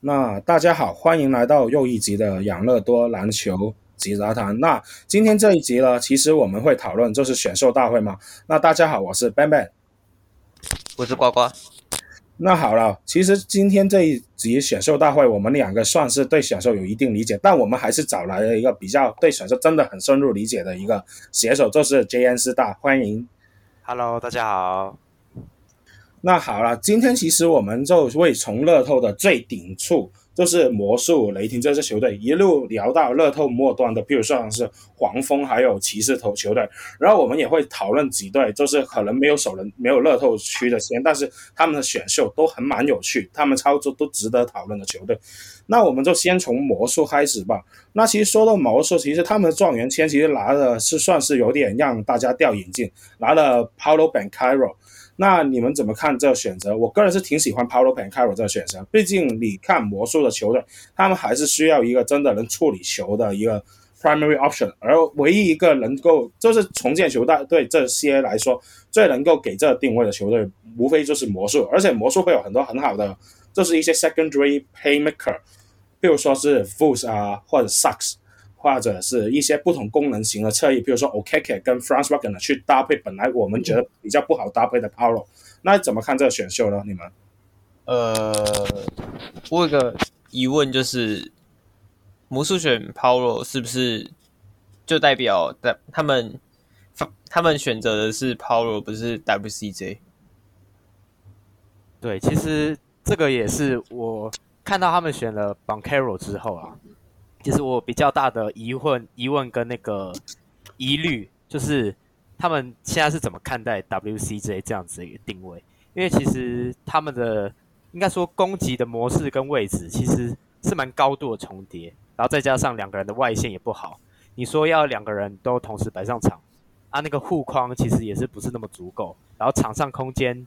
那大家好，欢迎来到又一集的养乐多篮球集杂谈。那今天这一集呢，其实我们会讨论就是选秀大会嘛。那大家好，我是 Ben Ben，我是呱呱。那好了，其实今天这一集选秀大会，我们两个算是对选秀有一定理解，但我们还是找来了一个比较对选秀真的很深入理解的一个写手，就是 JN 师大，欢迎。Hello，大家好。那好了，今天其实我们就会从乐透的最顶处，就是魔术、雷霆这支球队，一路聊到乐透末端的，比如说像是黄蜂还有骑士头球队。然后我们也会讨论几队，就是可能没有首轮、没有乐透区的签，但是他们的选秀都很蛮有趣，他们操作都值得讨论的球队。那我们就先从魔术开始吧。那其实说到魔术，其实他们的状元签其实拿的是算是有点让大家掉眼镜，拿了 Paolo Banchero。那你们怎么看这个选择？我个人是挺喜欢 Paolo Banchero 这个选择，毕竟你看魔术的球队，他们还是需要一个真的能处理球的一个 primary option，而唯一一个能够就是重建球队对这些来说最能够给这个定位的球队，无非就是魔术，而且魔术会有很多很好的，就是一些 secondary playmaker，比如说是 Fultz 啊或者 Sucks，。或者是一些不同功能型的侧翼，比如说 Okeke 跟 Franz Wagner 去搭配，本来我们觉得比较不好搭配的 Paolo，那怎么看这个选秀呢？你们？呃，我有个疑问，就是魔术选 Paolo 是不是就代表的他们他们选择的是 Paolo，不是 WCJ？对，其实这个也是我看到他们选了 Banchero 之后啊。其实我比较大的疑问、疑问跟那个疑虑，就是他们现在是怎么看待 WCJ 这样子的一个定位？因为其实他们的应该说攻击的模式跟位置其实是蛮高度的重叠，然后再加上两个人的外线也不好，你说要两个人都同时摆上场，啊，那个护框其实也是不是那么足够，然后场上空间，因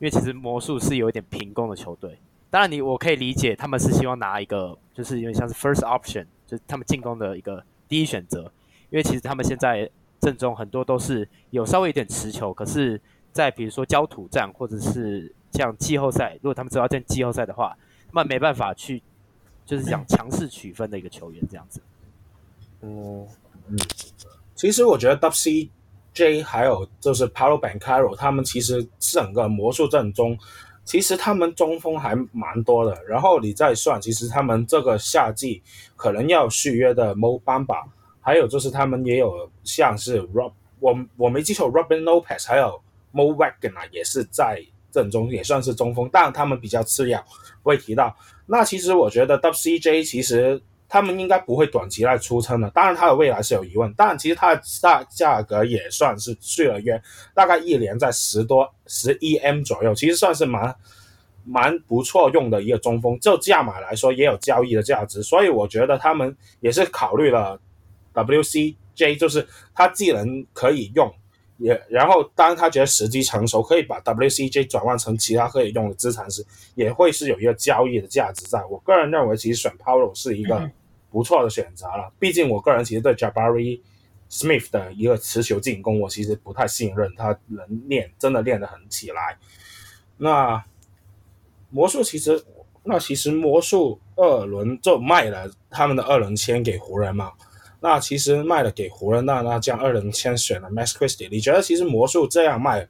为其实魔术是有一点平攻的球队。当然，你我可以理解他们是希望拿一个，就是有点像是 first option，就是他们进攻的一个第一选择。因为其实他们现在阵中很多都是有稍微有点持球，可是，在比如说焦土战或者是像季后赛，如果他们知道进季后赛的话，那么没办法去，就是讲强势取分的一个球员这样子。嗯嗯，其实我觉得 WCJ 还有就是 Paolo Banchero 他们其实整个魔术阵中。其实他们中锋还蛮多的，然后你再算，其实他们这个夏季可能要续约的 Mo Bamba，还有就是他们也有像是 Rob，我我没记错，Robin Lopez，还有 Mo Wagner 也是在阵中，也算是中锋，但他们比较次要，会提到。那其实我觉得 WCJ 其实。他们应该不会短期内出称的，当然他的未来是有疑问，但其实他的大价格也算是续了约，大概一年在十多十一 M 左右，其实算是蛮蛮不错用的一个中锋，就价码来说也有交易的价值，所以我觉得他们也是考虑了 WCJ，就是他既能可以用，也然后当他觉得时机成熟，可以把 WCJ 转换成其他可以用的资产时，也会是有一个交易的价值在。我个人认为，其实选 Paolo 是一个。不错的选择了，毕竟我个人其实对 Jabari Smith 的一个持球进攻，我其实不太信任，他能练，真的练得很起来。那魔术其实，那其实魔术二轮就卖了他们的二轮签给湖人嘛。那其实卖了给湖人，那那这样二轮签选了 Max Christie，你觉得其实魔术这样卖，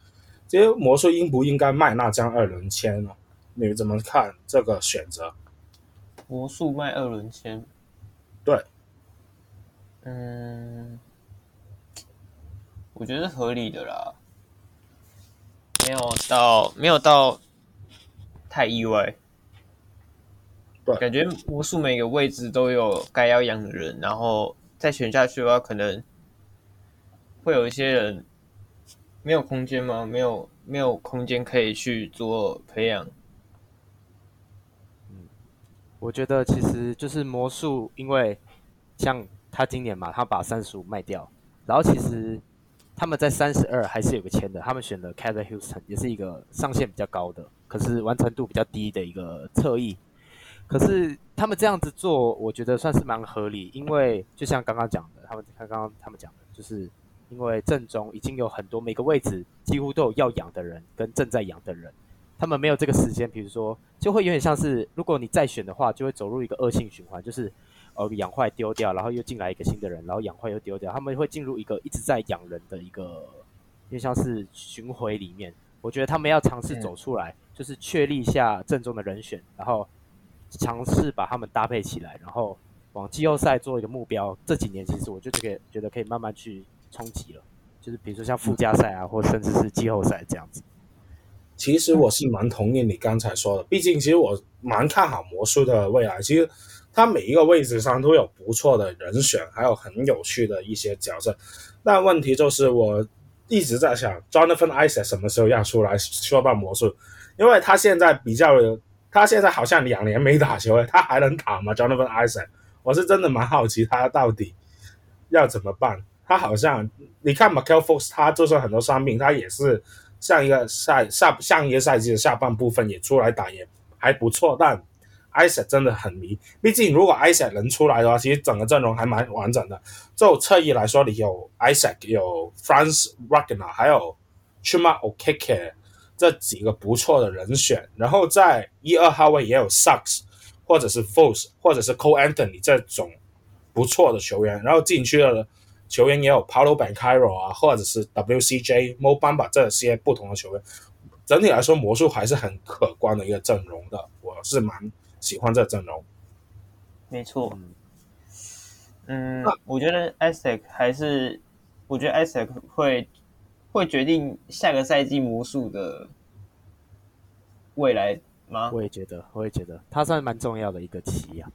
其实魔术应不应该卖那张二轮签呢？你们怎么看这个选择？魔术卖二轮签。对，嗯，我觉得是合理的啦，没有到没有到太意外。对，感觉魔术每个位置都有该要养的人，然后再选下去的话，可能会有一些人没有空间吗？没有没有空间可以去做培养。我觉得其实就是魔术，因为像他今年嘛，他把三十五卖掉，然后其实他们在三十二还是有个签的，他们选的 Kevin Houston 也是一个上限比较高的，可是完成度比较低的一个侧翼。可是他们这样子做，我觉得算是蛮合理，因为就像刚刚讲的，他们刚刚他们讲的，就是因为阵中已经有很多每个位置几乎都有要养的人跟正在养的人。他们没有这个时间，比如说就会有点像是，如果你再选的话，就会走入一个恶性循环，就是呃养坏丢掉，然后又进来一个新的人，然后养坏又丢掉，他们会进入一个一直在养人的一个，有点像是巡回里面。我觉得他们要尝试走出来，就是确立一下正中的人选，然后尝试把他们搭配起来，然后往季后赛做一个目标。这几年其实我就这个觉得可以慢慢去冲击了，就是比如说像附加赛啊，或甚至是季后赛这样子。其实我是蛮同意你刚才说的，毕竟其实我蛮看好魔术的未来。其实他每一个位置上都有不错的人选，还有很有趣的一些角色。但问题就是我一直在想，Jonathan Isaac 什么时候要出来说到魔术？因为他现在比较，他现在好像两年没打球了，他还能打吗？Jonathan Isaac，我是真的蛮好奇他到底要怎么办。他好像你看 Markelle Fultz 他就算很多伤病，他也是。上一个赛下上一个赛季的下半部分也出来打也还不错，但 Isaac 真的很迷。毕竟如果 Isaac 能出来的话，其实整个阵容还蛮完整的。就侧翼来说，你有 Isaac，有 Franz Wagner，还有 Chuma Okeke 这几个不错的人选。然后在一二号位也有 Sucks，或者是 Fultz，或者是 Cole Anthony 这种不错的球员。然后进去了。球员也有 Paolo Banchero 啊，或者是 WCJ、Mo Bamba 这些不同的球员。整体来说，魔术还是很可观的一个阵容的，我是蛮喜欢这个阵容。没错，嗯，啊、我觉得 Isaac 还是，我觉得 Isaac 会会决定下个赛季魔术的未来吗？我也觉得，我也觉得他算蛮重要的一个棋啊。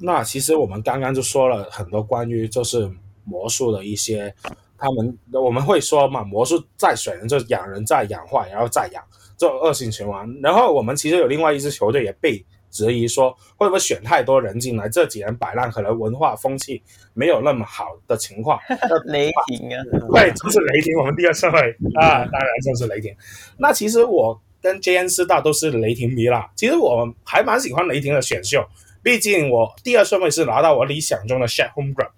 那其实我们刚刚就说了很多关于就是魔术的一些，他们我们会说嘛，魔术在选人就养人再养坏，然后再养，这种恶性循环。然后我们其实有另外一支球队也被质疑说，会不会选太多人进来，这几年摆烂，可能文化风气没有那么好的情况。雷霆啊，对，就是雷霆，我们第二顺位啊，当然就是雷霆。那其实我跟 JN 师大都是雷霆迷啦，其实我还蛮喜欢雷霆的选秀。毕竟我第二顺位是拿到我理想中的 Chet Holmgren，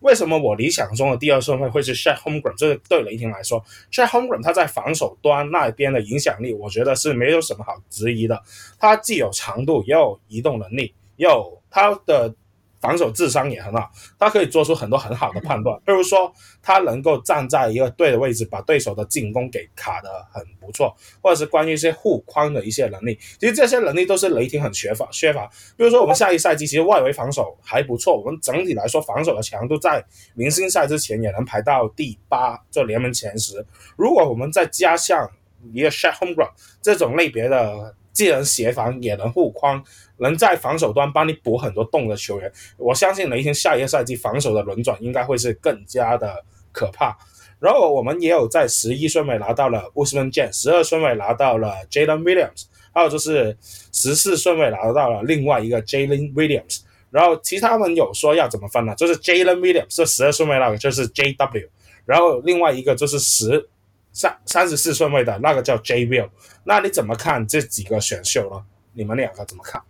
为什么我理想中的第二顺位会是 Chet Holmgren？这个对雷霆来说，Chet Holmgren 他在防守端那边的影响力，我觉得是没有什么好质疑的。他既有长度，也有移动能力，也有他的。防守智商也很好，他可以做出很多很好的判断。比如说，他能够站在一个对的位置，把对手的进攻给卡得很不错，或者是关于一些护框的一些能力。其实这些能力都是雷霆很缺乏缺乏。比如说，我们下一赛季其实外围防守还不错，我们整体来说防守的强度在明星赛之前也能排到第八，就联盟前十。如果我们再加上一个 Chet Holmgren 这种类别的。既能协防也能护框，能在防守端帮你补很多洞的球员，我相信雷霆下一个赛季防守的轮转应该会是更加的可怕。然后我们也有在十一顺位拿到了 Ousmane Dieng，十二顺位拿到了 Jalen Williams，还有就是十四顺位拿到了另外一个 Jalen Williams。然后其他们有说要怎么分呢？就是 Jalen Williams 是十二顺位那个就是 JW，然后另外一个就是十。三三十四顺位的那个叫 J Will，那你怎么看这几个选秀呢？你们两个怎么看？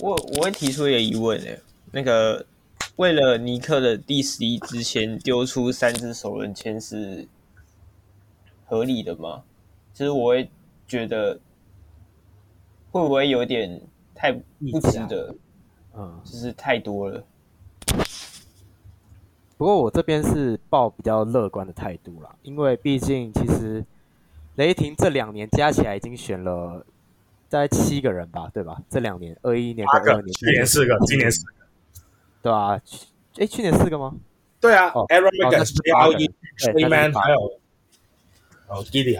我我会提出一个疑问诶，那个为了尼克的第十一支签丢出三支首轮签是合理的吗？其实我会觉得会不会有点太不值得？嗯，就是太多了。不过我这边是抱比较乐观的态度啦，因为毕竟其实雷霆这两年加起来已经选了大概七个人吧，对吧？这两年二一年、二二年，去年四个，今年四个，对啊，哎，去年四个吗？对啊，Aaron Wiggins、RE、Freeman 还有哦 Giddey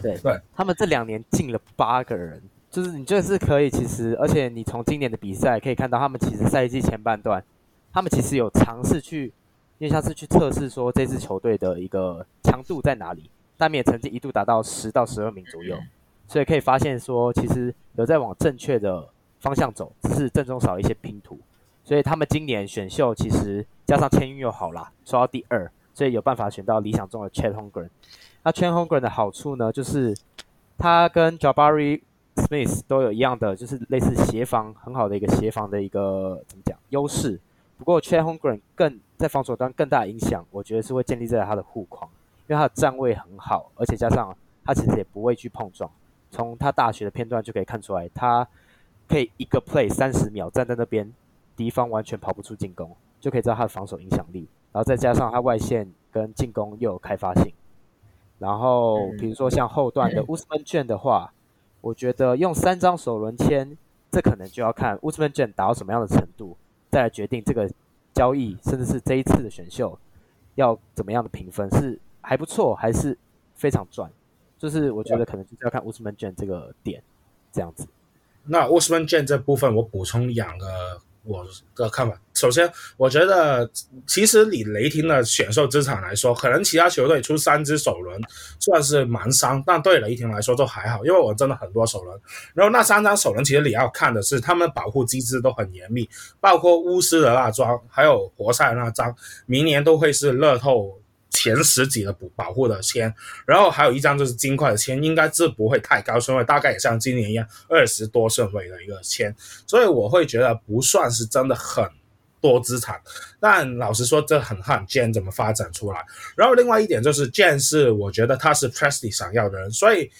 对对，他们这两年进了八个人，就是你这是可以，其实而且你从今年的比赛可以看到，他们其实赛季前半段，他们其实有尝试去。因为下次去测试说这支球队的一个强度在哪里，他们也曾经一度达到十到十二名左右，所以可以发现说其实有在往正确的方向走，只是阵中少一些拼图。所以他们今年选秀其实加上签运又好啦，刷到第二，所以有办法选到理想中的 Chet Holmgren。那 Chet Holmgren 的好处呢，就是他跟 Jabari Smith 都有一样的，就是类似协防很好的一个协防的一个怎么讲优势。不过 Chet Holmgren 更在防守端更大的影响，我觉得是会建立在他的护框，因为他的站位很好，而且加上他其实也不畏惧碰撞。从他大学的片段就可以看出来，他可以一个 play 三十秒站在那边，敌方完全跑不出进攻，就可以知道他的防守影响力。然后再加上他外线跟进攻又有开发性。然后比如说像后段的 Ousmane Dieng 的话，我觉得用三张首轮签，这可能就要看 Ousmane Dieng 打到什么样的程度，再来决定这个交易，甚至是这一次的选秀要怎么样的评分，是还不错，还是非常赚。就是我觉得可能就是要看 Usman Jane 这个点，这样子。那 Ousmane Dieng 这部分我补充两个我的看法。首先，我觉得其实以雷霆的选秀资产来说，可能其他球队出三支首轮算是蛮伤，但对雷霆来说都还好，因为我真的很多首轮。然后那三张首轮其实你要看的是他们保护机制都很严密，包括乌斯的那张，还有活塞的那张，明年都会是乐透。前十几的保保护的签，然后还有一张就是金块的签，应该是不会太高顺位，大概也像今年一样二十多顺位的一个签，所以我会觉得不算是真的很多资产。但老实说，这很看 j a n 怎么发展出来。然后另外一点就是 j a n 是我觉得他是 Presti 想要的人，所以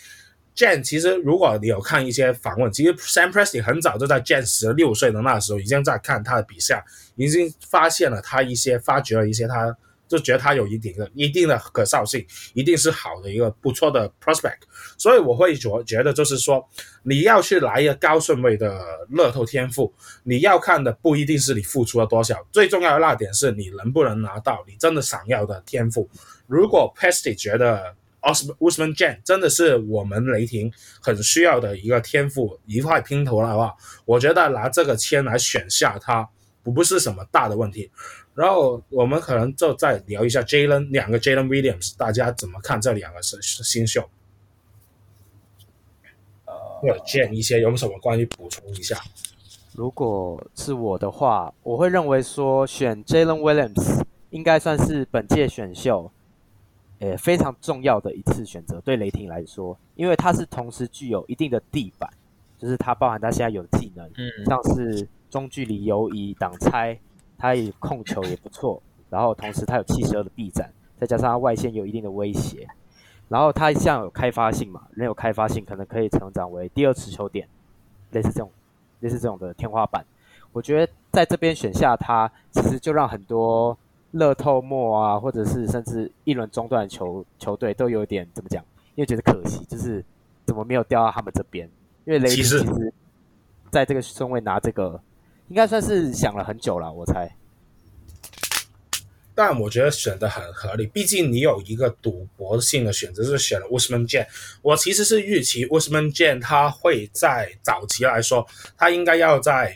j a n 其实如果你有看一些访问，其实 Sam Presti 很早就在 j a n 十六岁的那时候已经在看他的比赛，已经发现了他一些，发掘了一些他。就觉得他有一定的一定的可塑性，一定是好的一个不错的 prospect，所以我会觉觉得就是说，你要去来一个高顺位的乐透天赋，你要看的不一定是你付出了多少，最重要的那点是你能不能拿到你真的想要的天赋。如果 p e s t y 觉得 Ousmane Dieng 真的是我们雷霆很需要的一个天赋一块拼图的话，我觉得拿这个签来选下他不不是什么大的问题。然后我们可能就再聊一下 Jalen 两个 Jalen Williams，大家怎么看这两个是新秀？呃，或者建一些有什么关于补充一下？如果是我的话，我会认为说选 Jalen Williams 应该算是本届选秀，呃，非常重要的一次选择，对雷霆来说，因为他是同时具有一定的地板，就是他包含他现在有技能，嗯，像是中距离游移、挡拆。他也控球也不错，然后同时他有七十二的臂展，再加上他外线有一定的威胁，然后他像有开发性嘛，人有开发性，可能可以成长为第二持球点，类似这种，类似这种的天花板。我觉得在这边选下他，其实就让很多乐透末啊，或者是甚至一轮中段球球队都有点怎么讲，因为觉得可惜，就是怎么没有掉到他们这边？因为雷霆其实在这个顺位拿这个。应该算是想了很久了，我猜。但我觉得选的很合理，毕竟你有一个赌博性的选择，是选了 wusman。我其实是预期 wusman 他会在早期来说，他应该要在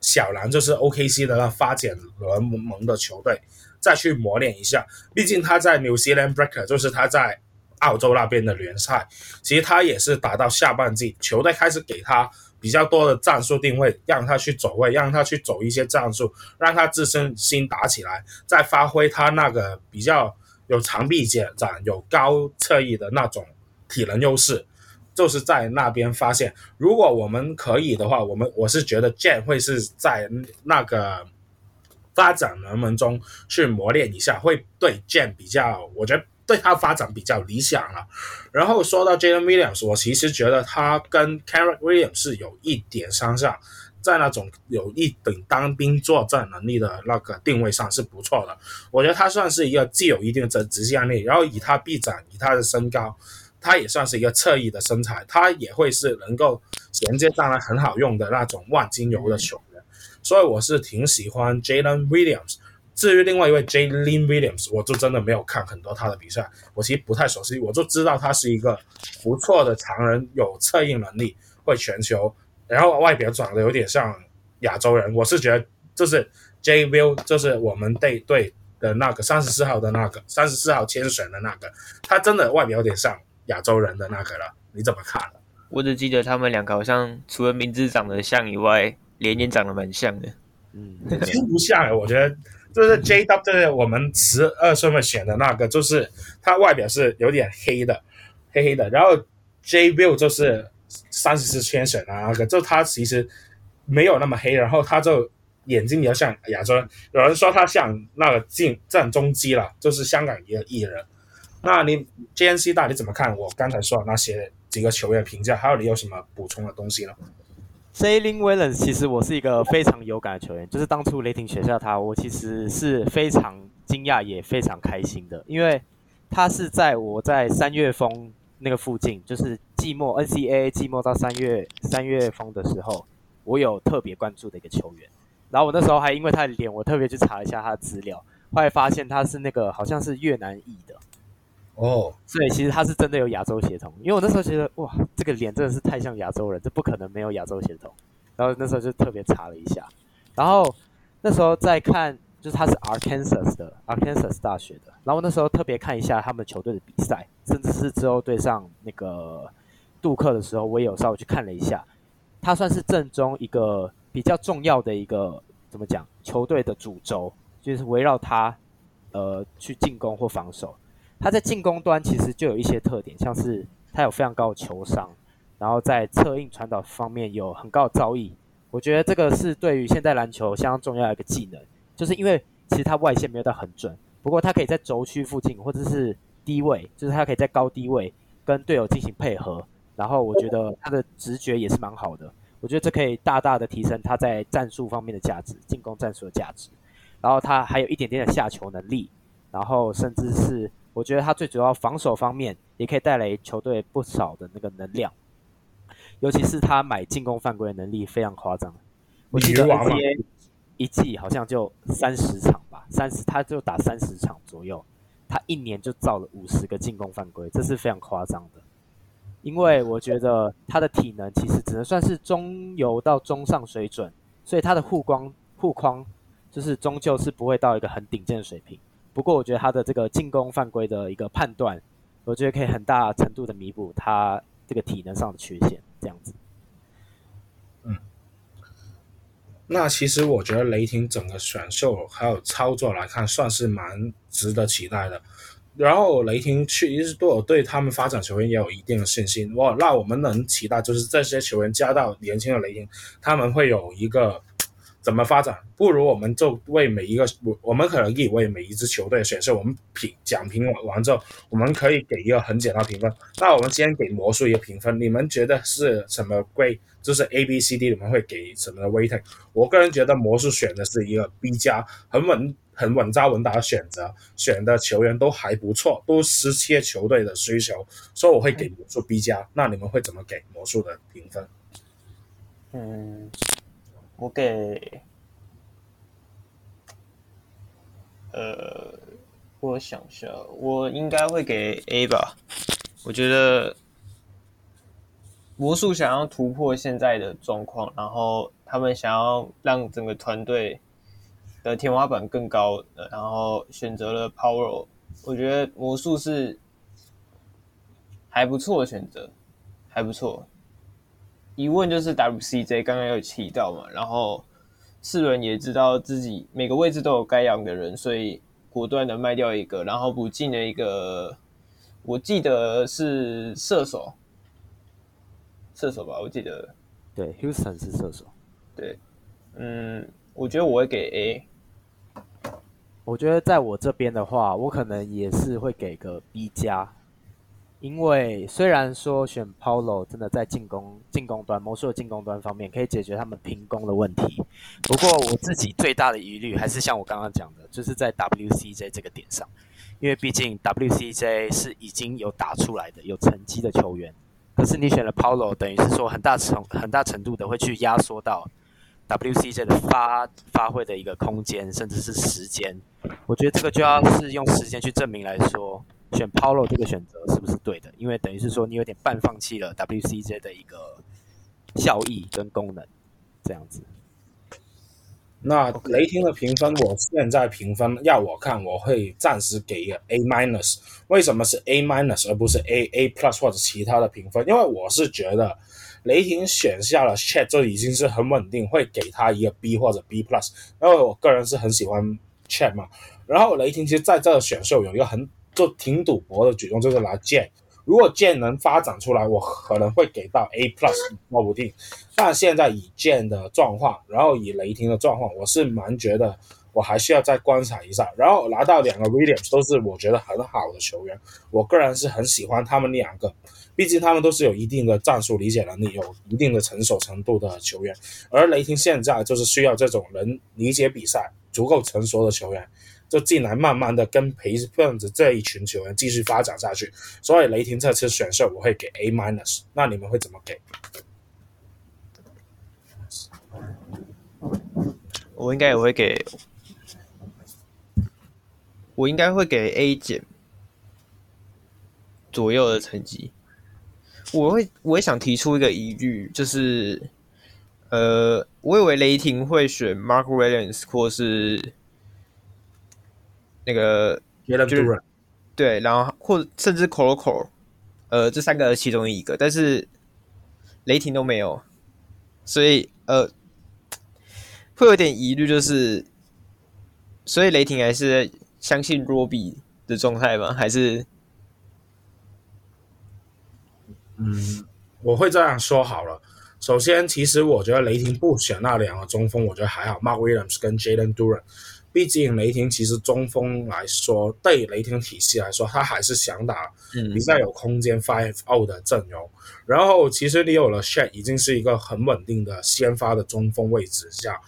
小蓝，就是 OKC 的那发展联盟的球队再去磨练一下。毕竟他在 New Zealand Breaker，就是他在澳洲那边的联赛，其实他也是打到下半季，球队开始给他。比较多的战术定位，让他去走位，让他去走一些战术，让他自身心打起来，再发挥他那个比较有长臂展、有高侧翼的那种体能优势，就是在那边发现。如果我们可以的话，我们我是觉得 Dieng 会是在那个发展人们中去磨练一下，会对 Dieng 比较，我觉得。对他发展比较理想了。然后说到 Jalen Williams，我其实觉得他跟 Kenrich Williams 是有一点相像，在那种有一等当兵作战能力的那个定位上是不错的。我觉得他算是一个既有一定的直线力，然后以他臂展，以他的身高，他也算是一个侧翼的身材，他也会是能够衔接上来很好用的那种万金油的球员。所以我是挺喜欢 Jalen Williams。至于另外一位 Jalen Williams，我就真的没有看很多他的比赛，我其实不太熟悉，我就知道他是一个不错的常人，有策应能力，会全球，然后外表长得有点像亚洲人，我是觉得就是 J Will，就是我们队队的那个三十四号的那个三十四号牵绳的那个，他真的外表有点像亚洲人的那个了，你怎么看？我只记得他们两个好像除了名字长得像以外，脸也长得蛮像的，嗯，真不像，我觉得。就是 J W，我们十二顺位选的那个，就是他外表是有点黑的，黑黑的。然后 J Will 就是三十四圈选的那个，就他其实没有那么黑，然后他就眼睛比较像亚洲人。有人说他像那个进郑中基了，就是香港一个艺人。那你 JNC 大你怎么看？我刚才说的那些几个球员评价，还有你有什么补充的东西呢？Jalen Williams 其实我是一个非常有感的球员，就是当初雷霆选下他，我其实是非常惊讶也非常开心的，因为他是在我在三月风那个附近，就是季末 NCAA 季末到三月三月风的时候，我有特别关注的一个球员。然后我那时候还因为他的脸，我特别去查一下他的资料，后来发现他是那个好像是越南裔的哦，所以其实他是真的有亚洲血统。因为我那时候觉得哇，这个脸真的是太像亚洲人，这不可能没有亚洲血统。然后那时候就特别查了一下，然后那时候在看，就是他是 Arkansas 的 Arkansas 大学的。然后那时候特别看一下他们球队的比赛，甚至是之后对上那个杜克的时候，我也有稍微去看了一下。他算是正中一个。比较重要的一个怎么讲？球队的主轴就是围绕他，呃，去进攻或防守。他在进攻端其实就有一些特点，像是他有非常高的球商，然后在策应传导方面有很高的造诣。我觉得这个是对于现代篮球相当重要的一个技能，就是因为其实他外线没有到很准，不过他可以在轴区附近或者是低位，就是他可以在高低位跟队友进行配合，然后我觉得他的直觉也是蛮好的。我觉得这可以大大的提升他在战术方面的价值，进攻战术的价值。然后他还有一点点的下球能力，然后甚至是我觉得他最主要防守方面也可以带来球队不少的那个能量。尤其是他买进攻犯规的能力非常夸张。我记得 NBA 一季好像就三十场吧，三十他就打三十场左右，他一年就造了五十个进攻犯规，这是非常夸张的。因为我觉得他的体能其实只能算是中游到中上水准，所以他的护框护框就是终究是不会到一个很顶尖的水平。不过我觉得他的这个进攻犯规的一个判断，我觉得可以很大程度的弥补他这个体能上的缺陷。这样子，嗯，那其实我觉得雷霆整个选秀还有操作来看，算是蛮值得期待的。然后雷霆去一直都有对他们发展球员也有一定的信心哇，那我们能期待就是这些球员加到年轻的雷霆，他们会有一个怎么发展？不如我们就为每一个我我们可能以为每一支球队选秀，我们评讲评完之后，我们可以给一个很简单评分。那我们今天给魔术一个评分，你们觉得是什么贵？就是 A B C D，你们会给什么的？waiting 我个人觉得魔术选的是一个 B 加，很稳。很稳扎稳打的选择，选的球员都还不错，都实切球队的需求，所以我会给魔术 B 加。那你们会怎么给魔术的评分？嗯，我给，呃，我想一下，我应该会给 A 吧。我觉得魔术想要突破现在的状况，然后他们想要让整个团队。的天花板更高，然后选择了 Power 我觉得魔术是还不错的选择，还不错。疑问就是 WCJ 刚刚有提到嘛，然后四轮也知道自己每个位置都有该养的人，所以果断的卖掉一个，然后补进了一个，我记得是射手，射手吧，我记得。对，Houston 是射手。对，嗯，我觉得我会给 A。我觉得在我这边的话，我可能也是会给个 B 加，因为虽然说选 Paolo 真的在进攻进攻端魔术的进攻端方面可以解决他们平攻的问题，不过我自己最大的疑虑还是像我刚刚讲的，就是在 WCJ 这个点上，因为毕竟 WCJ 是已经有打出来的有成绩的球员，可是你选了 Paolo，等于是说很大程很大程度的会去压缩到。WCJ 的发发挥的一个空间，甚至是时间，我觉得这个就要是用时间去证明来说，选 Paolo 这个选择是不是对的？因为等于是说你有点半放弃了 WCJ 的一个效益跟功能，这样子。那雷霆的评分，我现在评分要我看，我会暂时给一个 A minus。为什么是 A minus 而不是 A A plus 或者其他的评分？因为我是觉得。雷霆选下了 Chat 就已经是很稳定，会给他一个 B 或者 B plus，因为我个人是很喜欢 Chat 嘛。然后雷霆其实在这个选秀有一个很就挺赌博的举动，就是拿剑。如果剑能发展出来，我可能会给到 A plus，说不定。但现在以剑的状况，然后以雷霆的状况，我是蛮觉得我还需要再观察一下。然后拿到两个 Williams 都是我觉得很好的球员，我个人是很喜欢他们两个，毕竟他们都是有一定的战术理解能力，有一定的成熟程度的球员。而雷霆现在就是需要这种能理解比赛、足够成熟的球员。就进来，慢慢的跟陪伴着这一群球员继续发展下去。所以雷霆这次选秀我会给 A minus，那你们会怎么给？我应该也会给，我应该会给 A 减左右的成绩。我会，我也想提出一个疑虑，就是，呃，我以为雷霆会选 Mark Williams 或是。那个就是对，然后或甚至 Colo Colo，呃，这三个其中一个，但是雷霆都没有，所以呃，会有点疑虑，就是所以雷霆还是相信 Roby 的状态吗？还是嗯，我会这样说好了。首先，其实我觉得雷霆不选那两个中锋，我觉得还好，Mark Williams 跟 Jalen Duren。毕竟雷霆其实中锋来说，对雷霆体系来说，他还是想打比较有空间 five out 的阵容。嗯、然后其实你有了 Shed 已经是一个很稳定的先发的中锋位置下，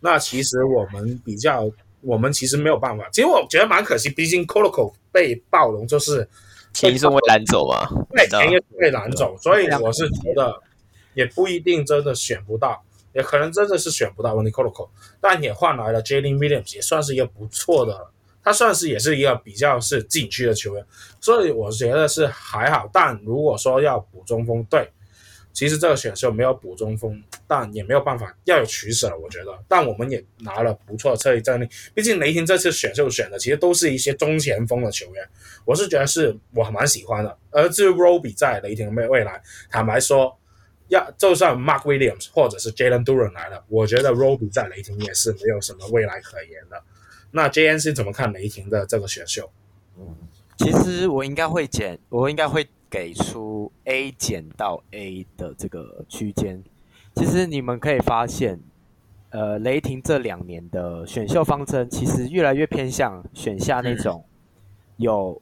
那其实我们比较，我们其实没有办法。其实我觉得蛮可惜，毕竟 Coloco 被暴龙就是前一顺位拦走嘛，对，前一顺位拦走，所以我是觉得也不一定真的选不到。也可能真的是选不到 Tony Koloko，但也换来了 Jalen Williams，也算是一个不错的，他算是也是一个比较是禁区的球员，所以我觉得是还好。但如果说要补中锋，对，其实这个选秀没有补中锋，但也没有办法要有取舍，我觉得。但我们也拿了不错的策略战力，毕竟雷霆这次选秀选的其实都是一些中前锋的球员，我是觉得是我蛮喜欢的。而至于 Roby 在雷霆的未来，坦白说。要就算 Mark Williams 或者是 Jalen Duren 来了，我觉得 Roby 在雷霆也是没有什么未来可言的。那 JNC 怎么看雷霆的这个选秀？嗯，其实我应该会减，我应该会给出 A 减到 A 的这个区间。其实你们可以发现，呃，雷霆这两年的选秀方针其实越来越偏向选下那种有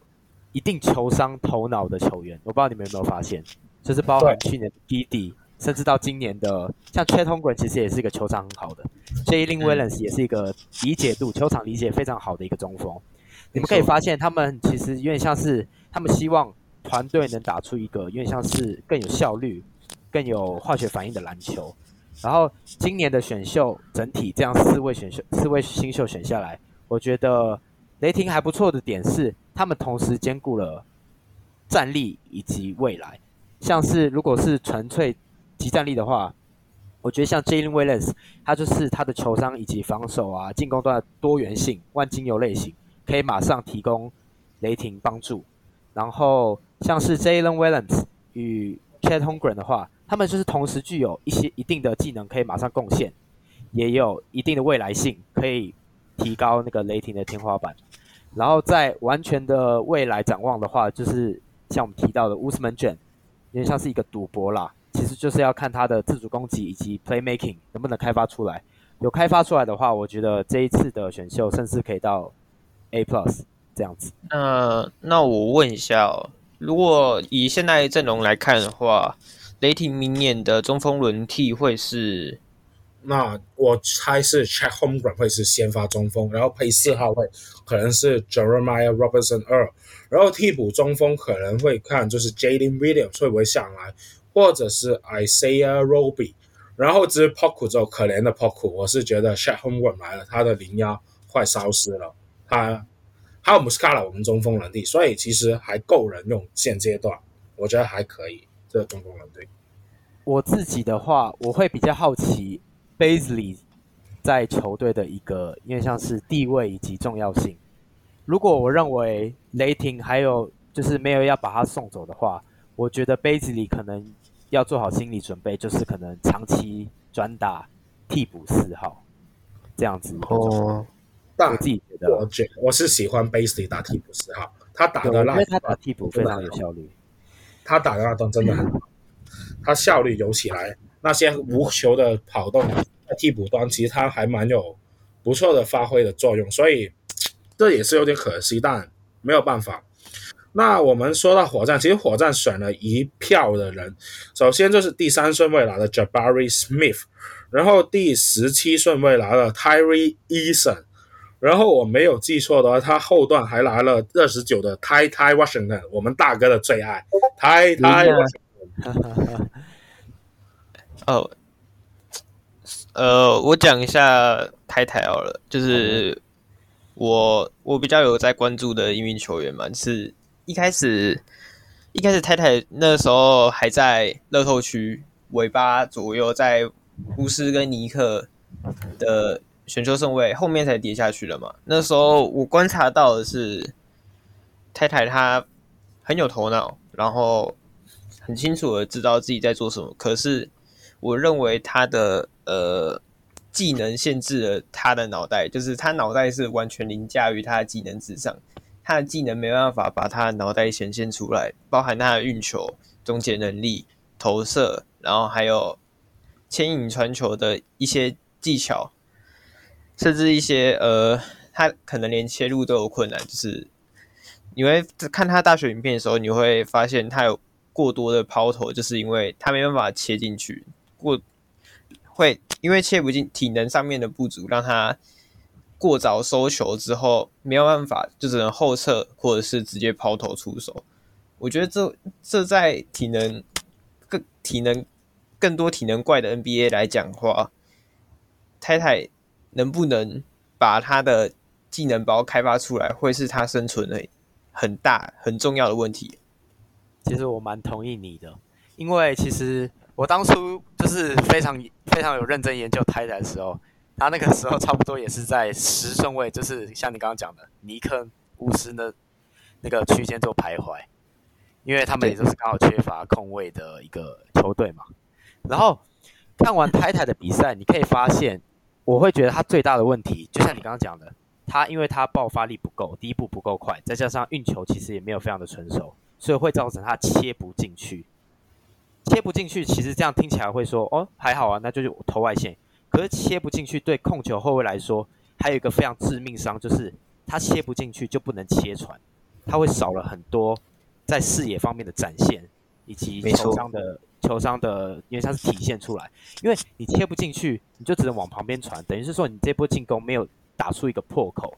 一定球商头脑的球员。我不知道你们有没有发现。就是包含去年的 PD，甚至到今年的像 Chet Holmgren 其实也是一个球场很好的，Jalen Williams 也是一个理解度球场理解非常好的一个中锋。你们可以发现，他们其实有点像是他们希望团队能打出一个有点像是更有效率、更有化学反应的篮球。然后今年的选秀整体这样四位选秀、四位新秀选下来，我觉得雷霆还不错的点是，他们同时兼顾了战力以及未来。像是如果是纯粹集战力的话，我觉得像 Jalen Williams，他就是他的球商以及防守啊、进攻端的多元性、万金油类型，可以马上提供雷霆帮助。然后像是 Jalen Williams 与 Chet Hongren 的话，他们就是同时具有一些一定的技能可以马上贡献，也有一定的未来性，可以提高那个雷霆的天花板。然后在完全的未来展望的话，就是像我们提到的 Ousmane Dieng 有点像是一个赌博啦，其实就是要看他的自主攻击以及 playmaking 能不能开发出来。有开发出来的话，我觉得这一次的选秀甚至可以到 A plus 这样子。那那我问一下哦，如果以现在阵容来看的话，雷霆明年的中锋轮替会是？那我猜是 Check Holmgren 会是先发中锋，然后配四号位可能是 Jeremiah Robinson Earl。然后替补中锋可能会看就是 Jalen Williams 会不会上来，或者是 Isaiah Roby。然后至于 Poku 之后，可怜的 Poku，我是觉得 Shet Holmgren 来了，他的零幺快消失了。他还有 Muscala 我们中锋能力，所以其实还够人用。现阶段我觉得还可以，这个中锋能力。我自己的话，我会比较好奇 Bazley 在球队的一个，因为像是地位以及重要性。如果我认为雷霆还有就是没有要把他送走的话，我觉得杯子里可能要做好心理准备，就是可能长期转打替补四号这样子。哦，但我自己觉得，我觉我是喜欢贝兹里打替补四号，他打的那，因为他打替补非常有效率，他打的那段真的很好，他效率有起来，那些无球的跑动在替补端，其实他还蛮有。不错的发挥的作用，所以这也是有点可惜，但没有办法。那我们说到火箭，其实火箭选了一票的人，首先就是第三顺位来的 Jabari Smith，然后第十七顺位来了 Tyree Eason，然后我没有记错的话，他后段还拿了二十九的 Ty Ty Washington，我们大哥的最爱 Ty Ty Washington。哦，呃，我讲一下 Ty Ty 好了，就是我我比较有在关注的一名球员嘛，是。一开始，一开始太太那时候还在乐透区尾巴左右，在巫师跟尼克的选秀顺位后面才跌下去了嘛。那时候我观察到的是，太太他很有头脑，然后很清楚的知道自己在做什么。可是我认为他的呃技能限制了他的脑袋，就是他脑袋是完全凌驾于他的技能之上。他的技能没办法把他的脑袋显现出来，包含他的运球、终结能力、投射，然后还有牵引传球的一些技巧，甚至一些呃，他可能连切入都有困难。就是你会看他大学影片的时候，你会发现他有过多的抛投，就是因为他没办法切进去，过会因为切不进，体能上面的不足让他。过早收球之后没有办法，就只能后撤或者是直接抛投出手。我觉得这这在体能更体能更多体能怪的 NBA 来讲话，太太能不能把他的技能包开发出来，会是他生存的很大很重要的问题。其实我蛮同意你的，因为其实我当初就是非常非常有认真研究泰坦的时候。他那个时候差不多也是在十顺位，就是像你刚刚讲的尼克、巫师的那个区间做徘徊，因为他们也就是刚好缺乏控卫的一个球队嘛。然后看完太太的比赛，你可以发现，我会觉得他最大的问题，就像你刚刚讲的，他因为他爆发力不够，第一步不够快，再加上运球其实也没有非常的成熟，所以会造成他切不进去。切不进去，其实这样听起来会说，哦，还好啊，那就是投外线。可是切不进去，对控球后卫来说，还有一个非常致命伤，就是他切不进去就不能切传，他会少了很多在视野方面的展现，以及球商的球商的，因为它是体现出来，因为你切不进去，你就只能往旁边传，等于是说你这波进攻没有打出一个破口，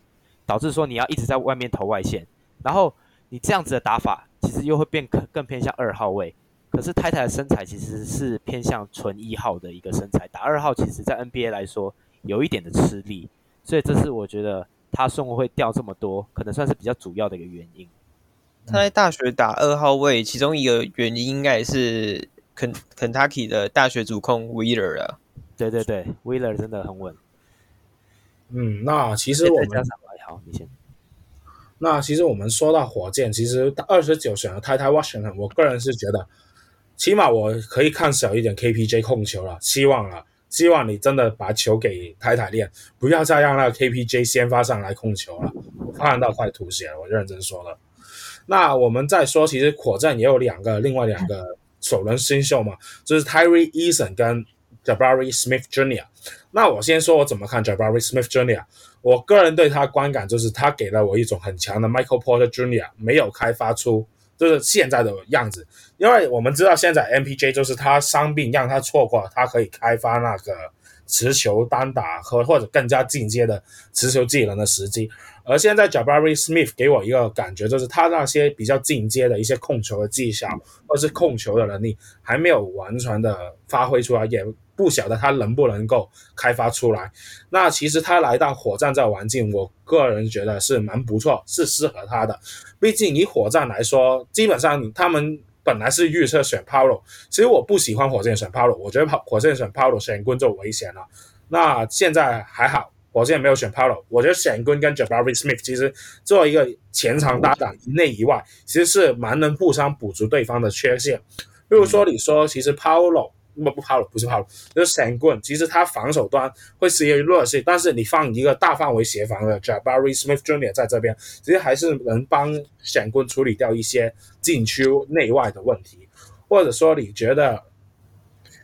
导致说你要一直在外面投外线，然后你这样子的打法，其实又会变更更偏向二号位。可是太太的身材其实是偏向纯一号的一个身材，打二号其实在 NBA 来说有一点的吃力，所以这是我觉得他顺位会掉这么多，可能算是比较主要的一个原因。他在大学打二号位，其中一个原因应该也是肯肯塔基的大学主控 Wheeler 啊。对对对，Wheeler 真的很稳。嗯，那其实我们好，你先。那其实我们说到火箭，其实二十九选的 Ty Ty Washington，我个人是觉得。起码我可以看小一点 KPJ 控球了，希望了，希望你真的把球给太太练，不要再让那个 KPJ 先发上来控球了，我看到快吐血了，我认真说了。那我们再说，其实火箭也有两个，另外两个首轮新秀嘛，就是 Tyree Eason 跟 Jabari Smith Jr。那我先说我怎么看 Jabari Smith Jr。我个人对他观感就是他给了我一种很强的 Michael Porter Jr. 没有开发出。就是现在的样子，因为我们知道现在 MPJ 就是他伤病让他错过他可以开发那个持球单打和或者更加进阶的持球技能的时机，而现在 Jabari Smith 给我一个感觉，就是他那些比较进阶的一些控球的技巧或是控球的能力还没有完全的发挥出来，也。不晓得他能不能够开发出来。那其实他来到火箭这环境，我个人觉得是蛮不错，是适合他的。毕竟以火箭来说，基本上他们本来是预测选 Paolo，其实我不喜欢火箭选 Paolo，我觉得火箭选 Paolo 选棍就危险了。那现在还好，火箭没有选 Paolo，我觉得选棍跟 Jabari Smith 其实作为一个前场搭档，一内一外，其实是蛮能互相补足对方的缺陷。比如说你说，其实 Paolo。不不跑了，不是跑了，就是闪棍。其实他防守端会是一个弱势，但是你放一个大范围协防的 Jabari Smith Jr. 在这边，其实还是能帮闪棍处理掉一些禁区内外的问题。或者说，你觉得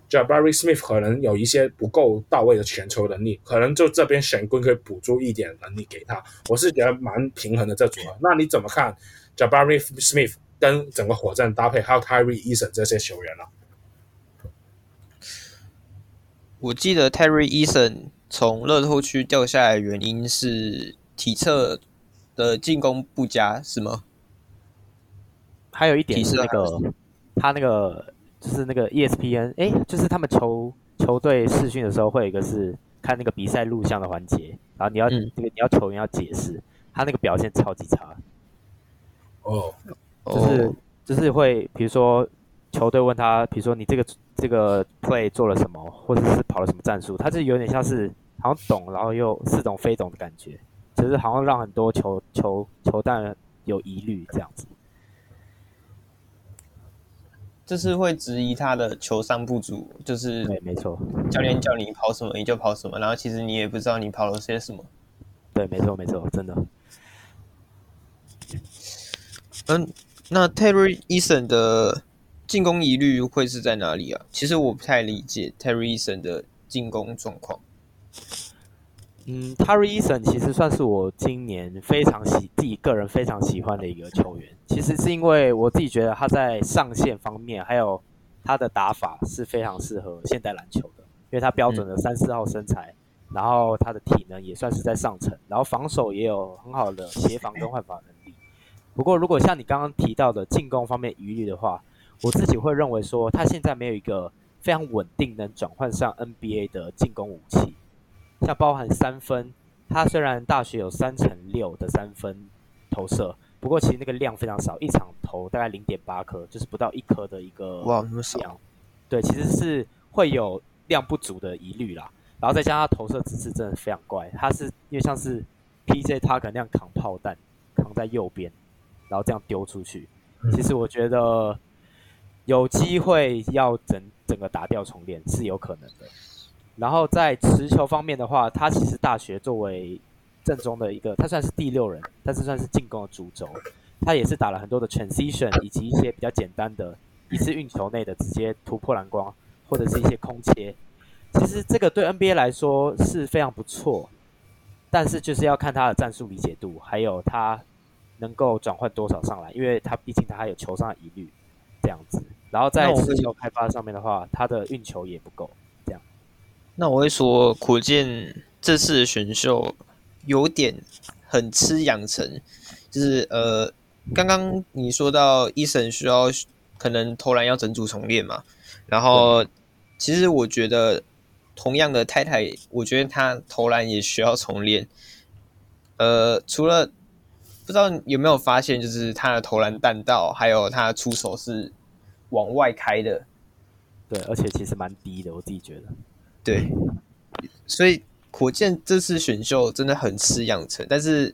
Jabari Smith 可能有一些不够到位的传球能力，可能就这边选棍可以补助一点能力给他。我是觉得蛮平衡的这组合。那你怎么看 Jabari Smith 跟整个火箭搭配，还有 Tyree Eason 这些球员呢、我记得 Terry Eason 从乐透区掉下来的原因是体测的进攻不佳，是吗？还有一点是那个他那个。就是那个 ESPN，哎，就是他们球球队试训的时候，会有一个是看那个比赛录像的环节，然后你要这个、嗯、你要球员要解释，他那个表现超级差。哦，就是、哦、就是会，比如说球队问他，比如说你这个这个 play 做了什么，或者是跑了什么战术，他就有点像是好像懂，然后又似懂非懂的感觉，就是好像让很多球球球蛋有疑虑这样子。就是会质疑他的球商不足，就是对，没错。教练叫你跑什么，你就跑什么，然后其实你也不知道你跑了些什么。对，没错，没错，真的。嗯，那 Terry Eason 的进攻疑虑会是在哪里啊？其实我不太理解 Terry Eason 的进攻状况。嗯，Terry Eason 其实算是我今年非常喜自己个人非常喜欢的一个球员。其实是因为我自己觉得他在上线方面，还有他的打法是非常适合现代篮球的，因为他标准的三四号身材，然后他的体能也算是在上层，然后防守也有很好的协防跟换防能力。不过，如果像你刚刚提到的进攻方面疑虑的话，我自己会认为说他现在没有一个非常稳定能转换上 NBA 的进攻武器。像包含三分，他虽然大学有三乘六的三分投射，不过其实那个量非常少，一场投大概零点八颗，就是不到一颗的一个哇，那么少。对，其实是会有量不足的疑虑啦。然后再加上他投射姿势真的非常怪，他是因为像是 PJ 他可能那样扛炮弹，扛在右边，然后这样丢出去。其实我觉得有机会要整整个打掉重练是有可能的。然后在持球方面的话，他其实大学作为正宗的一个，他算是第六人，但是算是进攻的主轴。他也是打了很多的 transition，以及一些比较简单的一次运球内的直接突破篮筐，或者是一些空切。其实这个对 NBA 来说是非常不错，但是就是要看他的战术理解度，还有他能够转换多少上来，因为他毕竟他还有球上的疑虑这样子。然后在持球开发上面的话，他的运球也不够。这样那我会说，火箭这次的选秀有点很吃养成，就是呃，刚刚你说到 Eason 需要可能投篮要整组重练嘛，然后其实我觉得同样的太太，我觉得他投篮也需要重练。呃，除了不知道有没有发现，就是他的投篮弹道还有他的出手是往外开的，对，而且其实蛮低的，我自己觉得。对，所以火箭这次选秀真的很吃养成，但是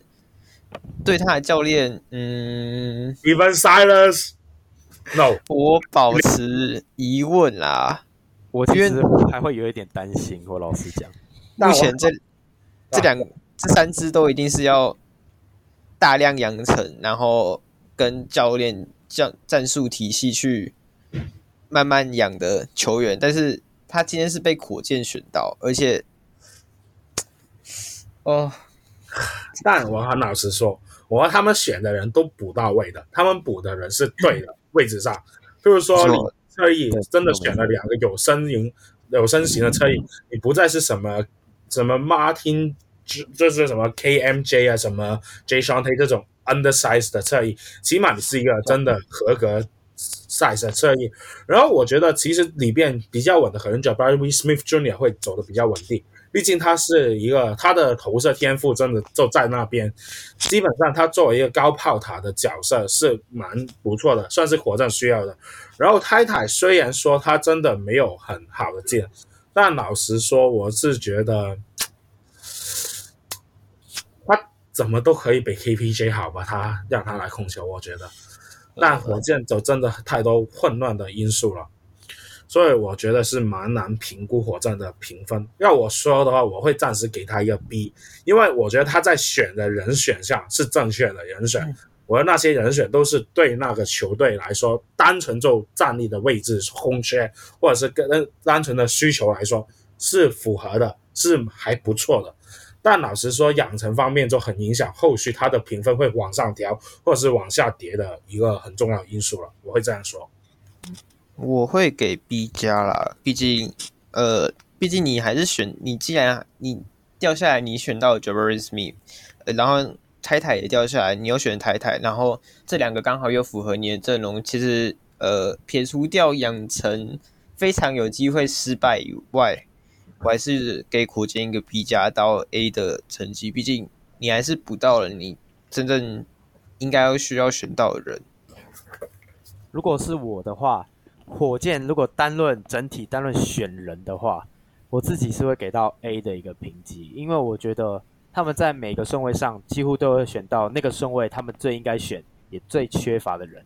对他的教练，嗯，Even Silas，No，我保持疑问啦。我其实还会有一点担心，我老实讲，目前这这两这三支都一定是要大量养成，然后跟教练战战术体系去慢慢养的球员，但是。他今天是被火箭选到，而且，哦，但我很老实说，我和他们选的人都补到位的，他们补的人是对的位置上。就是说，你侧翼真的选了两个有身形、有身形的侧翼，你不再是什么什么 Martin，这这是什么 KMJ 啊，什么 Jae'Sean 这种 undersize 的侧翼，起码你是一个真的合格。size 的侧翼，然后我觉得其实里边比较稳的可能 Jabari Smith Jr. 会走的比较稳定，毕竟他是一个他的投射天赋真的就在那边，基本上他作为一个高炮塔的角色是蛮不错的，算是火箭需要的。然后太太虽然说他真的没有很好的进，但老实说我是觉得他怎么都可以比 KPJ 好吧，他让他来控球，我觉得。但火箭就真的太多混乱的因素了，所以我觉得是蛮难评估火箭的评分。要我说的话，我会暂时给他一个 B，因为我觉得他在选的人选项是正确的人选，我的那些人选都是对那个球队来说，单纯就战力的位置空缺，或者是跟单纯的需求来说是符合的，是还不错的。但老实说，养成方面就很影响后续他的评分会往上调，或者是往下跌的一个很重要因素了。我会这样说，我会给 B 加啦，毕竟，呃，毕竟你还是选你，既然你掉下来，你选到 Jabari Smith，呃，然后太太也掉下来，你又选太太，然后这两个刚好又符合你的阵容，其实，呃，撇除掉养成非常有机会失败以外。我还是给火箭一个 B 加到 A 的成绩，毕竟你还是补到了你真正应该要需要选到的人。如果是我的话，火箭如果单论整体、单论选人的话，我自己是会给到 A 的一个评级，因为我觉得他们在每个顺位上几乎都会选到那个顺位他们最应该选也最缺乏的人，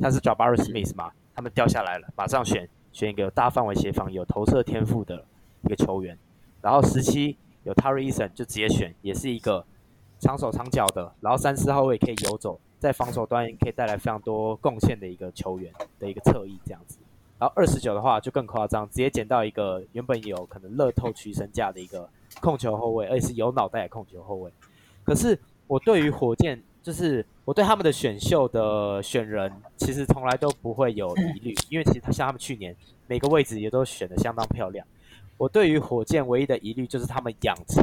像是 Jabari Smith 嘛，他们掉下来了，马上选选一个有大范围协防、有投射天赋的。一个球员，然后十七有 Tari Eason 就直接选，也是一个长手长脚的，然后三四号位可以游走，在防守端可以带来非常多贡献的一个球员的一个侧翼这样子。然后二十九的话就更夸张，直接捡到一个原本有可能乐透取身价的一个控球后卫，而且是有脑袋的控球后卫。可是我对于火箭，就是我对他们的选秀的选人，其实从来都不会有疑虑，因为其实他像他们去年每个位置也都选的相当漂亮。我对于火箭唯一的疑虑就是他们养成，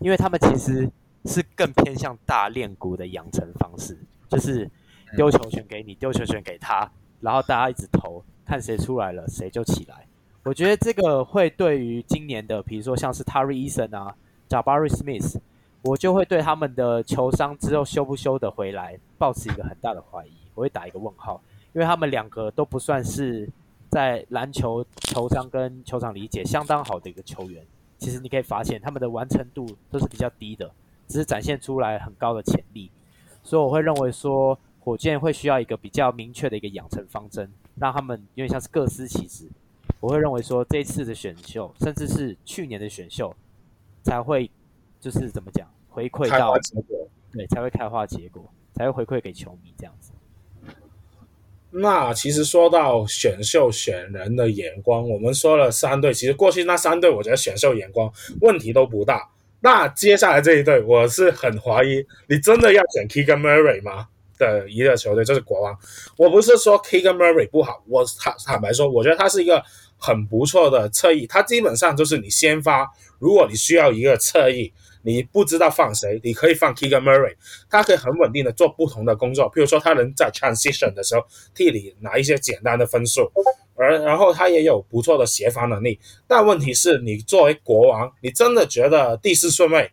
因为他们其实是更偏向大练鼓的养成方式，就是丢球权给你，丢球权给他，然后大家一直投，看谁出来了谁就起来。我觉得这个会对于今年的，比如说像是 Tari Eason 啊、Jabari Smith，我就会对他们的球商之后修不修得回来，抱持一个很大的怀疑，我会打一个问号，因为他们两个都不算是。在篮球球商跟球场理解相当好的一个球员，其实你可以发现他们的完成度都是比较低的，只是展现出来很高的潜力。所以我会认为说，火箭会需要一个比较明确的一个养成方针，让他们有点像是各司其职。我会认为说，这一次的选秀，甚至是去年的选秀，才会就是怎么讲回馈到对，才会开花结果，才会回馈给球迷这样子。那其实说到选秀选人的眼光，我们说了三队，其实过去那三队，我觉得选秀眼光问题都不大。那接下来这一队，我是很怀疑，你真的要选 Keegan Murray 吗？的一个球队就是国王。我不是说 Keegan Murray 不好，我坦坦白说，我觉得他是一个很不错的侧翼，他基本上就是你先发，如果你需要一个侧翼。你不知道放谁，你可以放 Keegan Murray，他可以很稳定的做不同的工作，譬如说他能在 transition 的时候替你拿一些简单的分数，而然后他也有不错的协防能力。但问题是你作为国王，你真的觉得第四顺位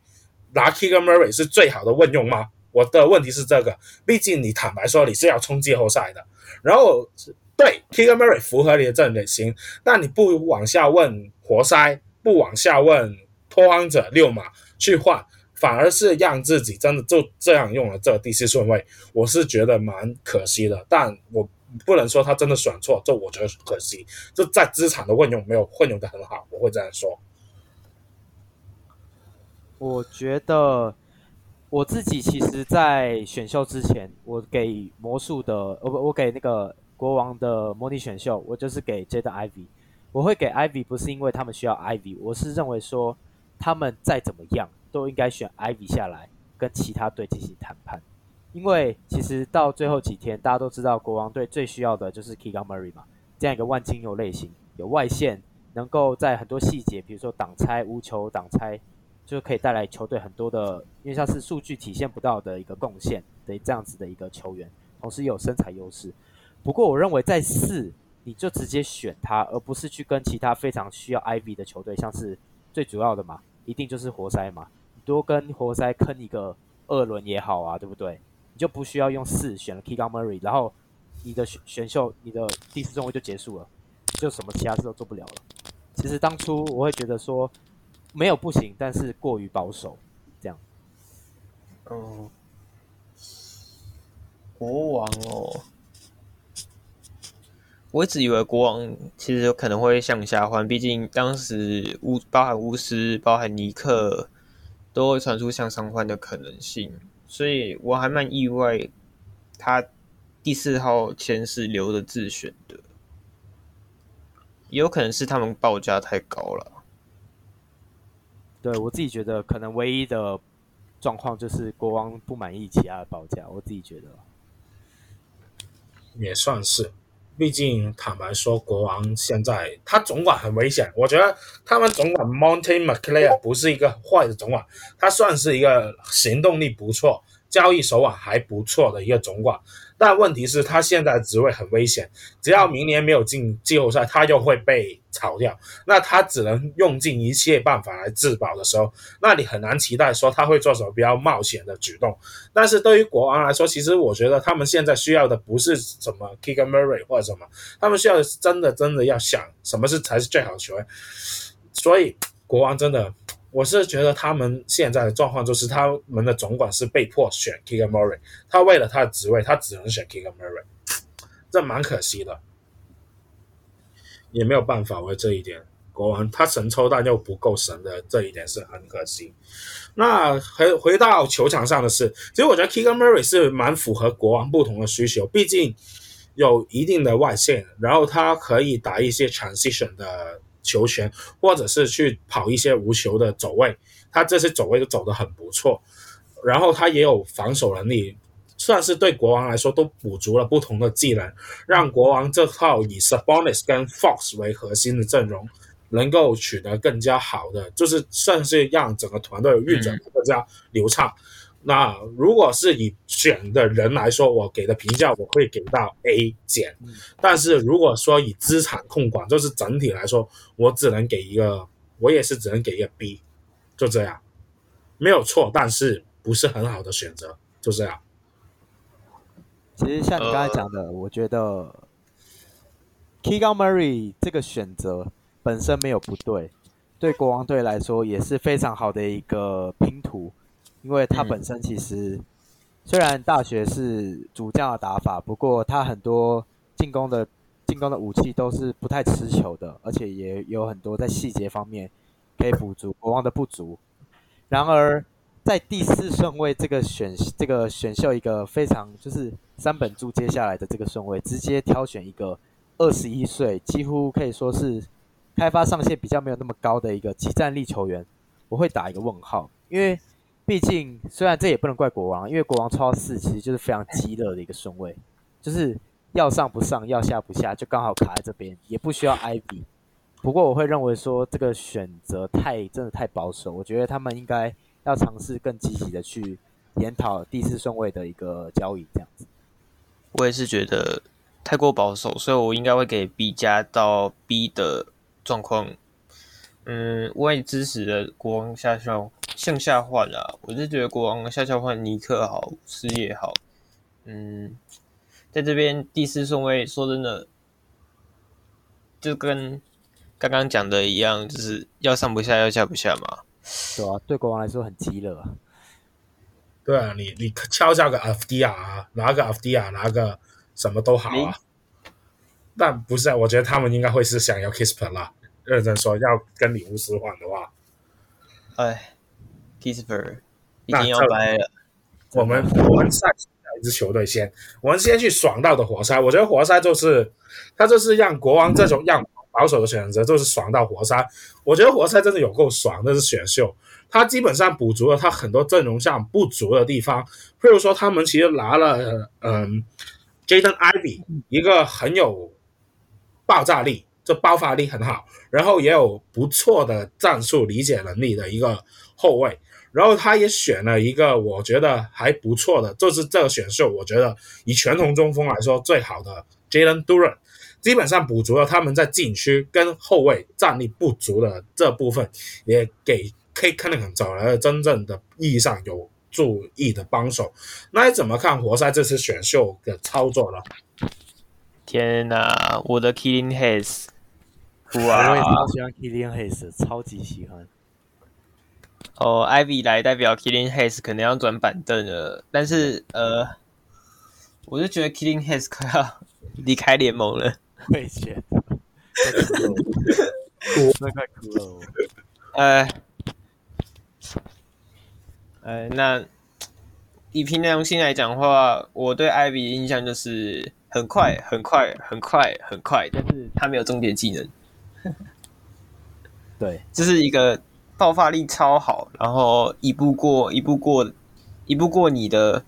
拿 Keegan Murray 是最好的问用吗？我的问题是这个，毕竟你坦白说你是要冲季后赛的，然后对 Keegan Murray 符合你的阵型，但你不往下问活塞，不往下问拓荒者六马。去换，反而是让自己真的就这样用了这第四顺位，我是觉得蛮可惜的。但我不能说他真的选错，这我觉得可惜。就在资产的运用没有运用的很好，我会这样说。我觉得我自己其实，在选秀之前，我给魔术的，我我给那个国王的模拟选秀，我就是给 Jade Ivy。我会给 Ivy 不是因为他们需要 Ivy，我是认为说。他们再怎么样都应该选 Ivy 下来跟其他队进行谈判，因为其实到最后几天，大家都知道国王队最需要的就是 Keegan Murray 嘛，这样一个万金油类型，有外线，能够在很多细节，比如说挡拆、无球挡拆，就可以带来球队很多的，因为像是数据体现不到的一个贡献的这样子的一个球员，同时有身材优势。不过我认为在四，你就直接选他，而不是去跟其他非常需要 Ivy 的球队，像是。最主要的嘛，一定就是活塞嘛。你多跟活塞坑一个二轮也好啊，对不对？你就不需要用四选了 Keegan Murray，然后你的选选秀，你的第四顺位就结束了，就什么其他事都做不了了。其实当初我会觉得说没有不行，但是过于保守，这样。嗯，国王哦。我一直以为国王其实有可能会向下换，毕竟当时巫包含巫师、包含尼克都会传出向上换的可能性，所以我还蛮意外他第四号签是留着自选的，也有可能是他们报价太高了。对，我自己觉得，可能唯一的状况就是国王不满意其他的报价。我自己觉得也算是。毕竟，坦白说，国王现在他总管很危险。我觉得他们总管 Monte McNair 不是一个坏的总管，他算是一个行动力不错、交易手腕还不错的一个总管。但问题是，他现在职位很危险，只要明年没有进季后赛，他又会被炒掉。那他只能用尽一切办法来自保的时候，那你很难期待说他会做什么比较冒险的举动。但是对于国王来说，其实我觉得他们现在需要的不是什么 Keegan Murray 或者什么，他们需要的是真的真的要想什么是才是最好的球员。所以国王真的。我是觉得他们现在的状况就是，他们的总管是被迫选 Kegan Murray，他为了他的职位，他只能选 Kegan Murray，这蛮可惜的，也没有办法为这一点。国王他神抽，但又不够神的这一点是很可惜。那回回到球场上的事，其实我觉得 Keegan Murray 是蛮符合国王不同的需求，毕竟有一定的外线，然后他可以打一些 transition 的。球权，或者是去跑一些无球的走位，他这些走位都走得很不错。然后他也有防守能力，算是对国王来说都补足了不同的技能，让国王这套以 Sabonis 跟 Fox 为核心的阵容能够取得更加好的，就是算是让整个团队运转更加流畅。那如果是以选的人来说，我给的评价我会给到 A 减。但是如果说以资产控管，就是整体来说，我只能给一个，我也是只能给一个 B，就这样，没有错，但是不是很好的选择，就这样。其实像你刚才讲的，呃、我觉得 Keegan Murray 这个选择本身没有不对，对国王队来说也是非常好的一个拼图。因为他本身其实虽然大学是主将的打法，不过他很多进攻的进攻的武器都是不太持球的，而且也有很多在细节方面可以补足国王的不足。然而在第四顺位这个选这个选秀一个非常就是三本柱接下来的这个顺位，直接挑选一个二十一岁，几乎可以说是开发上限比较没有那么高的一个即战力球员，我会打一个问号，因为。毕竟，虽然这也不能怪国王，因为国王抽到四其实就是非常 鸡肋的一个顺位，就是要上不上，要下不下，就刚好卡在这边，也不需要 Ivy。不过我会认为说这个选择太真的太保守，我觉得他们应该要尝试更积极的去研讨第四顺位的一个交易，这样子。我也是觉得太过保守，所以我应该会给 B 加到 B 的状况。嗯，我也支持的国王下校向下换啊，我是觉得国王下校换尼克好，斯也好。嗯，在这边第四顺位，说真的，就跟刚刚讲的一样，就是要上不下，要下不下嘛。对啊，对国王来说很急了啊。对啊，你你敲下个阿夫迪亚，拿个阿夫迪亚，拿个什么都好啊。但不是啊，我觉得他们应该会是想要 Kispert 啦。认真说，要跟礼物交换的话，哎，Kispert 已经要掰了。我们我们赛一支球队先，我们先去爽到的活塞。我觉得活塞就是他就是让国王这种让保守的选择，就是爽到活塞。我觉得活塞真的有够爽，那是选秀，他基本上补足了他很多阵容上不足的地方。譬如说，他们其实拿了嗯，Jaden Ivey 一个很有爆炸力。这爆发力很好，然后也有不错的战术理解能力的一个后卫，然后他也选了一个我觉得还不错的，就是这个选秀，我觉得以全红中锋来说最好的 Jalen Duren，基本上补足了他们在禁区跟后卫战力不足的这部分，也给 Cade Cunningham 找来了真正的意义上有助益的帮手。那你怎么看活塞这次选秀的操作呢？天哪，我的 Killing Hayes。哇！我也超喜欢 Killing Hayes，超级喜欢。哦，Ivy 来代表 Killing Hayes 可能要转板凳了，但是呃，我就觉得 Killing Hayes 快要离开联盟了。我也觉得，哭，那快哭了。呃，呃，那以凭良心来讲的话，我对 Ivy 的印象就是很快、很快、很快、很快，但是他没有终结技能。对，这是一个爆发力超好，然后一步过一步过一步过你的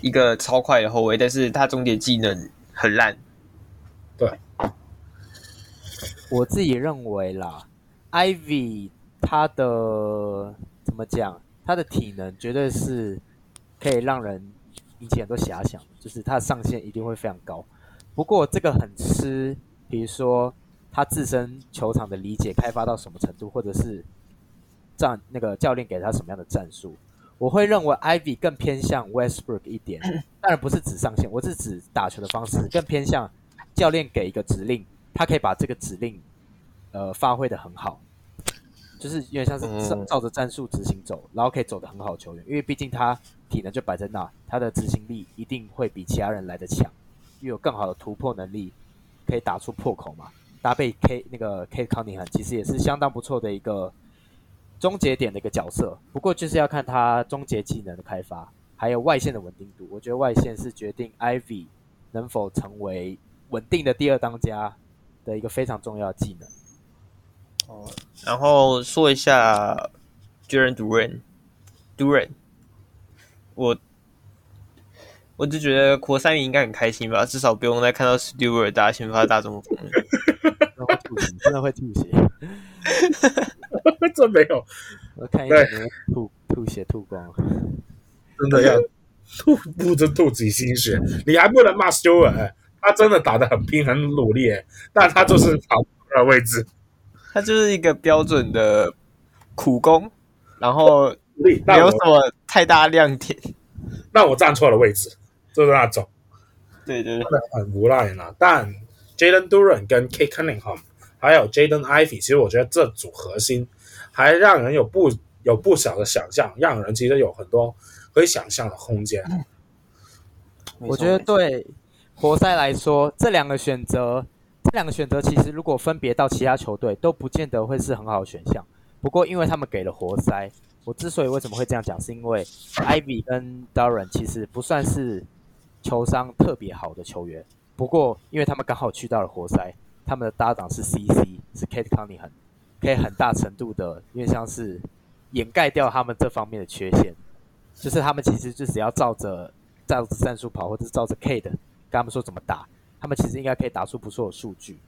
一个超快的后卫，但是他终结技能很烂。对，我自己认为啦，Ivy 他的怎么讲？他的体能绝对是可以让人引起很多遐想，就是他的上限一定会非常高。不过这个很吃，比如说。他自身球场的理解开发到什么程度，或者是战那个教练给他什么样的战术，我会认为 Ivy 更偏向 Westbrook 一点，当然不是指上限，我是指打球的方式更偏向教练给一个指令，他可以把这个指令呃发挥的很好，就是有点像是照照着战术执行走，然后可以走得很好的球员，因为毕竟他体能就摆在那，他的执行力一定会比其他人来的强，又有更好的突破能力，可以打出破口嘛。搭配 K 那个 Cade Cunningham 其实也是相当不错的一个终结点的一个角色，不过就是要看他终结技能的开发，还有外线的稳定度。我觉得外线是决定 Ivy 能否成为稳定的第二当家的一个非常重要的技能。哦，然后说一下 Jalen Duren，Duren，我。我就觉得活塞应该很开心吧，至少不用再看到 Stewart 打先发大中锋吐血，真的会吐血。这没有，我看一下，吐吐血吐光了，真的要吐不知吐几心血。你还不能骂 Stewart，他真的打得很拼很努力，但他就是跑不出位置。他就是一个标准的苦工，然后没有什么太大亮点。那我站错了位置。就是那种，对对对，很无赖呢。但 Jalen Duran 跟 Cade Cunningham 还有 Jaden Ivey，其实我觉得这组核心还让人有不有不小的想象，让人其实有很多可以想象的空间。我觉得对活塞来说，这两个选择，这两个选择其实如果分别到其他球队，都不见得会是很好的选项。不过因为他们给了活塞，我之所以为什么会这样讲，是因为 Ivey 跟 Duren 其实不算是。球商特别好的球员，不过因为他们刚好去到了活塞，他们的搭档是 CC，是 Kate Cunningham，可以很大程度的，因为像是掩盖掉他们这方面的缺陷，就是他们其实就只要照着照着战术跑，或者是照着 Cade 跟他们说怎么打，他们其实应该可以打出不错的数据。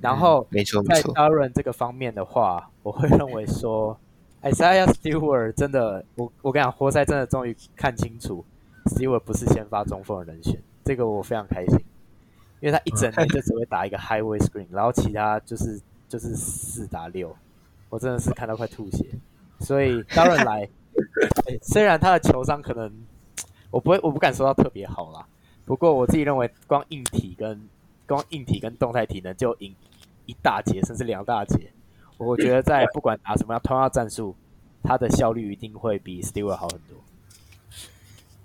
然后，没错，在 Duren 这个方面的话，我会认为说，Isaiah Stewart 真的，我我跟你讲，活塞真的终于看清楚。Stewart 不是先发中锋的人选，这个我非常开心，因为他一整年就只会打一个 highway screen，然后其他就是就是四打六，我真的是看到快吐血。所以当然来，欸，虽然他的球商可能我不会我不敢说他特别好啦，不过我自己认为光硬体跟光硬体跟动态体能就赢一大截甚至两大截，我觉得在不管打什么样同样战术，他的效率一定会比 Stewart 好很多。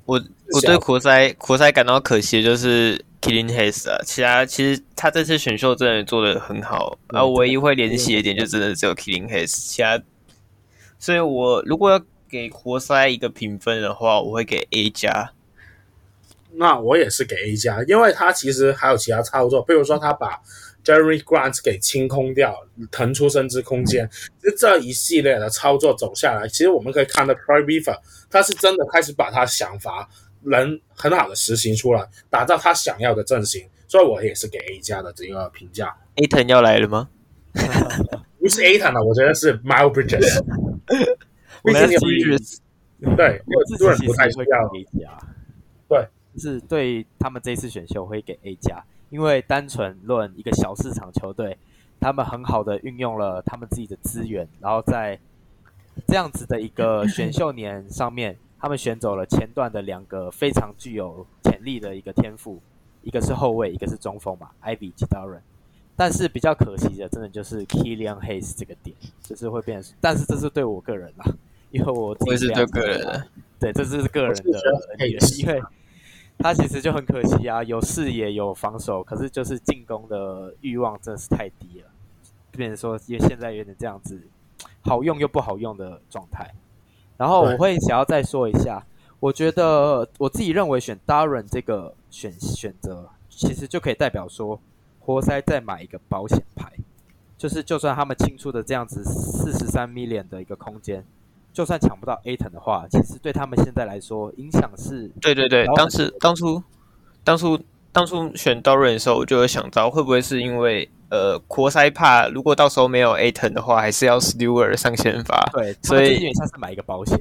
我我对活塞活塞感到可惜的就是 Killian Hayes 啊，其他其实他这次选秀真的做的很好，然后唯一会联系的点就真的只有 Killing Hayes，其他，所以我如果要给活塞一个评分的话，我会给 A 加。那我也是给 A 加，因为他其实还有其他操作，比如说他把 Jerry Grant 给清空掉，腾出升值空间，其实这一系列的操作走下来，其实我们可以看到 Troy Weaver 他是真的开始把他想法能很好的实行出来，打造他想要的阵型，所以我也是给 A 加的这个评价。Ayton 要来了吗？不是 Ayton 了，我觉得是 Miles Bridges。我们是对，我自己不太需要 A 加。对，是对他们这一次选秀会给 A 加。因为单纯论一个小市场球队，他们很好的运用了他们自己的资源，然后在这样子的一个选秀年上面，他们选走了前段的两个非常具有潜力的一个天赋，一个是后卫，一个是中锋嘛，Ivy 及 Duren。但是比较可惜的，真的就是 Killian Hayes 这个点，就是会变，但是这是对我个人啦，因为我自己是对个人的，对，这是个人的因为。他其实就很可惜啊，有视野有防守，可是就是进攻的欲望真的是太低了，变成说因为现在有点这样子，好用又不好用的状态。然后我会想要再说一下，我觉得我自己认为选 Darren 这个选选择，其实就可以代表说，活塞再买一个保险牌，就是就算他们清出的这样子四十三 million 的一个空间，就算抢不到 Ayton 的话，其实对他们现在来说影响是。对对对，当时当初当初当初选 Duren 的时候，我就有想到会不会是因为呃活塞怕如果到时候没有 Ayton 的话，还是要 Stewart 上先发。对，所以基本上是买一个保险。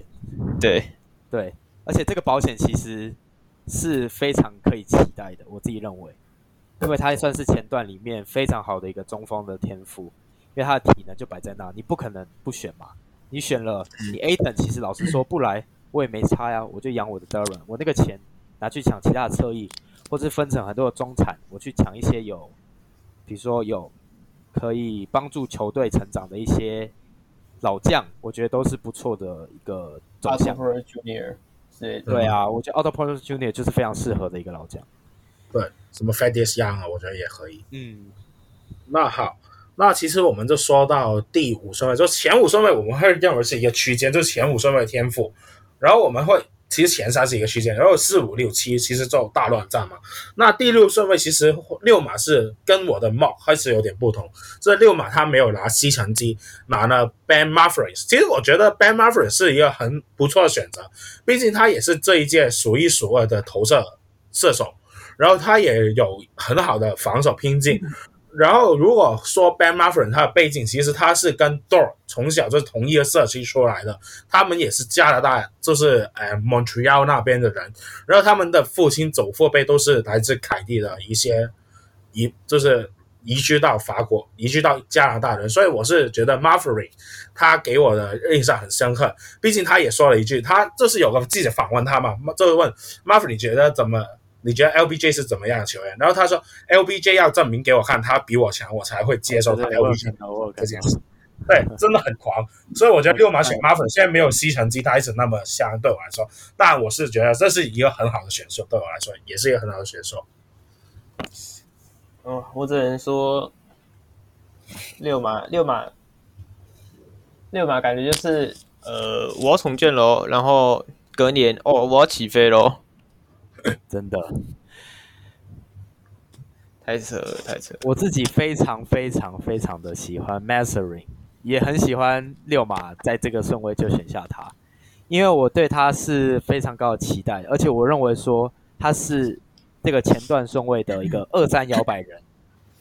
对对。而且这个保险其实是非常可以期待的，我自己认为，因为他也算是前段里面非常好的一个中锋的天赋，因为他的体能就摆在那，你不可能不选嘛。你选了，你 Ayton 其实老实说不来，我也没差呀，我就养我的 Duren，我那个钱拿去抢其他的侧翼，或是分成很多的中产，我去抢一些有，比如说有可以帮助球队成长的一些老将，我觉得都是不错的一个走向。对对啊，我觉得 Otto Porter Junior 就是非常适合的一个老将。对，什么 Thaddeus Young 啊，我觉得也可以。嗯，那好，那其实我们就说到第五顺位，就前五顺位我们会认为是一个区间，就是前五顺位的天赋，然后我们会。其实前三是一个区间，然后四五六七其实就大乱战嘛。那第六顺位其实六马是跟我的 mock 开始有点不同，这六马他没有拿吸尘机，拿了 Ben Mathurin。其实我觉得 Ben Mathurin 是一个很不错的选择，毕竟他也是这一届数一数二的投射射手，然后他也有很好的防守拼劲。然后，如果说 Ben Mathurin 他的背景，其实他是跟 Dor 从小就是同一个社区出来的，他们也是加拿大，就是呃 Montreal 那边的人。然后他们的父亲祖父辈都是来自凯蒂的一些移，就是移居到法国、移居到加拿大人。所以我是觉得 Mathurin 他给我的印象很深刻。毕竟他也说了一句，他就是有个记者访问他嘛，就问 Mathurin 觉得怎么。你觉得 LBJ 是怎么样的球员？然后他说，LBJ 要证明给我看他比我强，我才会接受他 LBJ 这件事。对，真的很狂。所以我觉得六马选 Mathurin 虽然没有吸尘机，他一直那么香，对我来说，但我是觉得这是一个很好的选手，对我来说也是一个很好的选手。嗯，我只能说，六马六马六马感觉就是，呃，我要重建喽，然后隔年哦，我要起飞喽。真的太扯了，太扯了！我自己非常非常非常的喜欢 Mathurin，也很喜欢六马在这个顺位就选下他，因为我对他是非常高的期待，而且我认为说他是这个前段顺位的一个二三摇摆人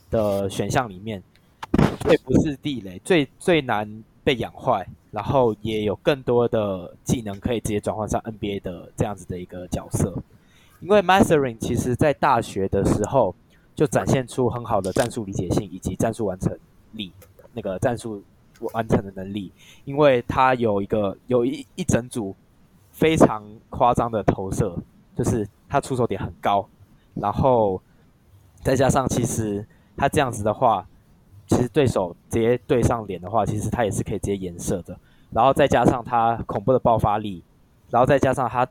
的选项里面最不是地雷，最最难被养坏，然后也有更多的技能可以直接转换上 NBA 的这样子的一个角色。因为 Masering 其实在大学的时候就展现出很好的战术理解性以及战术完成力，那个战术完成的能力。因为他有一个有一一整组非常夸张的投射，就是他出手点很高，然后再加上其实他这样子的话，其实对手直接对上脸的话，其实他也是可以直接颜射的。然后再加上他恐怖的爆发力，然后再加上他。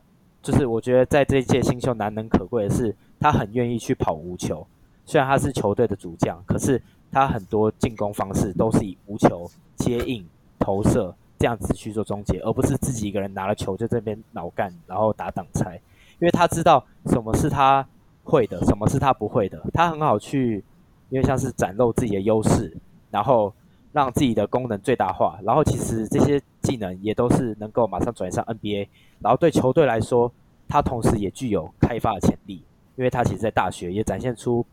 就是我觉得在这一届新秀难能可贵的是，他很愿意去跑无球。虽然他是球队的主将，可是他很多进攻方式都是以无球接应、投射这样子去做终结，而不是自己一个人拿了球就这边脑干，然后打挡拆。因为他知道什么是他会的，什么是他不会的。他很好去，因为像是展露自己的优势，然后让自己的功能最大化。然后其实这些技能也都是能够马上转向 NBA。然后对球队来说，他同时也具有开发的潜力，因为他其实在大学也展现出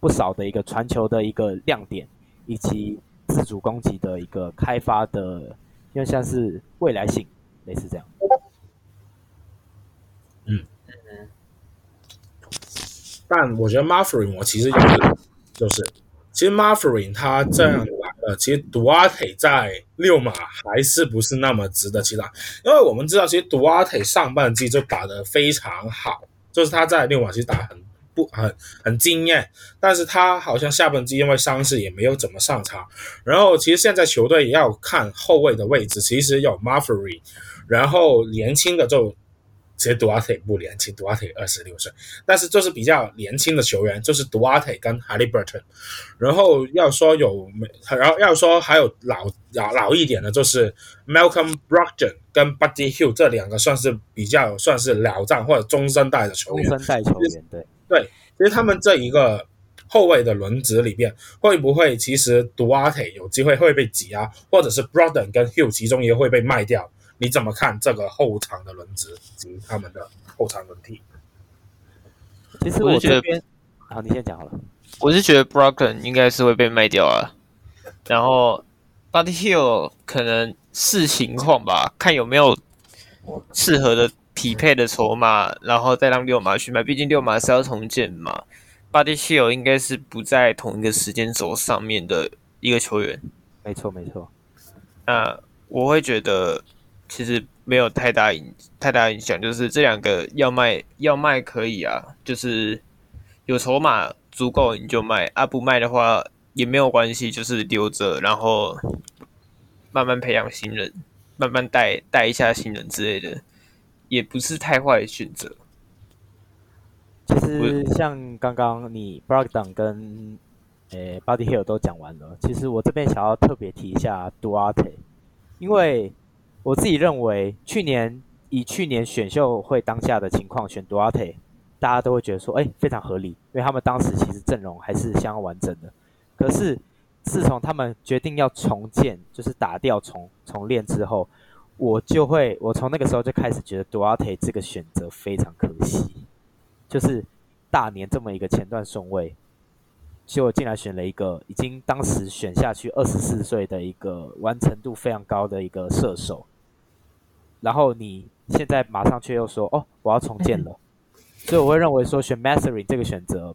不少的一个传球的一个亮点，以及自主攻击的一个开发的，因为像是未来性类似这样。嗯嗯。但我觉得 m a f f r i n 我其实有就是，其实 m a f f r i n 他这样来。呃，其实 Duarte 在六马还是不是那么值得期待，因为我们知道，其实 Duarte 上半季就打得非常好，就是他在六马其实打很不很很惊艳，但是他好像下半季因为伤势也没有怎么上场。然后其实现在球队也要看后卫的位置，其实有 Mathurin，然后年轻的就其实杜阿特不年轻，杜阿特二十六岁，但是就是比较年轻的球员，就是杜阿特跟 Haliburton。然后要说有，然后要说还有老老老一点的，就是 Malcolm Brogdon 跟 Buddy Hield 这两个算是比较算是老将或者中生代的球员。中生代球员，对对，其实他们这一个后卫的轮值里边，会不会其实杜阿特有机会会被挤压，或者是 Brogdon 跟 Hield 其中一个会被卖掉？你怎么看这个后场的轮值及他们的后场轮替？其实我觉得，好，你先讲好了。我是觉得 Broken 应该是会被卖掉啊，然后 Buddy Hield 可能视情况吧，看有没有适合的匹配的筹码，然后再让六马去买。毕竟六马是要重建嘛，Buddy Hield 应该是不在同一个时间轴上面的一个球员。没错，没错。那我会觉得。其实没有太大影太大影响，就是这两个要卖要卖可以啊，就是有筹码足够你就卖啊，不卖的话也没有关系，就是留着，然后慢慢培养新人，慢慢带带一下新人之类的，也不是太坏的选择。其实像刚刚你 Brogdon 跟诶 Buddy Hield 都讲完了，其实我这边想要特别提一下 Duarte，因为。我自己认为，去年以去年选秀会当下的情况选 Duarte，大家都会觉得说，哎，非常合理，因为他们当时其实阵容还是相当完整的。可是自从他们决定要重建，就是打掉重重练之后，我就会，我从那个时候就开始觉得 Duarte 这个选择非常可惜，就是大年这么一个前段顺位。结果竟然选了一个已经当时选下去二十四岁的一个完成度非常高的一个射手。然后你现在马上却又说哦，我要重建了，所以我会认为说选 Mathurin 这个选择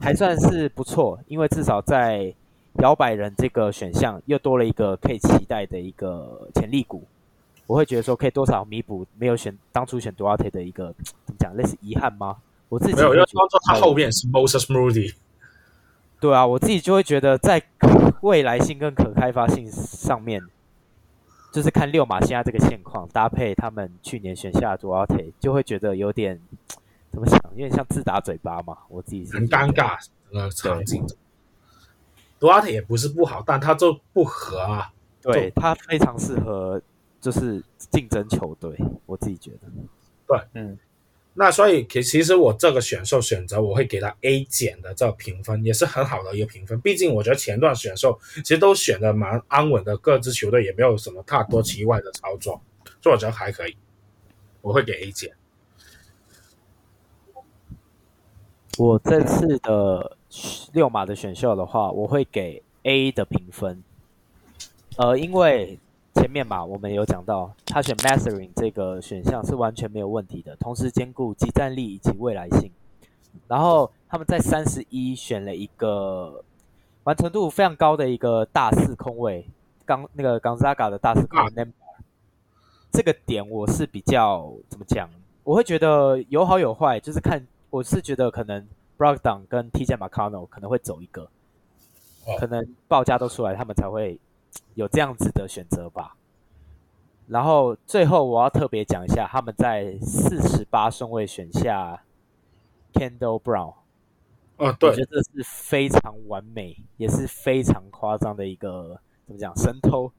还算是不错，因为至少在摇摆人这个选项又多了一个可以期待的一个潜力股，我会觉得说可以多少弥补没有选当初选 Duarte 的一个怎么讲类似遗憾吗？我自己没有，要说他后面是 Moses Moody，对啊，我自己就会觉得在未来性跟可开发性上面。就是看六马现在这个现况，搭配他们去年选下的 Duarte，就会觉得有点怎么想，有点像自打嘴巴嘛。我自己是很尴尬那个场景。Duarte 也不是不好，但他就不合啊。对，他非常适合就是竞争球队，我自己觉得。对，嗯。那所以其其实我这个选秀选择，我会给他 A 减的这个评分，也是很好的一个评分。毕竟我觉得前段选秀其实都选的蛮安稳的，各支球队也没有什么太多奇怪的操作，所以我觉得还可以，我会给 A 减。我这次的六马的选秀的话，我会给 A 的评分，呃，因为。前面嘛，我们有讲到，他选 Mathurin 这个选项是完全没有问题的，同时兼顾即战力以及未来性。然后他们在三十一选了一个完成度非常高的一个大四空位，刚那个 Gonzaga 的大四空位 Nembhard，这个点我是比较怎么讲？我会觉得有好有坏，就是看我是觉得可能 Brogdon 跟 TJ McConnell 可能会走一个，可能报价都出来，他们才会。有这样子的选择吧，然后最后我要特别讲一下，他们在四十八顺位选下 Kendall Brown，啊，对，我觉得这是非常完美，也是非常夸张的一个怎么讲神偷，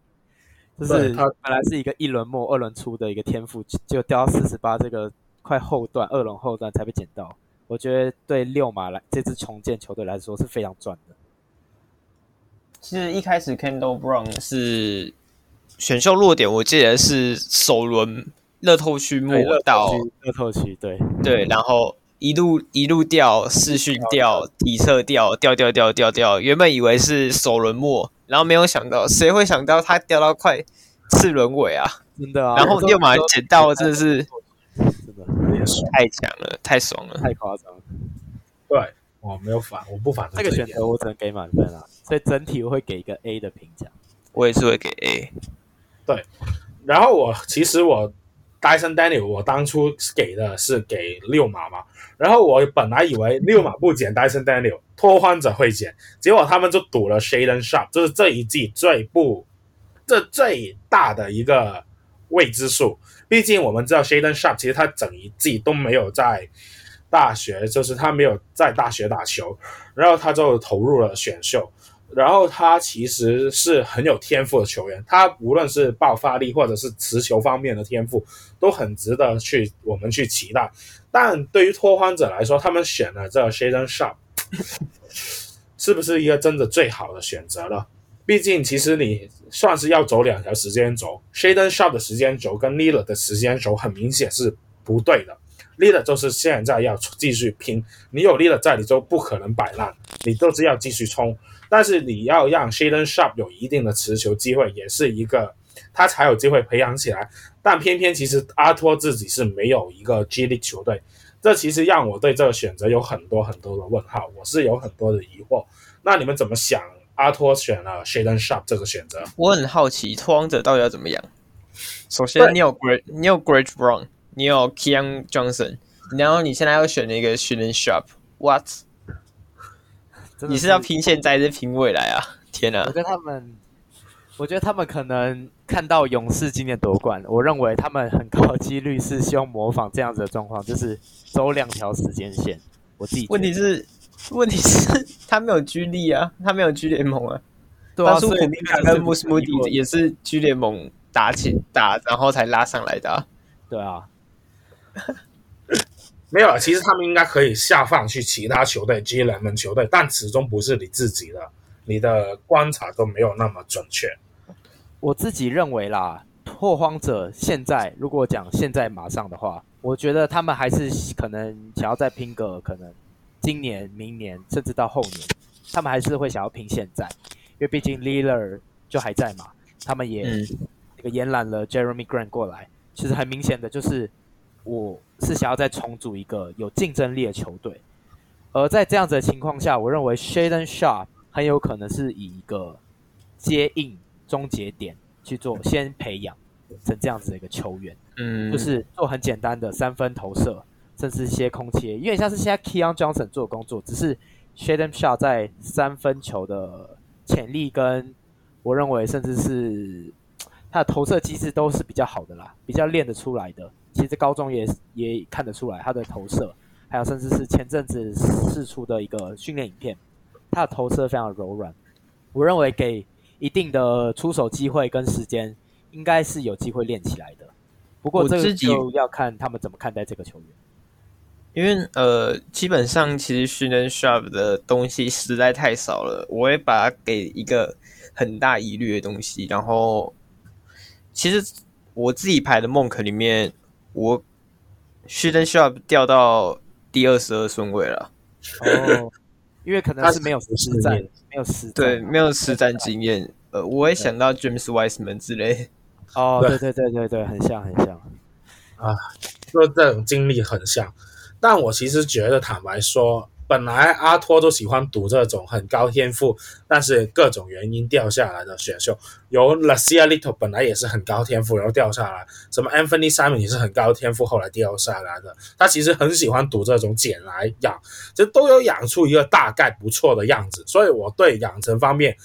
就是他本来是一个一轮末二轮出的一个天赋，就掉到四十八这个快后段二轮后段才被捡到，我觉得对六马来这支重建球队来说是非常赚的。其实一开始 Kendall Brown 是选秀落点，我记得是首轮乐透区末到乐透区，对对，然后一路一路掉，视讯掉，体测掉，掉掉掉掉掉，原本以为是首轮末，然后没有想到，谁会想到他掉到快次轮尾啊？真的啊！然后又把它捡到，真的是真的太强了，太爽了，太夸张了。对，我没有反，我不反这个选择，我只能给满分啊。所以整体我会给一个 A 的评价，我也是会给 A。对，然后我其实我 Dyson Daniel 我当初给的是给六码嘛，然后我本来以为六码不减 Dyson Daniel，拓荒者会减，结果他们就赌了 Shaedon Sharpe，就是这一季最不这最大的一个未知数。毕竟我们知道 Shaedon Sharpe 其实他整一季都没有在大学，就是他没有在大学打球，然后他就投入了选秀。然后他其实是很有天赋的球员，他无论是爆发力或者是持球方面的天赋，都很值得去我们去期待。但对于拓荒者来说，他们选了这个 Shaedon Sharp 是不是一个真的最好的选择呢？毕竟，其实你算是要走两条时间轴，Shaedon Sharp 的时间轴跟 Lillard 的时间轴很明显是不对的。Lillard 就是现在要继续拼，你有 Lillard 在，你就不可能摆烂，你都是要继续冲。但是你要让 Shaedon Sharp 有一定的持球机会，也是一个他才有机会培养起来。但偏偏其实阿托自己是没有一个 G League 球队，这其实让我对这个选择有很多很多的问号，我是有很多的疑惑。那你们怎么想？阿托选了 Shaedon Sharp 这个选择？我很好奇拓荒者到底要怎么样。首先，你有 Greg，你有 Greg Brown，你有 Keon Johnson，然后你现在又选了一个 Shaedon Sharpe，What？你是要拼现在还是拼未来啊？天哪！我觉得他们，我觉得他们可能看到勇士今年夺冠，我认为他们很高几率是希望模仿这样子的状况，就是走两条时间线。我自己问题是，问题是他没有 G 力啊，他没有 G 联盟啊。对啊，所以你看跟穆斯穆迪也是 G 联盟打起打，然后才拉上来的啊。对啊。没有，其实他们应该可以下放去其他球队、G 联盟球队，但始终不是你自己的，你的观察都没有那么准确。我自己认为啦，拓荒者现在如果讲现在马上的话，我觉得他们还是可能想要再拼个可能今年、明年，甚至到后年，他们还是会想要拼现在，因为毕竟 Lillard 就还在嘛，他们也那个延揽了 Jeremy Grant 过来，其实很明显的就是。我是想要再重组一个有竞争力的球队，而在这样子的情况下，我认为 Shaedon Sharpe 很有可能是以一个接应终结点去做先培养成这样子的一个球员，嗯，就是做很简单的三分投射，甚至一些空切，有点像是现在 Keon Johnson 做的工作，只是 Shaedon Sharpe 在三分球的潜力跟我认为甚至是他的投射机制都是比较好的啦，比较练得出来的。其实高中也也看得出来他的投射，还有甚至是前阵子试出的一个训练影片，他的投射非常柔软。我认为给一定的出手机会跟时间，应该是有机会练起来的。不过这个就要看他们怎么看待这个球员。因为呃，基本上其实 Shaedon Sharpe 的东西实在太少了，我会把它给一个很大疑虑的东西。然后，其实我自己排的 mock 里面。我 Shaedon Sharpe 掉到第二十二顺位了。哦，因为可能是没有实战，没有实对，没有实战经验。呃，我也想到 James Wiseman 之类。哦，对对对对对，很像很像。啊，就这种经历很像，但我其实觉得，坦白说。本来阿托都喜欢赌这种很高天赋，但是各种原因掉下来的选秀。有 Nassir Little 本来也是很高天赋，然后掉下来。什么 Anthony Simon 也是很高天赋，后来掉下来的。他其实很喜欢赌这种捡来养，这都有养出一个大概不错的样子。所以我对养成方面，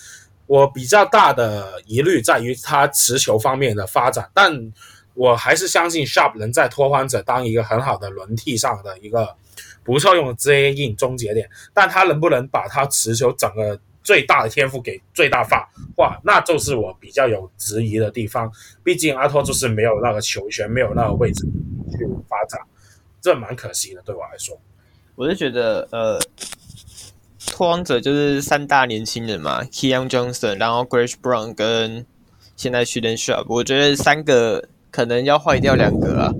我比较大的疑虑在于他持球方面的发展。但我还是相信 Sharp 能在拓荒者当一个很好的轮替上的一个。不错用的接应终结点，但他能不能把他持球整个最大的天赋给最大化？哇，那就是我比较有质疑的地方。毕竟阿托就是没有那个球权，没有那个位置去发展，这蛮可惜的。对我来说，我是觉得，呃，拓荒者就是三大年轻人嘛，Keon Johnson，然后 Greg Brown 跟现在 Shaedon Sharpe，我觉得三个可能要坏掉两个啊。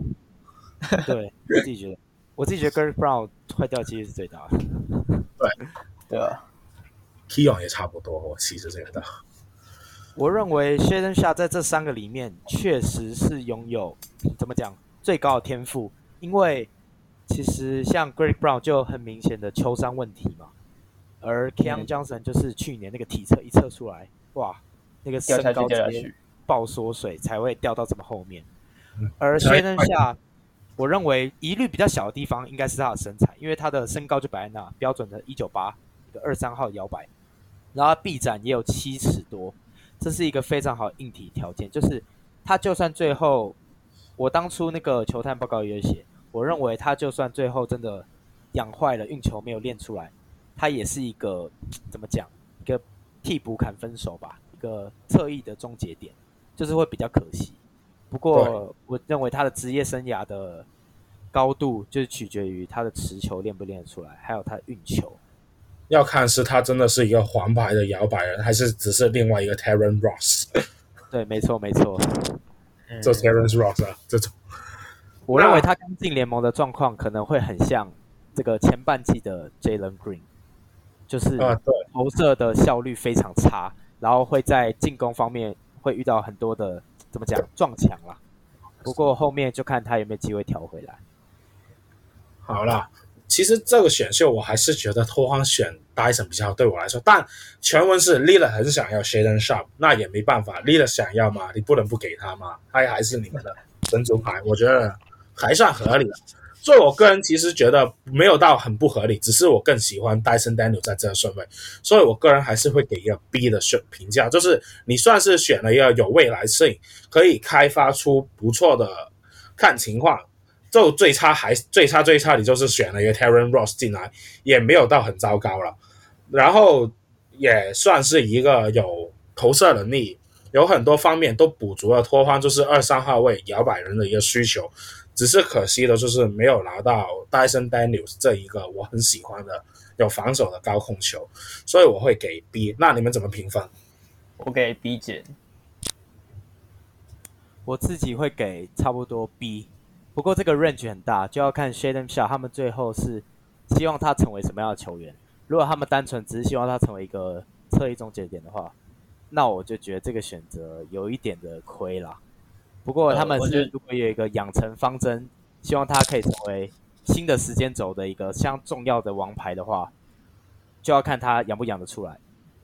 对，我自己觉得。我自己觉得 Greg Brown 坏掉几率是最大的。对，对啊，Keon 也差不多，我其实觉得。我认为 Shaedon Sharpe 在这三个里面确实是拥有怎么讲最高的天赋，因为其实像 Greg Brown 就很明显的球商问题嘛，而 Keon Johnson 就是去年那个体测一测出来，哇，那个身高直接爆缩水才会掉到这么后面，而 Shaedon Sharpe 我认为疑虑比较小的地方应该是他的身材，因为他的身高就摆在那，标准的一九八，一个二三号摇摆，然后臂展也有七尺多，这是一个非常好的硬体条件。就是他就算最后，我当初那个球探报告也有写，我认为他就算最后真的养坏了，运球没有练出来，他也是一个怎么讲，一个替补砍分手吧，一个侧翼的终结点，就是会比较可惜。不过我认为他的职业生涯的高度就是取决于他的持球练不练得出来，还有他的运球。要看是他真的是一个黄牌的摇摆人，还是只是另外一个 Terrence Ross。对，没错，没错，这 Terrence Ross 啊，这种。我认为他刚进联盟的状况可能会很像这个前半季的 Jalen Green，就是投射的效率非常差，然后会在进攻方面会遇到很多的怎么讲撞墙了。不过后面就看他有没有机会调回来。好了。其实这个选秀我还是觉得拓荒选 Dyson 比较好，对我来说。但全文是 Lila 很想要 Shaedon Sharp，那也没办法，Lila 想要嘛，你不能不给他嘛，他还是你们的神主牌，我觉得还算合理。所以我个人其实觉得没有到很不合理，只是我更喜欢 Dyson Daniel 在这个顺位，所以我个人还是会给一个 B 的选评价，就是你算是选了一个有未来性，可以开发出不错的，看情况。就最差还最差最差，你就是选了一个 Terran Ross 进来，也没有到很糟糕了。然后也算是一个有投射能力，有很多方面都补足了拓荒就是二三号位摇摆人的一个需求。只是可惜的就是没有拿到 Dyson Daniels 这一个我很喜欢的有防守的高控球，所以我会给 B。那你们怎么评分？我给 B 减。我自己会给差不多 B。不过这个 range 很大，就要看 Shaedon Sharpe 他们最后是希望他成为什么样的球员。如果他们单纯只是希望他成为一个侧翼终结点的话，那我就觉得这个选择有一点的亏啦。不过他们是如果有一个养成方针，希望他可以成为新的时间轴的一个相当重要的王牌的话，就要看他养不养得出来。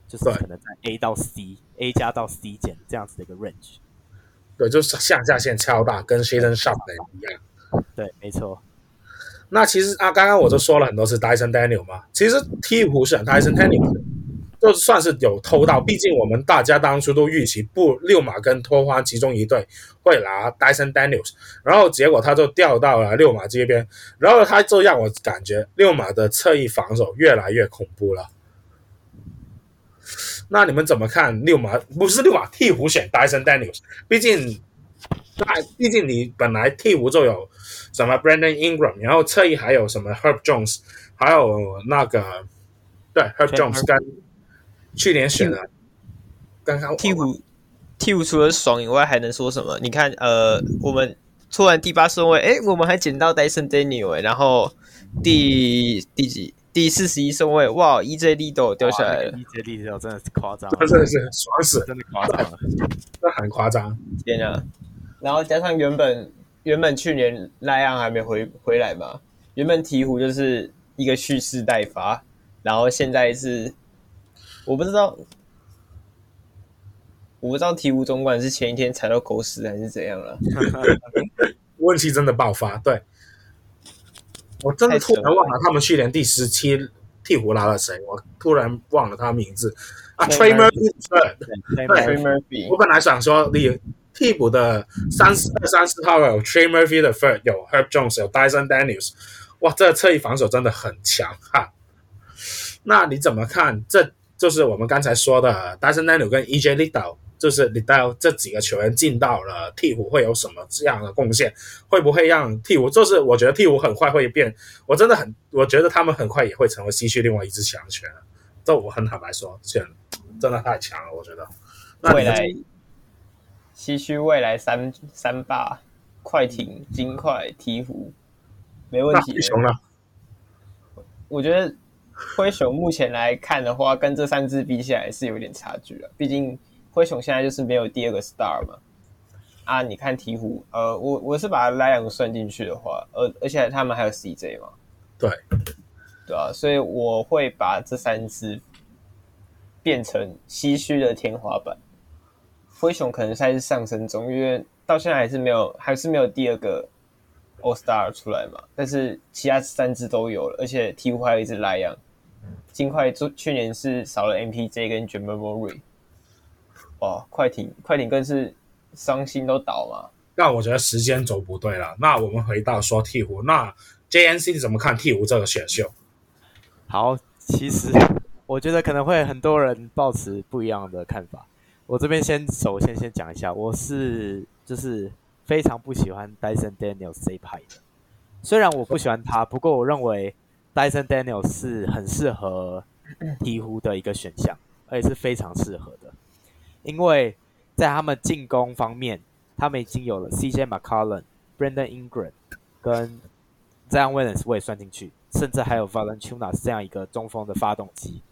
就是可能在 A 到 C，A 加到 C 减这样子的一个 range。对，就是向下线超大，跟 Shaedon Sharpe 的一样。对，没错。那其实啊，刚刚我就说了很多次 Dyson Daniel 嘛，其实鹈鹕选 Dyson Daniel 就算是有偷到，毕竟我们大家当初都预期不六马跟托荒其中一队会拿 Dyson Daniels，然后结果他就掉到了六马这边，然后他就让我感觉六马的侧翼防守越来越恐怖了。那你们怎么看六马？不是六马，鹈鹕选 Dyson Daniels，毕竟，那毕竟你本来鹈鹕就有什么 Brandon Ingram，然后侧翼还有什么 Herb Jones，还有那个对 Herb Jones 跟去年选的，刚刚鹈鹕鹈鹕除了爽以外还能说什么？你看，呃，我们突然第八顺位，哎，我们还捡到 Dyson Daniels，然后第第几？第四十一顺位，哇！EJ Liddell 掉下来了，EJ Liddell 真的是夸张，真的是爽死，真的夸张了，这很夸张，天啊！然后加上原本原本去年赖昂还没回回来嘛，原本鹈鹕就是一个蓄势待发，然后现在是我不知道，我不知道鹈鹕总管是前一天踩到狗屎还是怎样了，问题真的爆发，对。我真的突然忘了他们去年第十七鹈鹕拿了谁，我突然忘了他名字啊，Trey Murphy 对，Trey Murphy。我本来想说你替补的三四二三四号有 Trey Murphy 的 third 有 Herb Jones 有 Dyson Daniels，哇，这个侧翼防守真的很强哈。那你怎么看？这就是我们刚才说的 Dyson Daniels 跟 EJ Liddell。就是你带这几个球员进到了鹈鹕，会有什么这样的贡献？会不会让鹈鹕？就是我觉得鹈鹕很快会变，我真的很，我觉得他们很快也会成为西区另外一支强权。这我很坦白说，选真的太强了，我觉得。未来西区未来三三霸，快艇、金块、鹈鹕，没问题。灰熊呢？我觉得灰熊目前来看的话，跟这三支比起来是有点差距了，毕竟。灰熊现在就是没有第二个 star 嘛？啊，你看鹈鹕，呃，我我是把莱昂算进去的话，而而且他们还有 CJ 嘛？对，对啊，所以我会把这三支变成唏嘘的天花板。灰熊可能还是上升中，因为到现在还是没有，还是没有第二个 All Star 出来嘛。但是其他三支都有了，而且鹈鹕还有一支莱昂。金块就去年是少了 MPJ 跟 Jamal Murray。哦，快艇，快艇更是伤心都倒嘛。那我觉得时间轴不对了。那我们回到说鵜鹕，那 JNC 你怎么看鵜鹕这个选秀？好，其实我觉得可能会很多人抱持不一样的看法。我这边先首先先讲一下，我是就是非常不喜欢 Dyson Daniels 这一派的。虽然我不喜欢他，不过我认为 Dyson Daniels 是很适合鹈鹕的一个选项，而且是非常适合的，因为在他们进攻方面。他们已经有了 CJ McCollum、Brandon Ingram 跟 Zion Williams，我也算进去，甚至还有 Valanciunas 这样一个中锋的发动机。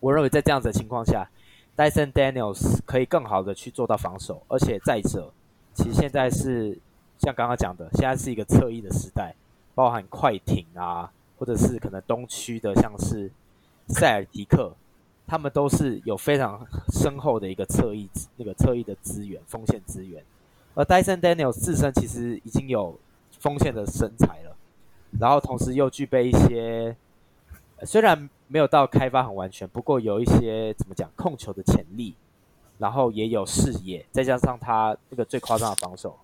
我认为在这样子的情况下，Dyson Daniels 可以更好的去做到防守，而且再者，其实现在是像刚刚讲的，现在是一个侧翼的时代，包含快艇啊，或者是可能东区的像是塞尔提克。他们都是有非常深厚的一个侧翼，那个侧翼的资源、锋线资源。而 Dyson Daniel 自身其实已经有锋线的身材了，然后同时又具备一些，虽然没有到开发很完全，不过有一些怎么讲控球的潜力，然后也有视野，再加上他那个最夸张的防守，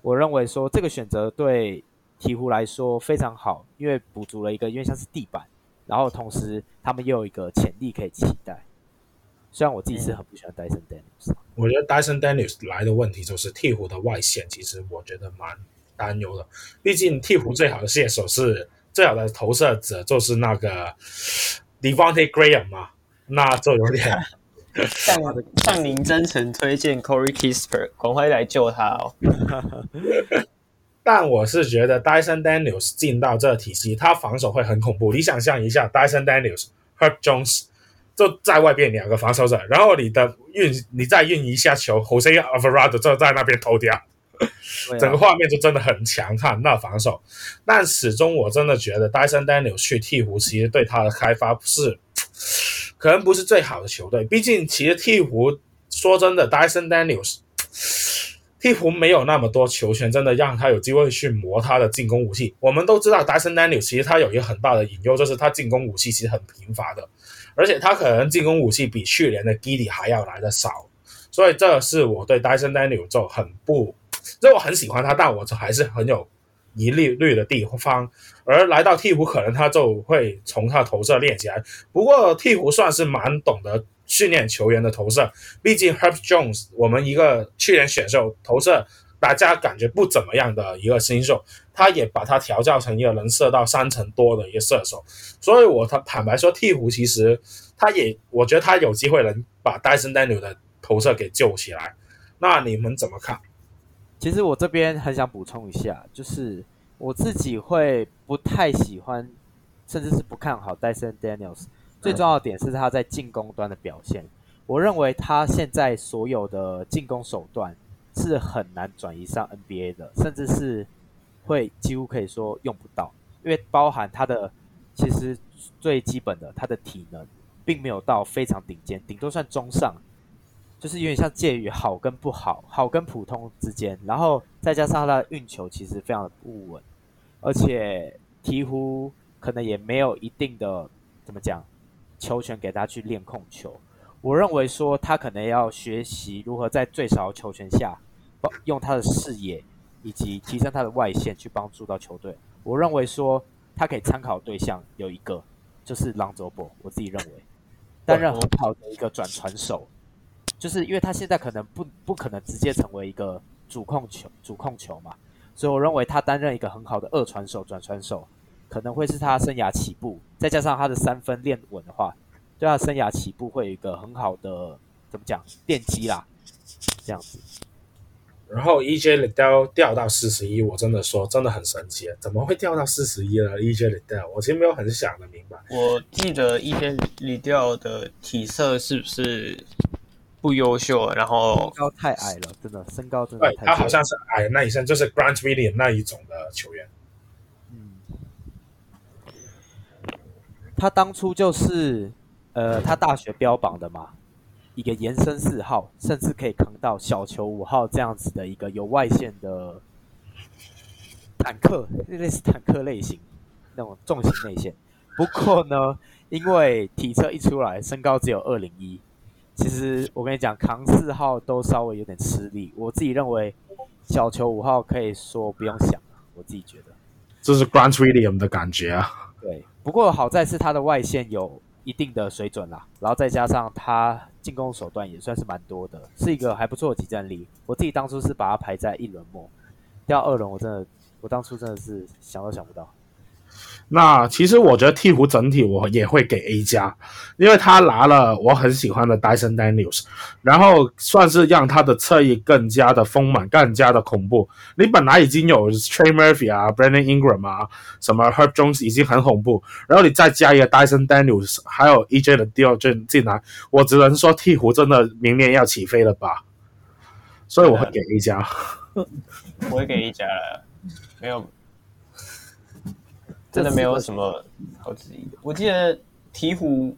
我认为说这个选择对鹈鹕来说非常好，因为补足了一个因为像是地板。然后同时，他们又有一个潜力可以期待。虽然我自己是很不喜欢 Dyson Daniels，我觉得 Dyson Daniels 来的问题就是鹈鹕的外线，其实我觉得蛮担忧的。毕竟鵜鹕最好的射手是最好的投射者，就是那个 Devonte' Graham 嘛，那就有点向向您真诚推荐 Corey Kispert，赶快来救他哦。但我是觉得 Dyson Daniels 进到这个体系，他防守会很恐怖。你想象一下，Dyson Daniels、Herb Jones 就在外边两个防守者，然后你的运，你再运一下球，Jose Alvarado 就在那边偷掉，整个画面就真的很强悍，那防守。但始终我真的觉得 Dyson Daniels 去鹈鹕，其实对他的开发不是，可能不是最好的球队。毕竟，其实鹈鹕说真的，Dyson Daniels。鹈鹕没有那么多球权，真的让他有机会去磨他的进攻武器。我们都知道，Dyson Daniels 其实他有一个很大的隐忧，就是他进攻武器其实很贫乏的，而且他可能进攻武器比去年的 Giddey 还要来的少。所以这是我对 Dyson Daniels 就很不，就我很喜欢他，但我还是很有疑虑虑的地方。而来到鹈鹕，可能他就会从他的投射练起来。不过鹈鹕算是蛮懂得。训练球员的投射，毕竟 Herb Jones 我们一个去年选秀投射大家感觉不怎么样的一个新秀，他也把他调教成一个能射到三成多的一个射手，所以我他坦白说，鹈鹕其实他也我觉得他有机会能把 Dyson Daniel 的投射给救起来。那你们怎么看？其实我这边很想补充一下，就是我自己会不太喜欢，甚至是不看好 Dyson Daniels。最重要的点是他在进攻端的表现，我认为他现在所有的进攻手段是很难转移上 NBA 的，甚至是会几乎可以说用不到，因为包含他的其实最基本的他的体能并没有到非常顶尖，顶多算中上，就是有点像介于好跟不好、好跟普通之间，然后再加上他的运球其实非常的不稳，而且鹈鹕可能也没有一定的怎么讲。球权给他去练控球，我认为说他可能要学习如何在最少球权下，用他的视野以及提升他的外线去帮助到球队。我认为说他可以参考对象有一个就是 Lonzo Ball，我自己认为担任很好的一个转传手，就是因为他现在可能不不可能直接成为一个主控球主控球嘛，所以我认为他担任一个很好的二传手转传手。可能会是他生涯起步，再加上他的三分练稳的话，对他生涯起步会有一个很好的怎么讲奠基啦，这样子。然后 EJ Liddell 掉到四十一，我真的说真的很神奇，怎么会掉到四十一了？EJ Liddell，我其实没有很想的明白。我记得 EJ Liddell 的体色是不是不优秀？然后身高太矮了，真的身高真的太矮。他好像是矮那一身，就是 Grant Williams 那一种的球员。他当初就是，呃，他大学标榜的嘛，一个延伸四号，甚至可以扛到小球五号这样子的一个有外线的坦克，类似坦克类型那种重型内线。不过呢，因为体测一出来，身高只有二零一，其实我跟你讲，扛四号都稍微有点吃力。我自己认为小球五号可以说不用想了，我自己觉得这是 Grant Williams 的感觉啊。对，不过好在是他的外线有一定的水准啦，然后再加上他进攻手段也算是蛮多的，是一个还不错的集战力。我自己当初是把他排在一轮末，掉二轮我真的，我当初真的是想都想不到。那其实我觉得鹈鹕整体我也会给 A 加，因为他拿了我很喜欢的 Dyson Daniels，然后算是让他的侧翼更加的丰满，更加的恐怖。你本来已经有 Trey Murphy 啊，Brandon Ingram 啊，什么 Herb Jones 已经很恐怖，然后你再加一个 Dyson Daniels，还有 EJ 的 Dior 进来，我只能说鹈鹕真的明年要起飞了吧？所以我会给 A 加，我会给 A 加了，没有。真的没有什么好质疑的。我记得鹈鹕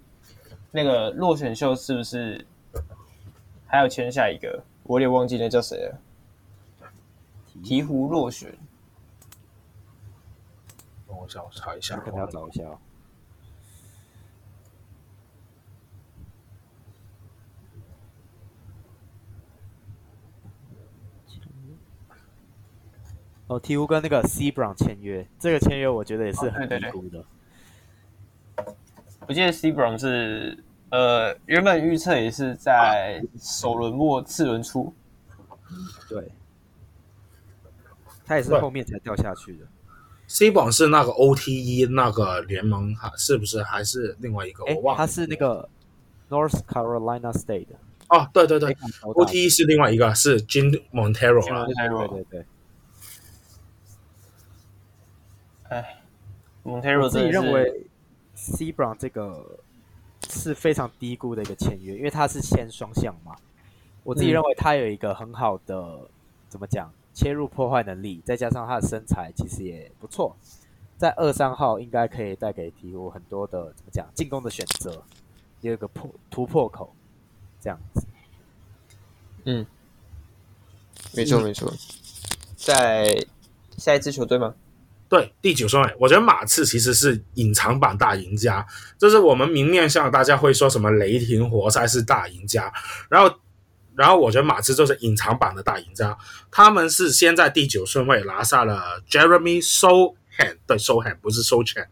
那个落选秀是不是还有签下一个？我有点忘记那叫谁了。鹈鹕落选，等我一下，我查一下，可能要找一下。哦，鵜鹕跟那个 C Brown 签约，这个签约我觉得也是很低估的。我记得 C Brown 是呃，原本预测也是在首轮末次轮初，对，他也是后面才掉下去的。C Brown 是那个 OTE 那个联盟，还，是不是还是另外一个？我忘了，他是那个 North Carolina State。哦，对对对，OTE 是另外一个，是 Jim Montero 了。对对对。哎，蒙特罗自己认为，C Brown 这个是非常低估的一个签约，因为他是签双向嘛。我自己认为他有一个很好的、嗯、怎么讲切入破坏能力，再加上他的身材其实也不错，在二三号应该可以带给鹈鹕很多的怎么讲进攻的选择，有一个破突破口这样子。嗯，没错没错，在下一支球队吗？对，第九顺位，我觉得马刺其实是隐藏版大赢家，就是我们明面上大家会说什么雷霆、活塞是大赢家，然后，然后我觉得马刺就是隐藏版的大赢家，他们是先在第九顺位拿下了 Jeremy Sochan，对，Sochan 不是 Sochan，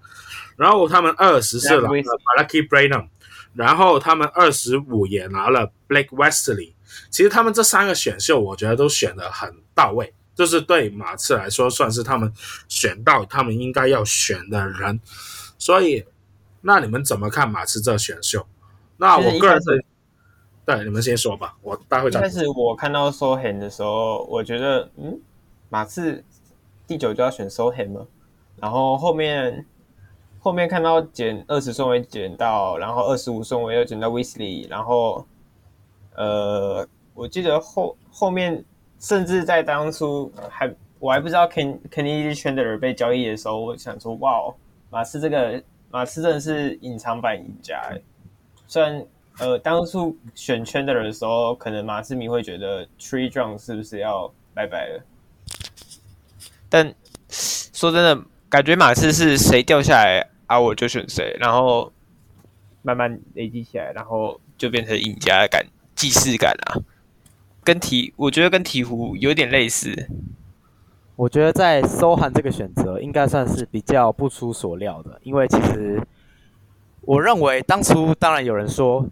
然后他们二十是拿了 Malaki Branham，然后他们二十五也拿了 Blake Wesley，其实他们这三个选秀，我觉得都选的很到位。就是对马刺来说，算是他们选到他们应该要选的人，所以那你们怎么看马刺这选秀？那我个人是，对你们先说吧，我待会再。开始我看到 Sochan 的时候，我觉得嗯，马刺第九就要选 Sochan 吗？然后后面后面看到减二十顺位减到，然后二十五顺位又减到 Wesley，然后呃，我记得后后面。甚至在当初还我还不知道 Ken Kennedy Chandler 被交易的时候，我想说，哇哦，马刺这个马刺真的是隐藏版赢家。虽然呃当初选 Chandler 的时候，可能马刺迷会觉得 Tre Jones 是不是要拜拜了？但说真的，感觉马刺是谁掉下来啊，我就选谁，然后慢慢累积起来，然后就变成赢家的感既视感啊。跟鵜，我觉得跟鵜鹕有点类似。我觉得在 Sochan 这个选择应该算是比较不出所料的，因为其实我认为当初当然有人说，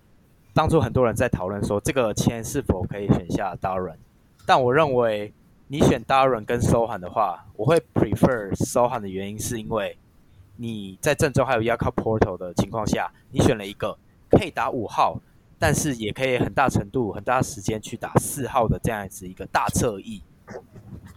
当初很多人在讨论说这个签是否可以选下 Darren，但我认为你选 Darren 跟 Sochan 的话，我会 prefer Sochan 的原因是因为你在阵中还有 Jakob Poeltl 的情况下，你选了一个可以打五号。但是也可以很大程度、很大时间去打四号的这样子一个大侧翼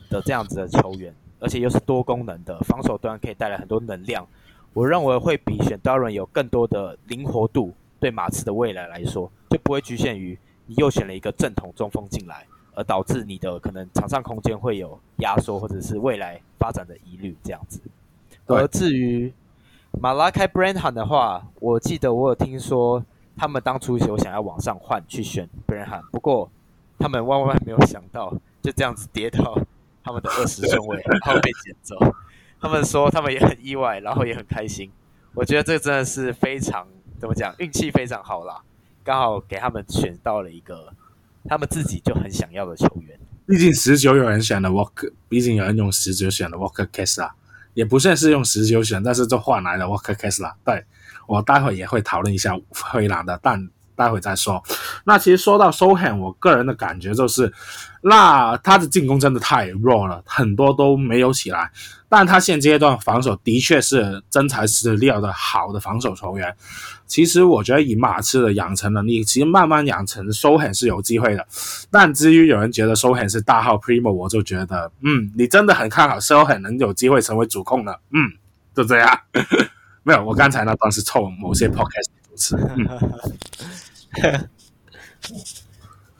的这样子的球员，而且又是多功能的防守端，可以带来很多能量。我认为会比选 Darren 有更多的灵活度，对马刺的未来来说，就不会局限于你又选了一个正统中锋进来，而导致你的可能场上空间会有压缩，或者是未来发展的疑虑这样子。而至于 Malaki Branham 的话，我记得我有听说。他们当初有想要往上换去选 Branham，不过他们万万没有想到就这样子跌到他们的二十顺位，然后被捡走。他们说他们也很意外，然后也很开心。我觉得这真的是非常怎么讲，运气非常好啦。刚好给他们选到了一个他们自己就很想要的球员。毕竟十九有人选了 Walker，毕竟有人用十九选了 Walker Kessler，也不算是用十九选，但是就换来了 Walker Kessler。对，我待会也会讨论一下灰狼的，但。待会再说。那其实说到 Sohan，我个人的感觉就是，那他的进攻真的太弱了，很多都没有起来。但他现阶段防守的确是真材实料的好的防守球员。其实我觉得以马刺的养成能力，其实慢慢养成 Sohan 是有机会的。但至于有人觉得 Sohan 是大号 Primo，我就觉得，嗯，你真的很看好 Sohan 能有机会成为主控的？嗯，就这样。没有，我刚才那段是凑某些 Podcast 主持。嗯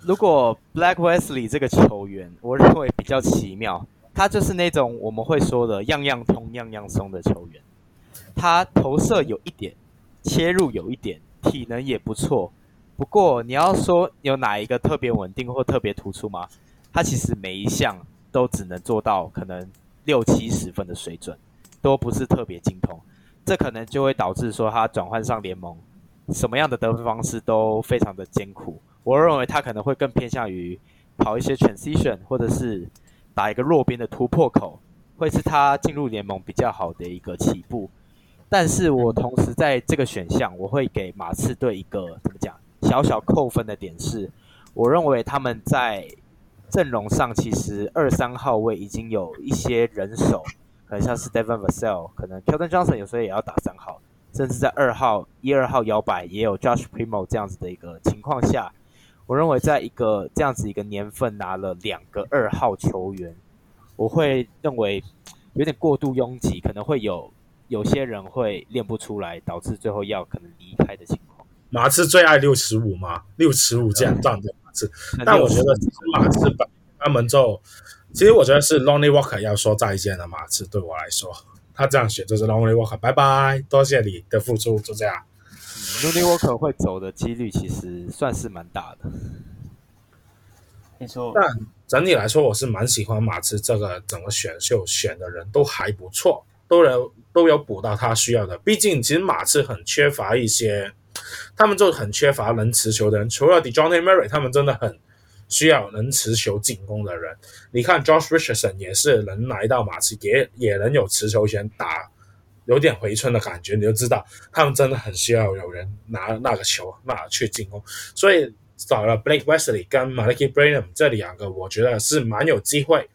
如果 Blake Wesley 这个球员，我认为比较奇妙，他就是那种我们会说的样样通样样松的球员。他投射有一点，切入有一点，体能也不错。不过你要说有哪一个特别稳定或特别突出吗？他其实每一项都只能做到可能六七十分的水准，都不是特别精通。这可能就会导致说他转换上联盟。什么样的得分方式都非常的艰苦，我认为他可能会更偏向于跑一些 transition，或者是打一个弱边的突破口，会是他进入联盟比较好的一个起步。但是我同时在这个选项，我会给马刺队一个怎么讲小小扣分的点是，我认为他们在阵容上其实二三号位已经有一些人手，可能像是 Devin Vassell，可能 Keldon Johnson 有时候也要打三号。甚至在二号、一二号摇摆也有 Josh Primo 这样子的一个情况下，我认为在一个这样子一个年份拿了两个二号球员，我会认为有点过度拥挤，可能会有有些人会练不出来，导致最后要可能离开的情况。马刺最爱六尺五嘛，六尺五这样站的马刺，但我觉得其实马刺把他们就，其实我觉得是 Lonnie Walker 要说再见了马刺，对我来说。他这样选就是 Lonnie Walker，拜拜，多谢你的付出，就这样。Lonnie Walker 会走的几率其实算是蛮大的，没错。但整体来说，我是蛮喜欢马刺这个整个选秀选的人都还不错，都有都有补到他需要的。毕竟其实马刺很缺乏一些，他们就很缺乏能持球的人，除了 Dejounte Murray，他们真的很。需要能持球进攻的人，你看 Josh Richardson 也是能来到马刺，也也能有持球权打，有点回春的感觉，你就知道他们真的很需要有人拿那个球那去进攻。所以找了 Blake Wesley 跟 Maliki Branham 这两个，我觉得是蛮有机会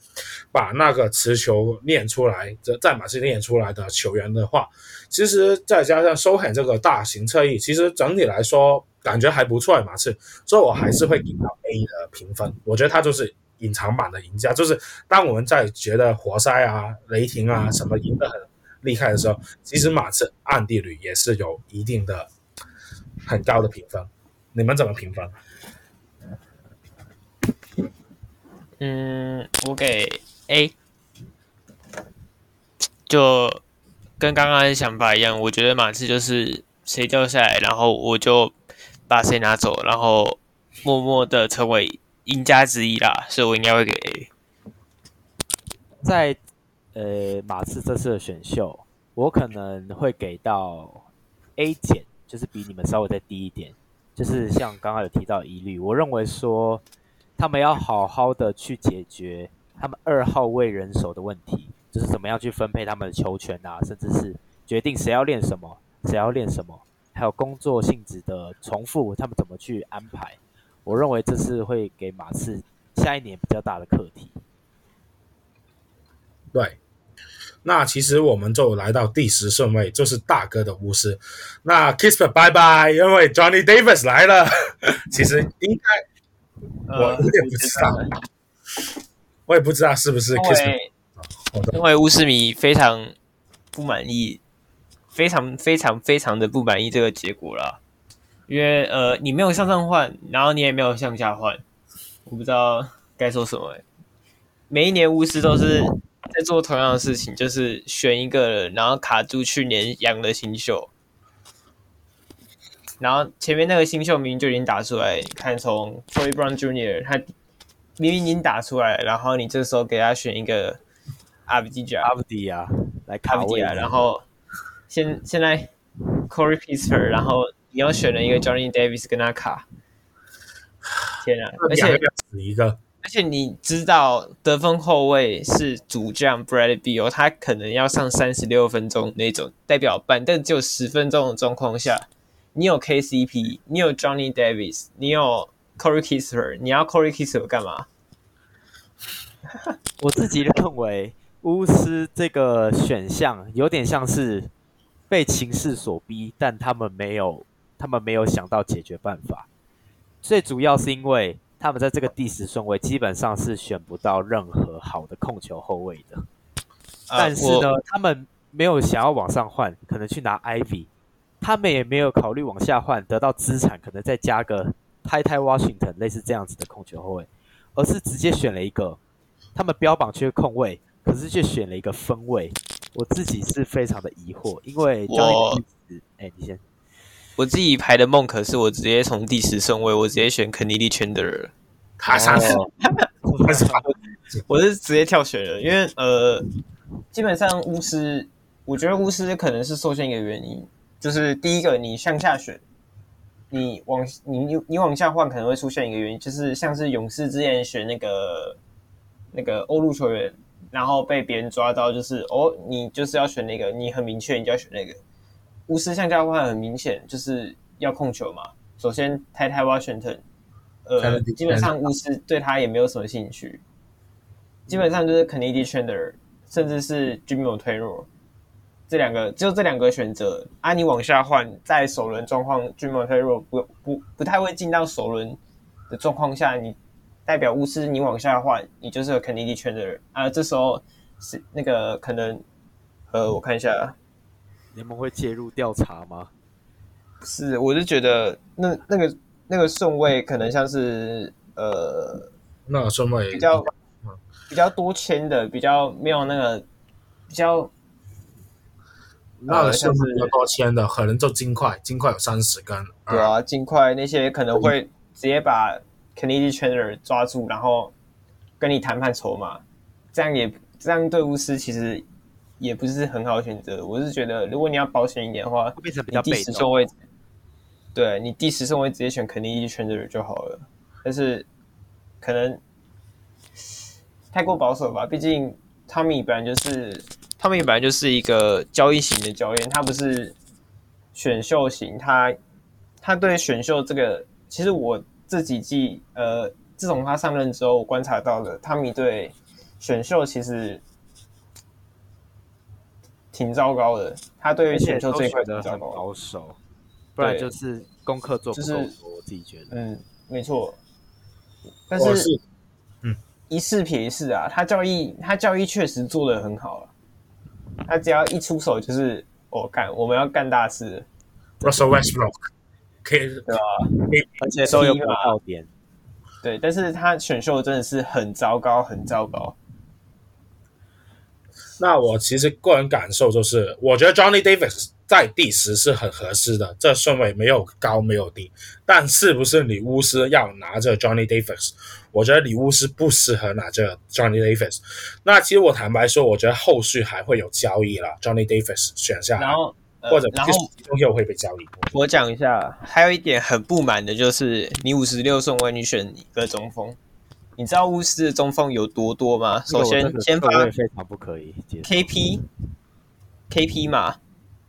把那个持球练出来，在马刺练出来的球员的话，其实再加上 s o h a n 这个大型侧翼，其实整体来说。感觉还不错，马刺，所以我还是会给到 A 的评分。我觉得他就是隐藏版的赢家，就是当我们在觉得活塞啊、雷霆啊什么赢得很厉害的时候，其实马刺暗地里也是有一定的很高的评分。你们怎么评分？嗯，我给 A，就跟刚刚的想法一样，我觉得马刺就是谁掉下来，然后我就。把谁拿走，然后默默的成为赢家之一啦，所以我应该会给 A。在呃马刺这次的选秀，我可能会给到 A 减，就是比你们稍微再低一点。就是像刚刚有提到疑虑，我认为说他们要好好的去解决他们二号位人手的问题，就是怎么样去分配他们的球权啊，甚至是决定谁要练什么，谁要练什么。还有工作性质的重复，他们怎么去安排？我认为这是会给马刺下一年比较大的课题。对，那其实我们就来到第十顺位，就是大哥的巫师。那 Kispert 拜拜，因为 Johnny Davis 来了。其实应该，我有点不知道，呃、我也不知道是不是 Kispert，因为巫师迷非常不满意。非常非常非常的不满意这个结果了，因为呃，你没有向上换，然后你也没有向下换，我不知道该说什么、欸。每一年巫师都是在做同样的事情，就是选一个人，然后卡住去年养的新秀，然后前面那个新秀明明就已经打出来，你看从 Troy Brown Jr. 他明明已经打出来，然后你这时候给他选一个阿布迪加阿布迪亚来卡位，然后。现现在，Corey Kispert，然后你要选了一个 Johnny Davis 跟他卡，天啊！而且死一个，而且你知道得分后卫是主将 Bradley Beal，他可能要上三十六分钟那种，代表板凳只有十分钟的状况下，你有 KCP，你有 Johnny Davis，你有 Corey Kispert，你要 Corey Kispert 干嘛？我自己认为巫师这个选项有点像是被情势所逼，但他们没有。他们没有想到解决办法，最主要是因为他们在这个第十顺位基本上是选不到任何好的控球后卫的。但是呢，他们没有想要往上换，可能去拿 Ivy，他们也没有考虑往下换，得到资产可能再加个 Ty Ty Washington 类似这样子的控球后卫，而是直接选了一个他们标榜缺控卫，可是却选了一个分卫。我自己是非常的疑惑，因为我，哎，你先。我自己排的梦可是我直接从第十顺位，我直接选 Kennedy Chandler，他上去，我是直接跳选了，因为呃，基本上巫师，我觉得巫师可能是受限一个原因，就是第一个你向下选，你往你你你往下换可能会出现一个原因，就是像是勇士之前选那个那个欧陆球员，然后被别人抓到，就是哦，你就是要选那个，你很明确你就要选那个。巫师向下换很明显就是要控球嘛。首先，Ty Ty Washington，呃，基本上巫师对他也没有什么兴趣。基本上就是 Kennedy Chandler，甚至是 Jimmy 推弱这两个，只有这两个选择。啊，你往下换，在首轮状况，Jimmy 推弱不不不太会进到首轮的状况下，你代表巫师，你往下换，你就是个肯尼迪圈的人啊。这时候是那个可能，呃，我看一下。联盟会介入调查吗？是，我是觉得那那个那个顺位可能像是呃，那个顺位比较比较多签的，比较没有那个比较，那个像是比较多签的，可能就金块，金块有三十根，对啊，金块那些可能会直接把 Kennedy Chandler 抓住，然后跟你谈判筹码，这样也这样对巫师其实。也不是很好选择，我是觉得，如果你要保险一点的话，会变成比较被动。第十顺位，对你第十顺位直接选肯尼迪圈的人就好了。但是可能太过保守吧，毕竟汤米本来就是汤米本来就是一个交易型的教练，他不是选秀型。他他对选秀这个，其实我这几季呃，自从他上任之后，我观察到了汤米对选秀其实。挺糟糕的，他对于选秀这一块的很保守，不然就是功课做不够多。就是、我自己觉得，嗯，没错。但是，是嗯，一试撇一试啊，他交易他交易确实做的很好啊。他只要一出手就是我干、哦，我们要干大事。Russell Westbrook，可以对吧？而且都有跑道点。对，但是他选秀真的是很糟糕，很糟糕。那我其实个人感受就是，我觉得 Johnny Davis 在第十是很合适的，这顺位没有高没有低。但是不是你巫师要拿着 Johnny Davis？我觉得你巫师不适合拿着 Johnny Davis。那其实我坦白说，我觉得后续还会有交易了，Johnny Davis 选下来，然后、呃、或者然后又会被交易。我讲一下，还有一点很不满的就是，你五十六顺位你选一个中锋。你知道巫师的中锋有多多吗？首先，先发非常不可以。KP，KP 嘛，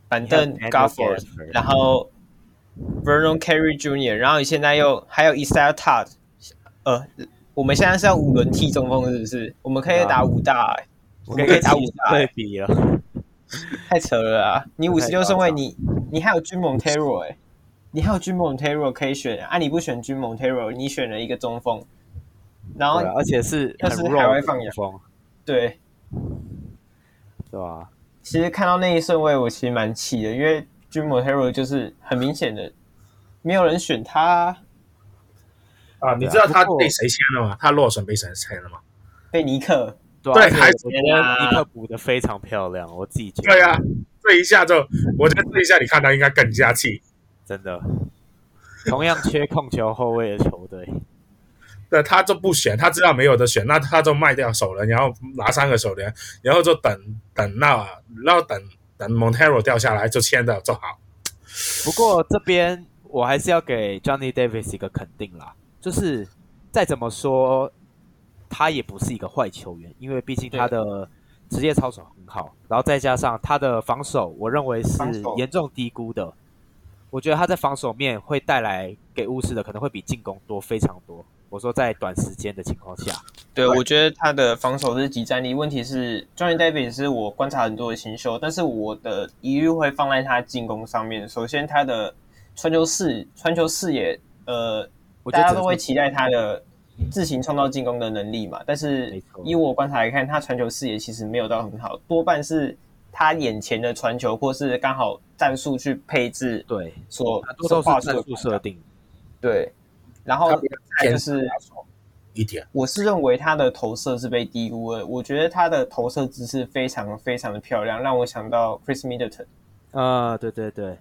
板凳 Gafford，然后 Vernon Carey Jr.，然后你现在又还有 Isaiah Todd，呃，我们现在是要五轮替中锋，是不是？我们可以打五大、欸，我们可以打五大、欸，对比啊，太扯了啊！你五十六顺位，你你还有 Jim Montero 哎，你还有 Jim Montero 可以选啊！你不选 Jim Montero，你选了一个中锋。然后，而且是又是海外放风，对，对吧？其实看到那一顺位，我其实蛮气的，因为 Jimmy Montero 就是很明显的没有人选他啊！你知道他被谁签了吗？他落选被谁签了吗？被尼克，对，还觉得尼克补的非常漂亮，我自己觉得。对啊，这一下就，我觉得这一下你看他应该更加气，真的。同样缺控球后卫的球队。对，他就不选，他知道没有的选，那他就卖掉首轮，然后拿三个首轮，然后就等等那，然后等等 Montero 掉下来就签的就好。不过这边我还是要给 Johnny Davis 一个肯定啦，就是再怎么说，他也不是一个坏球员，因为毕竟他的职业操守很好，然后再加上他的防守，我认为是严重低估的。我觉得他在防守面会带来给巫师的可能会比进攻多非常多。我说在短时间的情况下，对，我觉得他的防守是即战力。问题是，Johnny Davis 是我观察很多的新秀，但是我的疑虑会放在他进攻上面。首先，他的传球视传球视野，呃，大家都会期待他的自行创造进攻的能力嘛。但是以我观察来看，他传球视野其实没有到很好，多半是他眼前的传球，或是刚好战术去配置，对，所都是战术设定，对。然后还是一点，我是认为他的投射是被低估了。我觉得他的投射姿势非常非常的漂亮，让我想到 Chris Middleton。啊，对对对，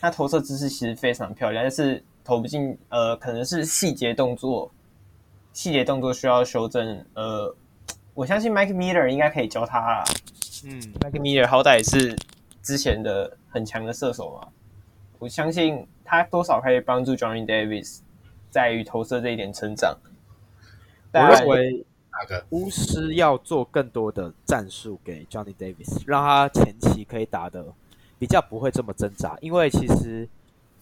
他投射姿势其实非常漂亮，但是投不进。呃，可能是细节动作，细节动作需要修正。呃，我相信 Mike Miller 应该可以教他啦。嗯，Mike Miller 好歹也是之前的很强的射手嘛，我相信他多少可以帮助 Johnny Davis。在于投射这一点成长，我认为巫师要做更多的战术给 Johnny Davis，让他前期可以打的比较不会这么挣扎，因为其实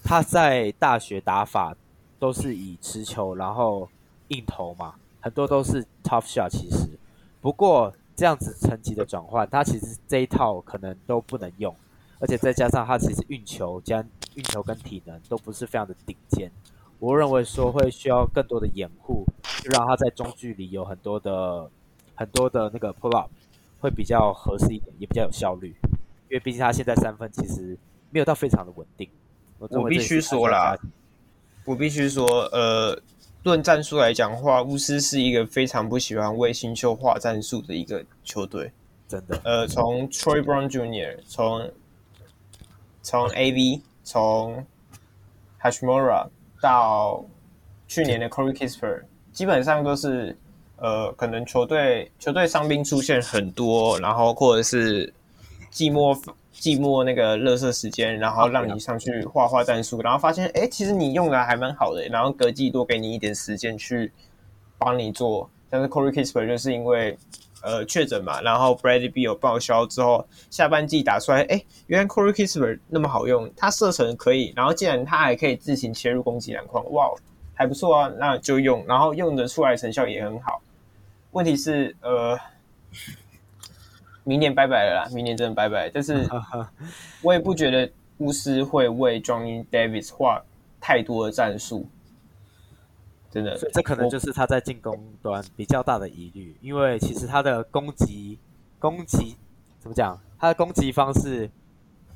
他在大学打法都是以持球然后硬投嘛，很多都是 tough shot。其实不过这样子层级的转换，他其实这一套可能都不能用，而且再加上他其实运球加运球跟体能都不是非常的顶尖。我认为说会需要更多的掩护，就让他在中距离有很多的很多的那个 pull up，会比较合适一点，也比较有效率。因为毕竟他现在三分其实没有到非常的稳定。我必须说啦，我必须说，呃，论战术来讲的话，巫师是一个非常不喜欢为新秀化战术的一个球队，真的。呃，从 Troy Brown Jr.，从从 AV，从 Hashimura。到去年的 Corey Kispert，基本上都是呃，可能球队球队伤兵出现很多，然后或者是季末寂寞那个乐色时间，然后让你上去画画战术，然后发现哎、其实你用的还蛮好的，然后隔季多给你一点时间去帮你做，但是 Corey Kisper 就是因为。呃，确诊嘛，然后 Bradley Beal 报销之后，下半季打出来，哎，原来 Corey Kisper 那么好用，他射程可以，然后既然他还可以自行切入攻击篮筐，哇，还不错啊，那就用，然后用得出来成效也很好。问题是，呃，明年拜拜了啦，明年真的拜拜。但是，我也不觉得巫师会为 Johnny Davis 画太多的战术。真的，这可能就是他在进攻端比较大的疑虑，因为其实他的攻击攻击怎么讲？他的攻击方式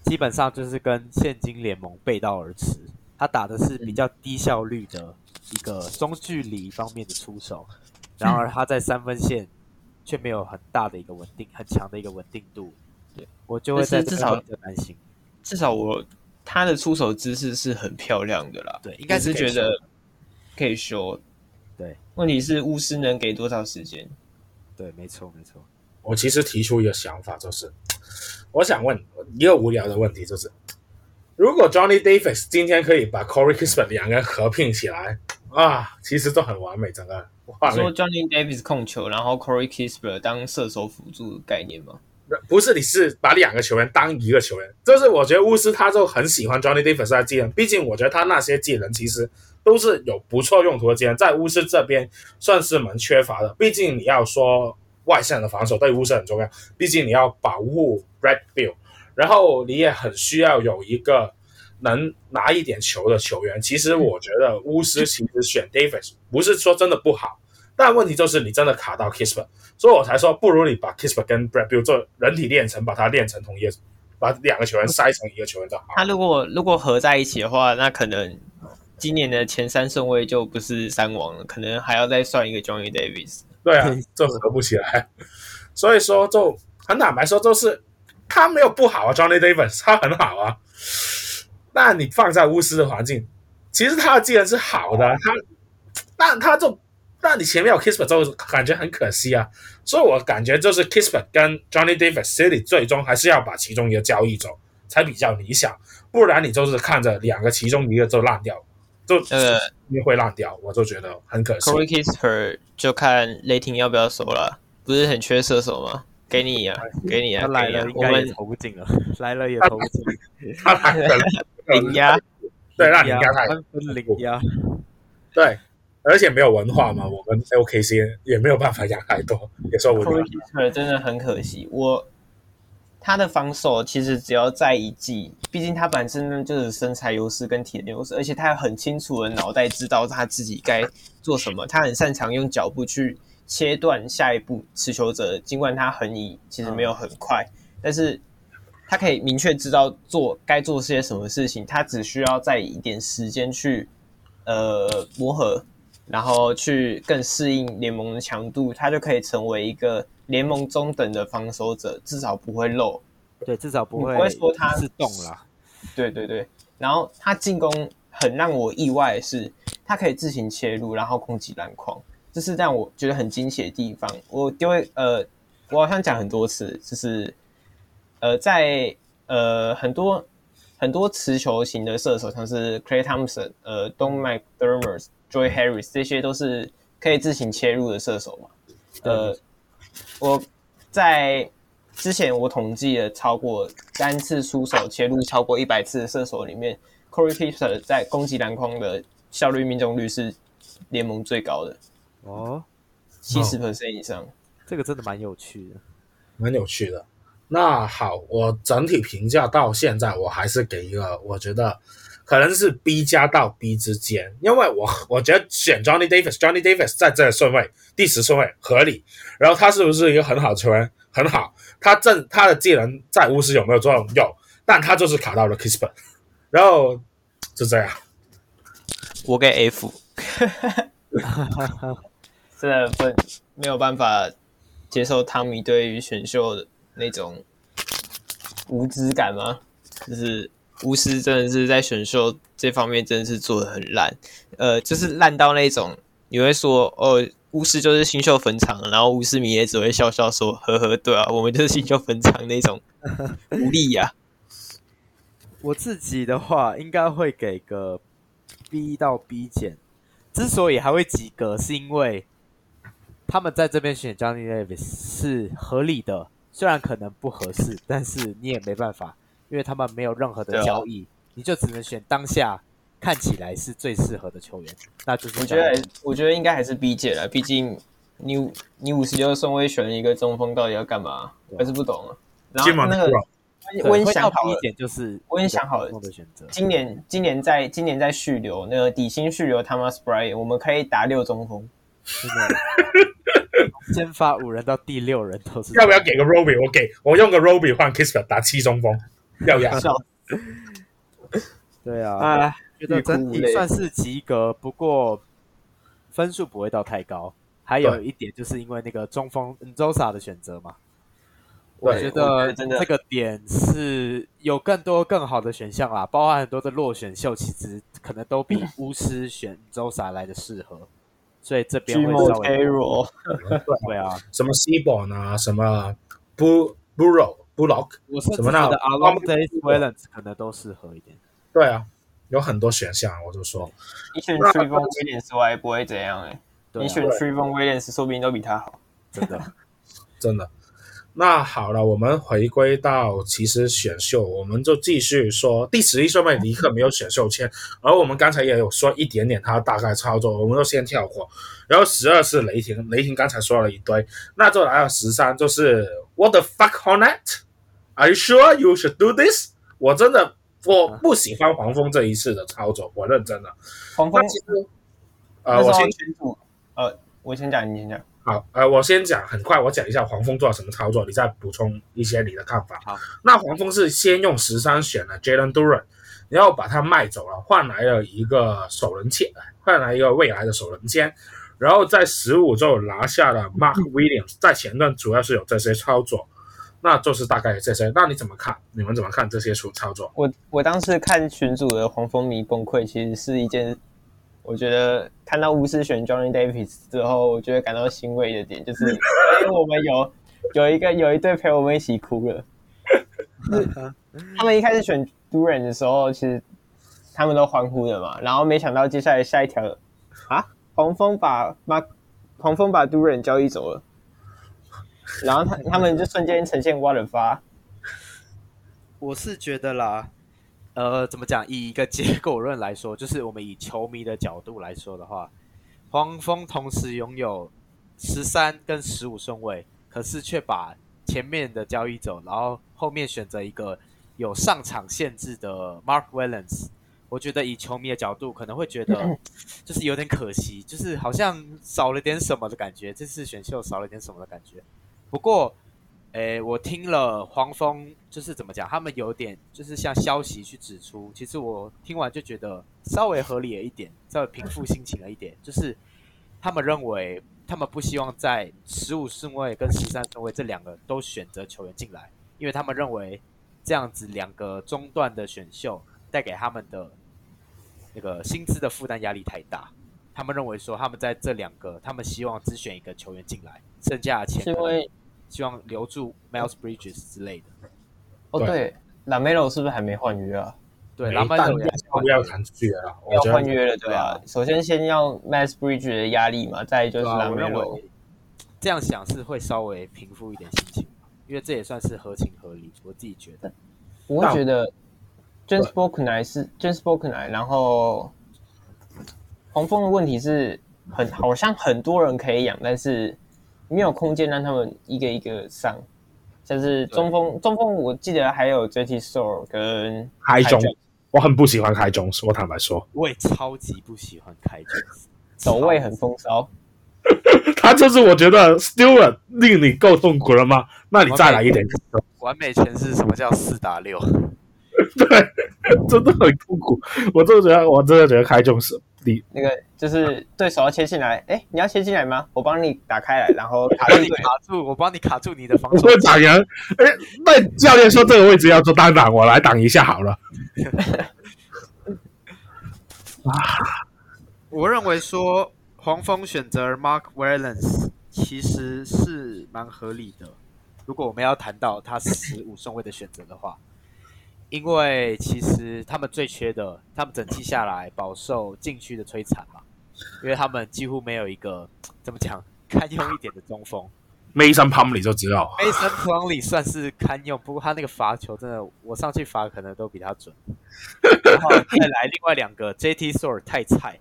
基本上就是跟现今联盟背道而驰。他打的是比较低效率的一个中距离方面的出手，然而他在三分线却没有很大的一个稳定、很强的一个稳定度。对，我就会在这方面担心。至少我他的出手姿势是很漂亮的啦。对，应该是觉得。可以修，对。问题是巫师能给多少时间？对，没错，没错。我其实提出一个想法，就是我想问一个无聊的问题，就是如果 Johnny Davis 今天可以把 Corey Kispert 两个人合并起来啊，其实都很完美，整个。说 Johnny Davis 控球，然后 Corey Kispert 当射手辅助的概念吗？不是，你是把两个球员当一个球员，就是我觉得巫师他就很喜欢 Johnny Davis 的技能，毕竟我觉得他那些技能其实。都是有不错用途的技能，在巫师这边算是蛮缺乏的。毕竟你要说外线的防守对巫师很重要，毕竟你要保护 Beal，然后你也很需要有一个能拿一点球的球员。其实我觉得巫师其实选 Davis 不是说真的不好，但问题就是你真的卡到 Kispert，所以我才说不如你把 Kispert 跟 Brad Beal 做人体炼成，把它练成同一个，把两个球员塞成一个球员就好。他如果如果合在一起的话，那可能。今年的前三顺位就不是三王了，可能还要再算一个 Johnny Davis。对啊，就合不起来，所以说就很坦白说，就是他没有不好啊，Johnny Davis 他很好啊。那你放在巫师的环境，其实他的技能是好的，他但他就那你前面有 Kispert 就感觉很可惜啊。所以我感觉就是 Kispert 跟 Johnny Davis City 最终还是要把其中一个交易走。才比较理想，不然你就是看着两个其中一个就烂掉，就呃会烂掉，我就觉得很可惜。Corey Kispert 就看雷霆要不要收了，不是很缺射手吗？给你啊，给你啊，他来了应该也投不进了，来了也投不进，他来了零压，对，让你压太零压，对。而且没有文化嘛，我们 OKC 也没有办法压太多，也说不定。真的很可惜，我他的防守其实只要在一季，毕竟他本身就是身材优势跟体能优势，而且他很清楚的脑袋知道他自己该做什么，他很擅长用脚步去切断下一步持球者，尽管他横移其实没有很快，嗯、但是他可以明确知道做该做些什么事情，他只需要在一点时间去呃磨合。然后去更适应联盟的强度，他就可以成为一个联盟中等的防守者，至少不会漏。对，至少不会不会说他是动了。对对对，然后他进攻很让我意外的是，他可以自行切入，然后攻击篮筐，这是让我觉得很惊喜的地方。我丢呃，我好像讲很多次，就是呃，在呃很多很多持球型的射手，像是 Klay Thompson、呃 Don McDermott。Joy Harris 这些都是可以自行切入的射手嘛？呃，我在之前我统计了超过单次出手切入超过一百次的射手里面，Corey Kispert 在攻击篮筐的效率命中率是联盟最高的哦，七十 percent 以上，这个真的蛮有趣的，蛮有趣的。那好，我整体评价到现在，我还是给一个，我觉得。可能是 B 加到 B 之间，因为我 我觉得选 Johnny Davis，Johnny Davis 在这个顺位第十顺位合理。然后他是不是一个很好的球员？很好，他正他的技能在巫师有没有作用？有，但他就是卡到了 Kispert，然后就这样。我给 F，真的不没有办法接受汤米对于选秀的那种无知感吗？就是。巫师真的是在选秀这方面真的是做的很烂，呃，就是烂到那种你会说哦，巫师就是新秀坟场，然后巫师迷也只会笑笑说呵呵，对啊，我们就是新秀坟场那种 无力呀。我自己的话应该会给个 B 到 B 减，之所以还会及格，是因为他们在这边选 Johnny Davis 是合理的，虽然可能不合适，但是你也没办法。因为他们没有任何的交易，你就只能选当下看起来是最适合的球员，那就是我觉得，我觉得应该还是 B 姐了。毕竟你你五十六顺位选了一个中锋，到底要干嘛？还是不懂啊。然后那个我已经想好了，就是我已经想好了选择。今年今年在今年在续留那个底薪续留 Thomas Bryant，我们可以打六中锋。先发五人到第六人都是。要不要给个 Roby？我给我用个 Roby 换 Kispert 打七中锋。要压笑，对啊，啊，觉得整体算是及格，不过分数不会到太高。还有一点就是因为那个中锋 Nzosa 的选择嘛，我觉得这个点是有更多更好的选项啦，包含很多的落选秀，其实可能都比 巫师选 Nzosa 来的适合，所以这边会稍微弱。对啊，什么 Seaborn 啊，什么 Buro Bullock，什么那的 Along the Valence 可能都适合一点。对啊，有很多选项，我就说。你选 Trevon Williams 我也不会怎样哎、欸。你选 Trevon Williams 说不定都比他好，真的，真的。那好了，我们回归到其实选秀，我们就继续说第十一顺位尼克没有选秀签，而我们刚才也有说一点点他大概操作，我们就先跳过。然后十二是雷霆，雷霆刚才说了一堆，那就来到十三，就是 What the fuck Hornet？Are you sure you should do this？我真的我不喜欢黄蜂这一次的操作，我认真的。黄蜂其实，呃，我先呃，我先讲，你先讲。好，呃，我先讲，很快我讲一下黄蜂做了什么操作，你再补充一些你的看法。好，那黄蜂是先用十三选了 Jalen Duren，然后把他卖走了，换来了一个首轮签，换来一个未来的首轮签，然后在十五就拿下了 Mark Williams，在前段主要是有这些操作，那就是大概这些。那你怎么看？你们怎么看这些操操作？我我当时看群主的黄蜂迷崩溃，其实是一件。我觉得看到巫师选 Johnny Davis 之后，我觉得感到欣慰的点就是，因 为我们有有一个有一对陪我们一起哭了。他们一开始选 Duran 的时候，其实他们都欢呼的嘛。然后没想到接下来下一条啊，黄蜂把马黄蜂把 Duran 交易走了，然后他他们就瞬间呈现 What the fuck。我是觉得啦，呃，怎么讲？以一个结果论来说，就是我们以球迷的角度来说的话，黄蜂同时拥有十三跟十五顺位，可是却把前面的交易走，然后后面选择一个有上场限制的 Mark Williams，我觉得以球迷的角度可能会觉得 就是有点可惜，就是好像少了点什么的感觉，这次选秀少了点什么的感觉。不过，诶，我听了黄蜂就是怎么讲，他们有点就是像消息去指出，其实我听完就觉得稍微合理了一点，稍微平复心情了一点，就是他们认为。他们不希望在十五顺位跟十三顺位这两个都选择球员进来，因为他们认为这样子两个中段的选秀带给他们的那个薪资的负担压力太大。他们认为说，他们在这两个，他们希望只选一个球员进来，剩下的钱希望留住 Miles Bridges 之类的。哦，对，LaMelo 是不是还没换约啊？对，拉曼纽要要谈续约了，要换约了，对啊。首先先要 Miles Bridges 的压力嘛，再就是拉梅罗。这样想是会稍微平复一点心情，因为这也算是合情合理。我自己觉得，我会觉得 James Bouknight 是 James Bouknight，然后黄蜂的问题是很好像很多人可以养，但是没有空间让他们一个一个上。像是中锋，中锋我记得还有 JT Thor 跟开中，我很不喜欢开中，我坦白说，我也超级不喜欢开中，走位很风骚。他就是我觉得 Stewart 令你够痛苦了吗？那你再来一点。完美诠释什么叫四打六？对，真的很痛苦。我真的觉得，我真的觉得开中是。你那个就是对手要切进来，哎，你要切进来吗？我帮你打开来，然后卡住你卡住，我帮你卡住你的防守。我挡人，哎，那教练说这个位置要做单挡，我来挡一下好了。啊，我认为说黄蜂选择 Mark Williams 其实是蛮合理的。如果我们要谈到他十五顺位的选择的话。因为其实他们最缺的，他们整季下来饱受禁区的摧残嘛，因为他们几乎没有一个怎么讲 堪用一点的中锋。Mason Plumlee 就知道，Mason Plumlee 算是堪用，不过他那个罚球真的，我上去罚可能都比他准。然后再来另外两个，JT Thor 太菜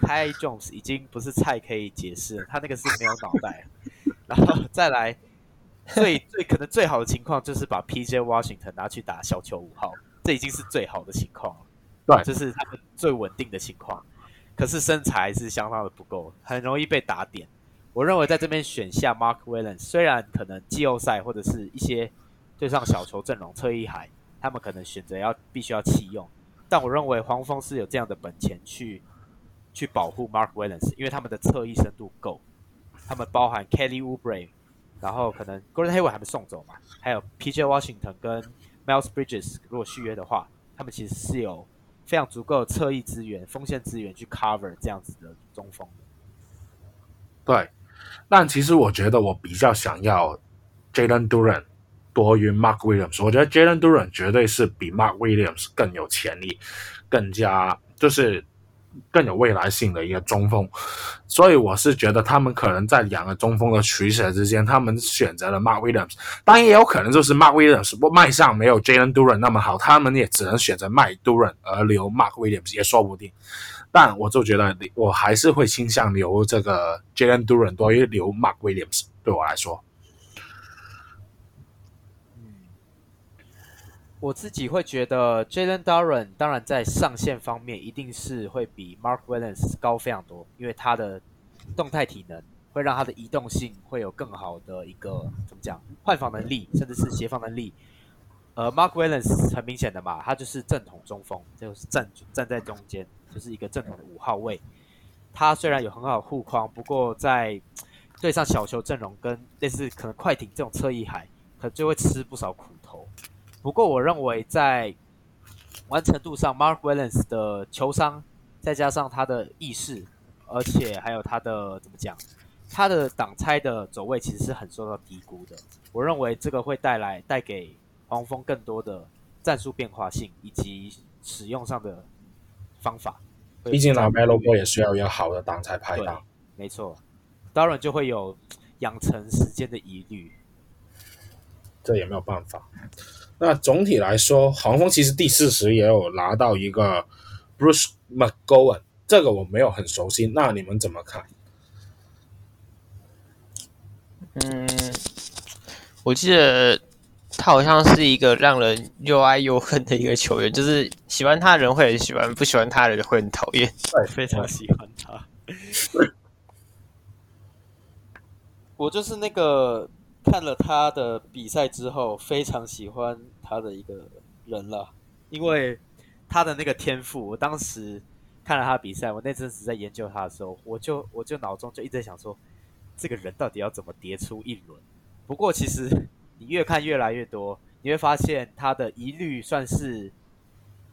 ，Kai Jones 已经不是菜可以解释了，他那个是没有脑袋。然后再来。最 最可能最好的情况就是把 P.J. Washington 拿去打小球五号，这已经是最好的情况了。对，这是他们最稳定的情况。可是身材是相当的不够，很容易被打点。我认为在这边选下 Mark Williams，虽然可能季后赛或者是一些对上小球阵容侧翼海，他们可能选择要必须要弃用，但我认为黄蜂是有这样的本钱去去保护 Mark Williams，因为他们的侧翼深度够，他们包含 Kelly Oubre。然后可能 Gordon Hayward 还没送走嘛，还有 PJ Washington 跟 Miles Bridges 如果续约的话，他们其实是有非常足够的侧翼资源、锋线资源去 cover 这样子的中锋。对，但其实我觉得我比较想要 Jalen Duren 多于 Mark Williams，我觉得 Jalen Duren 绝对是比 Mark Williams 更有潜力，更加就是。更有未来性的一个中锋，所以我是觉得他们可能在两个中锋的取舍之间，他们选择了 Mark Williams，当然也有可能就是 Mark Williams 不卖相没有 Jalen Duren 那么好，他们也只能选择卖 Duren 而留 Mark Williams 也说不定。但我就觉得我还是会倾向留这个 Jalen Duren 多于留 Mark Williams，对我来说。我自己会觉得，Jalen Duren 当然在上限方面一定是会比 Mark Williams 高非常多，因为他的动态体能会让他的移动性会有更好的一个怎么讲换防能力，甚至是协防能力。而 Mark Williams 很明显的嘛，他就是正统中锋，就是站站在中间，就是一个正统的五号位。他虽然有很好的护框，不过在对上小球阵容跟类似可能快艇这种侧翼海，可就会吃不少苦。不过，我认为在完成度上，Mark Williams 的球商，再加上他的意识，而且还有他的怎么讲，他的挡拆的走位其实是很受到低估的。我认为这个会带来带给黄蜂更多的战术变化性以及使用上的方法。毕竟拿 Melo 也需要有好的挡拆拍档。没错，当然就会有养成时间的疑虑。这也没有办法。那总体来说，黄蜂其实第四十也有拿到一个 Bruce McGowan，这个我没有很熟悉。那你们怎么看？嗯，我记得他好像是一个让人又爱又恨的一个球员，就是喜欢他的人会很喜欢，不喜欢他的人会很讨厌。对，非常喜欢他。我就是那个看了他的比赛之后，非常喜欢他的一个人了，因为他的那个天赋。我当时看了他比赛，我那阵子在研究他的时候，我就我就脑中就一直在想说。这个人到底要怎么叠出一轮？不过其实你越看越来越多，你会发现他的疑虑算是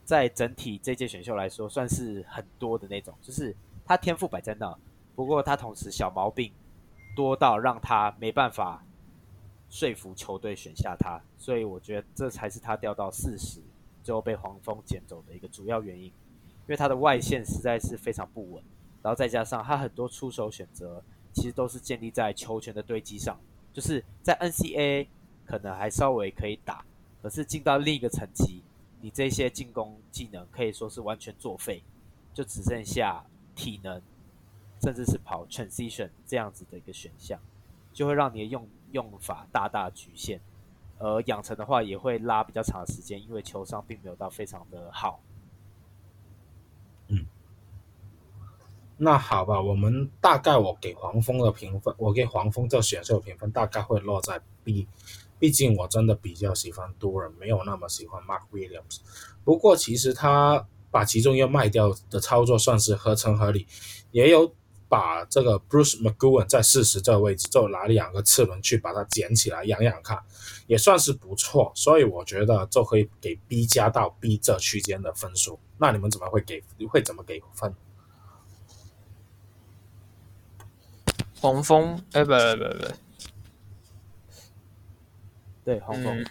在整体这届选秀来说算是很多的那种，就是他天赋摆在那，不过他同时小毛病多到让他没办法说服球队选下他，所以我觉得这才是他掉到四十最后被黄蜂捡走的一个主要原因，因为他的外线实在是非常不稳，然后再加上他很多出手选择。其实都是建立在球权的堆积上，就是在 NCAA 可能还稍微可以打，可是进到另一个层级，你这些进攻技能可以说是完全作废，就只剩下体能，甚至是跑 transition 这样子的一个选项，就会让你的用用法大大局限，而养成的话也会拉比较长的时间，因为球商并没有到非常的好。嗯那好吧，我们大概我给黄蜂的评分，我给黄蜂这选秀评分大概会落在 B，毕竟我真的比较喜欢多人，没有那么喜欢 Mark Williams。不过其实他把其中一个卖掉的操作算是合情合理，也有把这个 Bruce McGowan 在四十这个位置就拿两个次轮去把它捡起来养养看，也算是不错。所以我觉得就可以给 B 加到 B 这区间的分数。那你们怎么会给？会怎么给分？黄蜂，哎、欸，不不不不，对，黄蜂，嗯，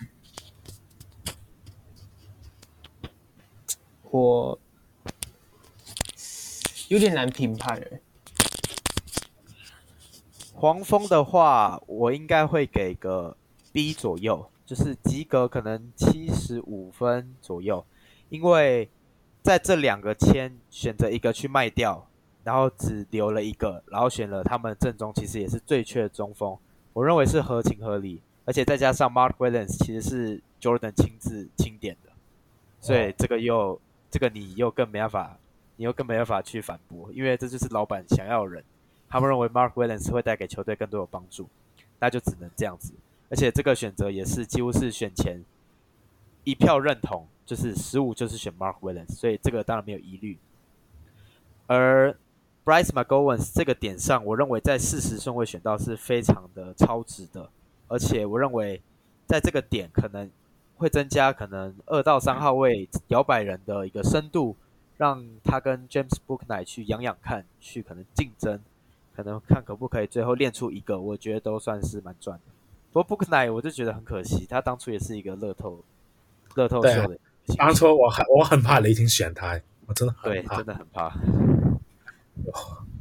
我有点难评判诶。黄蜂的话，我应该会给个 B 左右，就是及格，可能七十五分左右，因为在这两个签选择一个去卖掉。然后只留了一个，然后选了他们正中其实也是最缺中锋，我认为是合情合理，而且再加上 Mark Williams 其实是 Jordan 亲自钦点的，所以这个又这个你又更没办法，你又更没办法去反驳，因为这就是老板想要人，他们认为 Mark Williams 会带给球队更多的帮助，那就只能这样子，而且这个选择也是几乎是选前一票认同，就是十五就是选 Mark Williams，所以这个当然没有疑虑，而。Bryce McGowan 这个点上，我认为在四十顺位选到是非常的超值的，而且我认为在这个点可能会增加可能二到三号位摇摆人的一个深度，让他跟 James Booknight 去养养看，去可能竞争，可能看可不可以最后练出一个，我觉得都算是蛮赚的。不过 Book Night 我就觉得很可惜，他当初也是一个乐透乐透秀的，当初我很我很怕雷霆选他，我真的很怕，对，真的很怕。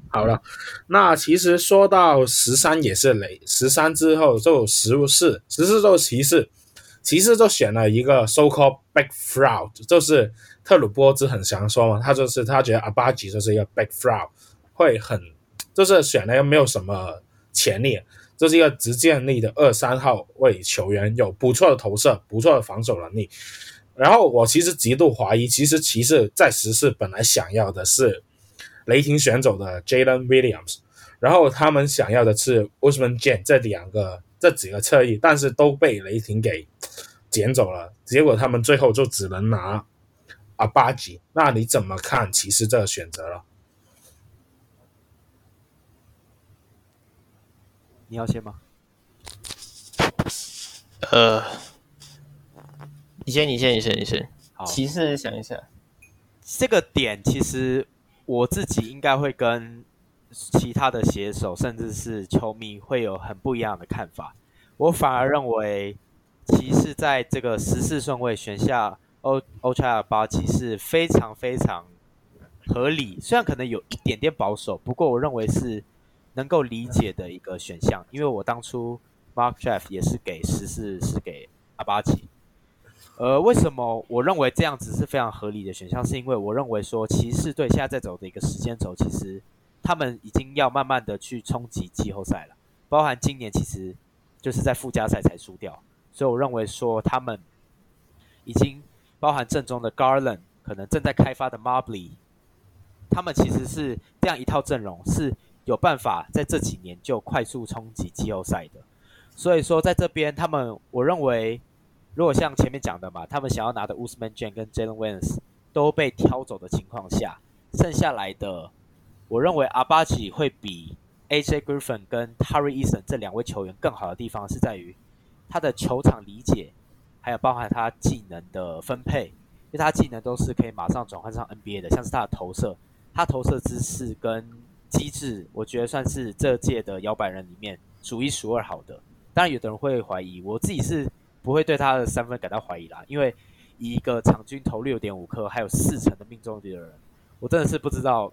好了，那其实说到十三也是雷，十三之后就十四，十四就骑士，骑士就选了一个 so called big fraud，就是特鲁波兹很想说嘛，他就是他觉得阿巴吉就是一个 big fraud，会很就是选了又没有什么潜力，这、是一个直建立的二三号位球员，有不错的投射，不错的防守能力。然后我其实极度怀疑，其实骑士在十四本来想要的是。雷霆选走的 Jalen Williams，然后他们想要的是 Ousmane Dieng 这两个这几个侧翼，但是都被雷霆给捡走了。结果他们最后就只能拿阿巴吉。那你怎么看骑士这个选择了？你要先吗？呃，你先，你先，你先，你先。好，骑士想一下，这个点其实。我自己应该会跟其他的写手，甚至是球迷会有很不一样的看法。我反而认为，骑士在这个十四顺位选下欧欧恰阿巴吉是非常非常合理，虽然可能有一点点保守，不过我认为是能够理解的一个选项。因为我当初 Mark Jeff 也是给十四，是给阿巴吉。呃，为什么我认为这样子是非常合理的选项？是因为我认为说骑士队现在在走的一个时间轴，其实他们已经要慢慢的去冲击季后赛了，包含今年其实就是在附加赛才输掉，所以我认为说他们已经包含正中的 Garland，可能正在开发的 Mobley，他们其实是这样一套阵容是有办法在这几年就快速冲击季后赛的，所以说在这边他们我认为。如果像前面讲的嘛，他们想要拿的 Ousmane Dieng 跟 Jalen Williams 都被挑走的情况下，剩下来的，我认为阿巴奇会比 AJ Griffin 跟 Harry Eason 这两位球员更好的地方是在于他的球场理解，还有包含他技能的分配，因为他技能都是可以马上转换上 NBA 的，像是他的投射，他投射姿势跟机制，我觉得算是这届的摇摆人里面数一数二好的。当然，有的人会怀疑，我自己是。不会对他的三分感到怀疑啦，因为以一个场均投六点五颗，还有四成的命中率的人，我真的是不知道，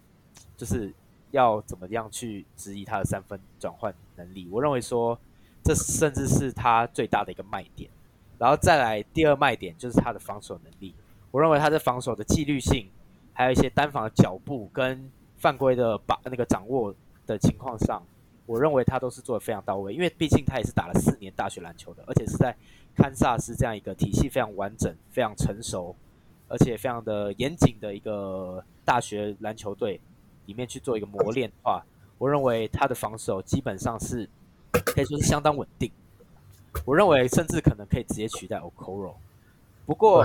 就是要怎么样去质疑他的三分转换能力。我认为说，这甚至是他最大的一个卖点。然后再来第二卖点就是他的防守能力。我认为他的防守的纪律性，还有一些单防的脚步跟犯规的把那个掌握的情况上，我认为他都是做的非常到位。因为毕竟他也是打了四年大学篮球的，而且是在。堪萨斯这样一个体系非常完整、非常成熟，而且非常的严谨的一个大学篮球队里面去做一个磨练的话，我认为他的防守基本上是可以说是相当稳定。我认为甚至可能可以直接取代 Okoro。不过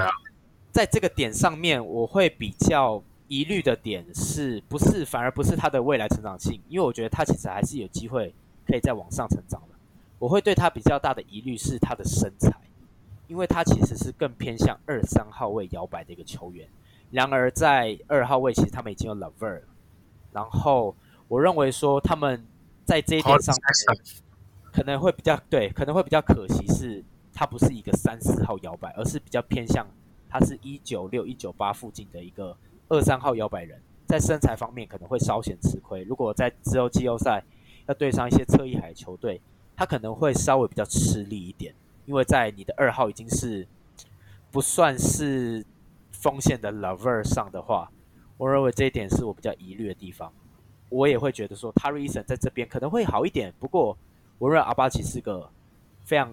在这个点上面，我会比较疑虑的点是不是反而不是他的未来成长性，因为我觉得他其实还是有机会可以再往上成长的。我会对他比较大的疑虑是他的身材，因为他其实是更偏向二三号位摇摆的一个球员。然而在二号位，其实他们已经有 LeVert，然后我认为说他们在这一点上可能会比较对，可能会比较可惜是，他不是一个三四号摇摆，而是比较偏向他是一九六一九八附近的一个二三号摇摆人，在身材方面可能会稍显吃亏。如果在之后季后赛要对上一些侧翼海球队。他可能会稍微比较吃力一点，因为在你的二号已经是不算是锋线的 LeVert 上的话，我认为这一点是我比较疑虑的地方。我也会觉得说，Tari Eason 在这边可能会好一点，不过我认为阿巴奇是个非常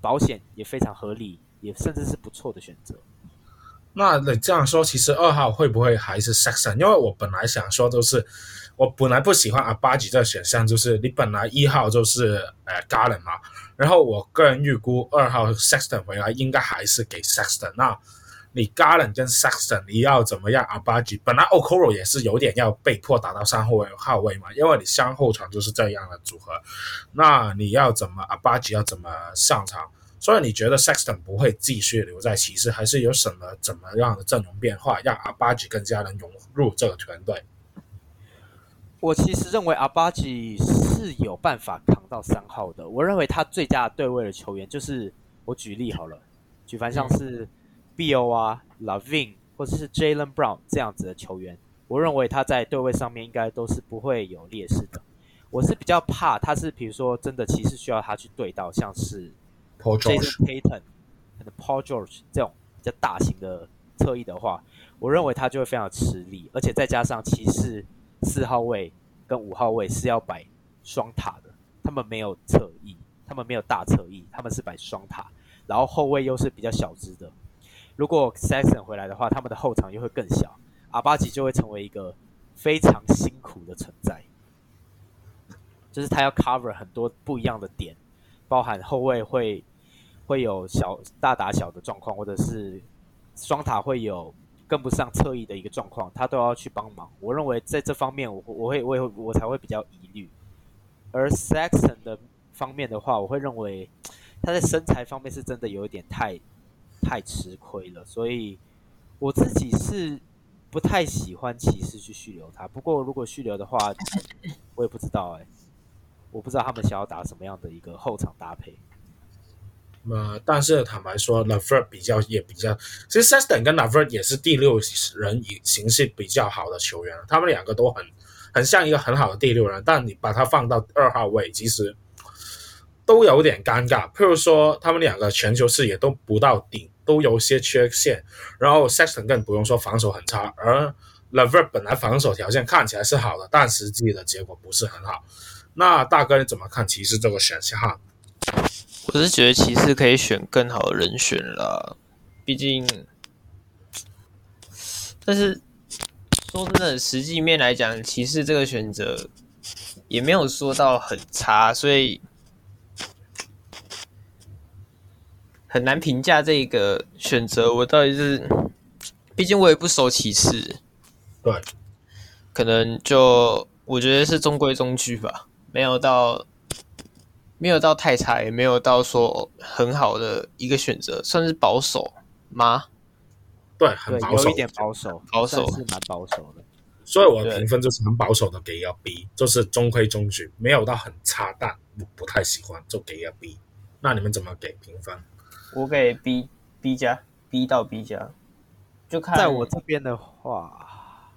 保险、也非常合理、也甚至是不错的选择。那你这样说，其实二号会不会还是 Sexton？因为我本来想说，就是我本来不喜欢阿巴吉这个选项，就是你本来一号就是呃 Garland 嘛，然后我个人预估二号 Sexton 回来应该还是给 Sexton。那你 Garland 跟 Sexton 你要怎么样？阿巴吉本来 Okoro 也是有点要被迫打到三号位号位嘛，因为你三后场就是这样的组合，那你要怎么阿巴吉要怎么上场？所以你觉得 Sexton 不会继续留在骑士，还是有什么怎么样的阵容变化，让阿巴吉更加能融入这个团队？我其实认为阿巴吉是有办法扛到三号的。我认为他最佳的对位的球员就是我举例好了，举凡像是 Beal 啊、LaVine 或者是 Jaylen Brown 这样子的球员，我认为他在对位上面应该都是不会有劣势的。我是比较怕他是，比如说真的骑士需要他去对到，像是。Jayson Tatum 可能 Paul George 这种比较大型的侧翼的话，我认为他就会非常吃力，而且再加上骑士四号位跟五号位是要摆双塔的，他们没有侧翼，他们没有大侧翼，他们是摆双塔，然后后卫又是比较小只的。如果 Sexton 回来的话，他们的后场又会更小，阿巴吉就会成为一个非常辛苦的存在，就是他要 cover 很多不一样的点，包含后卫会。会有小大打小的状况，或者是双塔会有跟不上侧翼的一个状况，他都要去帮忙。我认为在这方面我，我我会我也会我才会比较疑虑。而 Sexton 的方面的话，我会认为他在身材方面是真的有一点太太吃亏了，所以我自己是不太喜欢骑士去续留他。不过如果续留的话，我也不知道哎、欸，我不知道他们想要打什么样的一个后场搭配。呃，但是坦白说，LeVert 比较也比较，其实 Sexton 跟 LeVert 也是第六人以形式比较好的球员，他们两个都很很像一个很好的第六人，但你把他放到二号位，其实都有点尴尬。譬如说，他们两个全球视野都不到顶，都有些缺陷，然后 Sexton 更不用说防守很差，而 LeVert 本来防守条件看起来是好的，但实际的结果不是很好。那大哥你怎么看骑士这个选项？我是觉得骑士可以选更好的人选啦，毕竟，但是说真的，实际面来讲，骑士这个选择也没有说到很差，所以很难评价这个选择。我到底是，毕竟我也不熟骑士，对，可能就我觉得是中规中矩吧，没有到。没有到太差，也没有到说很好的一个选择，算是保守吗？对，很保守，有一点保守，保守是蛮保守的。所以我的评分就是很保守的，给一个 B，就是中规中矩，没有到很差，但我不太喜欢，就给一个 B。那你们怎么给评分？我给 B，B 加，B 到 B 加。就看在我这边的话，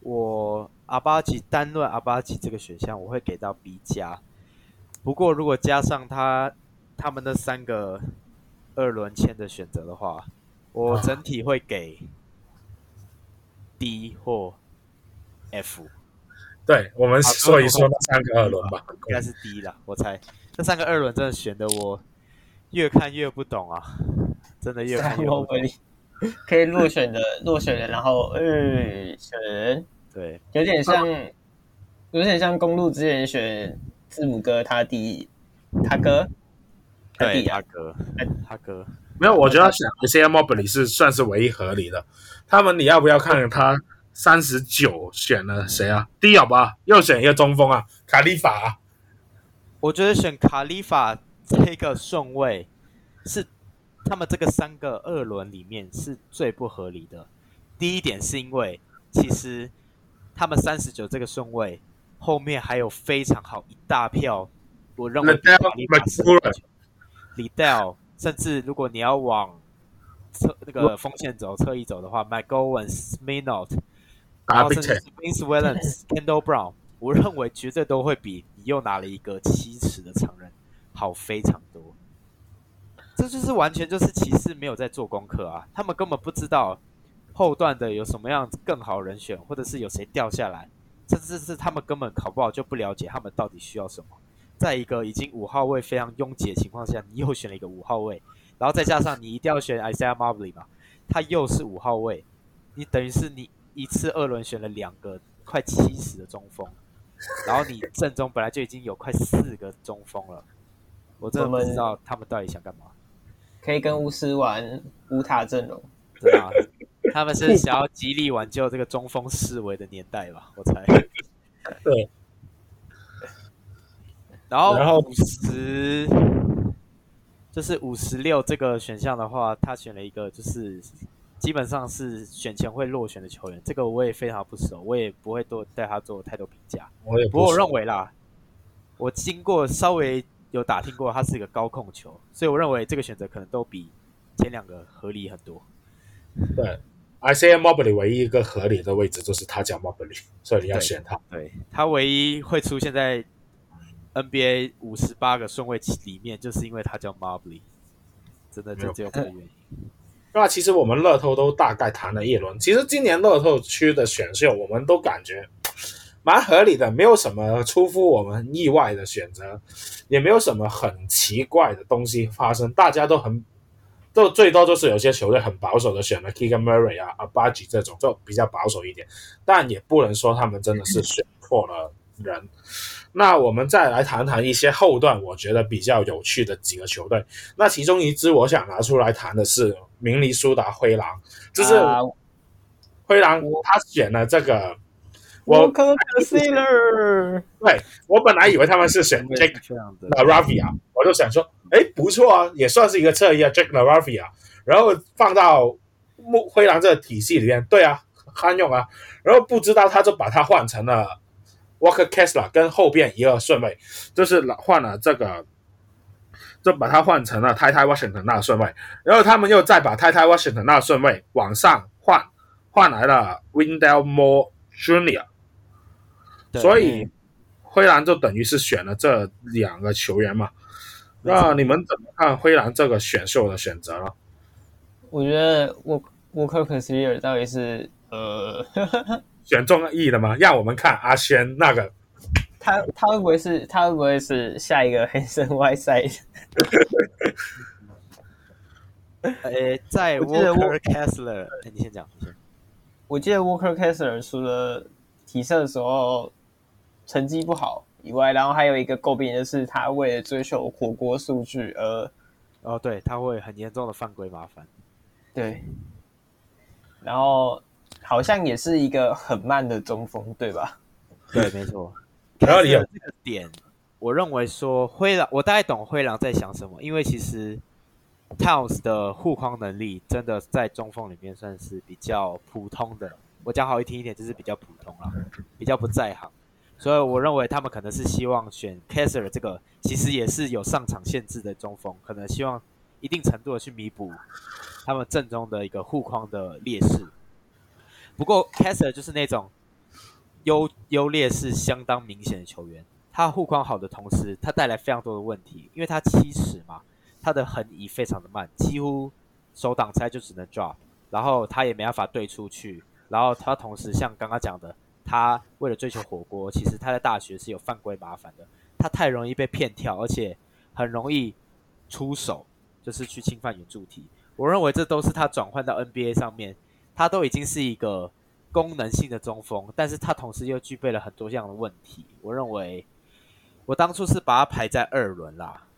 我阿巴吉单论阿巴吉这个选项，我会给到 B 加。不过，如果加上他他们的三个二轮签的选择的话，我整体会给 D 或 F。对，我们说一说那三个二轮吧，应该是 D 啦，我猜。这三个二轮真的选的我越看越不懂啊，真的越看越不懂。可以落选的落选的，然后嗯选，对，有点像，有点像公路之前选。字母哥他弟，他哥，他弟他哥，他哥，没有，我觉得选 Isaiah Mobley 是算是唯一合理的。他们你要不要看他三十九选了谁啊？第一好吧，又选一个中锋啊，卡利法啊。我觉得选卡利法这个顺位是他们这个三个二轮里面是最不合理的。第一点是因为其实他们三十九这个顺位。后面还有非常好一大票，我认为比卡利法是里戴尔，甚至如果你要往侧那个锋线走、侧翼走的话，McGowens、Minot，然后甚至是 Vince Williams、Kendall Brown，我认为绝对都会比你又拿了一个七尺的长人好非常多。这就是完全就是骑士没有在做功课啊，他们根本不知道后段的有什么样更好人选，或者是有谁掉下来。甚至是他们根本考不好，就不了解他们到底需要什么。在一个已经五号位非常拥挤的情况下，你又选了一个五号位，然后再加上你一定要选 Isaiah Mobley 嘛，他又是五号位，你等于是你一次二轮选了两个快七十的中锋，然后你阵中本来就已经有快四个中锋了，我真的不知道他们到底想干嘛。可以跟巫师玩乌塔阵容，对啊。他们是想要极力挽救这个中锋思维的年代吧？我猜。对。然后五十，就是五十六这个选项的话，他选了一个就是基本上是选前会落选的球员。这个我也非常不熟，我也不会多对他做太多评价。我也不。不过我认为啦，我经过稍微有打听过，他是一个高控球，所以我认为这个选择可能都比前两个合理很多。对。Isaiah Mobley 唯一一个合理的位置就是他叫 Mobley，所以你要选他。对，对他唯一会出现在 NBA 五十八个顺位里面，就是因为他叫 Mobley，真的就只有这个原因。那其实我们乐透都大概谈了一轮，其实今年乐透区的选秀我们都感觉蛮合理的，没有什么出乎我们意外的选择，也没有什么很奇怪的东西发生，大家都很。就最多就是有些球队很保守的选了 Keegan Murray 啊、Agbaji 这种，就比较保守一点，但也不能说他们真的是选错了人。那我们再来谈谈一些后段我觉得比较有趣的几个球队。那其中一支我想拿出来谈的是明尼苏达灰狼，就是灰狼他选了这个。我科克西勒，对，我本来以为他们是选 Jake LaRavia，我就想说，哎，不错啊，也算是一个侧翼啊，Jake LaRavia，然后放到木灰狼这个体系里面，对啊，堪用啊，然后不知道他就把它换成了 Walker Kessler，跟后边一个顺位，就是换了这个就把它换成了 Ty Ty Washington 那个顺位，然后他们又再把 Ty Ty Washington 那个顺位往上换，换来了 Windell Moore Jr.，所以灰狼就等于是选了这两个球员嘛。那你们怎么看灰狼这个选秀的选择呢？我觉得沃沃克肯斯利尔到底是呃 选中意的吗？让我们看阿轩那个。他他会不会是他会不会是下一个黑森 Whiteside？呃，在 Walker Kessler，你先讲。我记得 Walker Kessler 除了体测的时候成绩不好以外，然后还有一个诟病就是他为了追求火锅数据而，哦，对，他会很严重的犯规麻烦。对，然后好像也是一个很慢的中锋，对吧？对，没错。然后你有这个点，我认为说灰狼，我大概懂灰狼在想什么，因为其实 Towns 的护框能力真的在中锋里面算是比较普通的。我讲好听一点，就是比较普通啦，比较不在行。所以我认为他们可能是希望选 Kessler 这个，其实也是有上场限制的中锋，可能希望一定程度的去弥补他们正中的一个护框的劣势。不过 Kessler 就是那种。优优劣势相当明显的球员，他护框好的同时，他带来非常多的问题，因为他七尺嘛，他的横移非常的慢，几乎手挡拆就只能 drop，然后他也没办法对出去，然后他同时像刚刚讲的，他为了追求火锅，其实他在大学是有犯规麻烦的，他太容易被骗跳，而且很容易出手，就是去侵犯圆柱体，我认为这都是他转换到 NBA 上面，他都已经是一个。功能性的中锋，但是他同时又具备了很多这样的问题。我认为，我当初是把他排在二轮啦，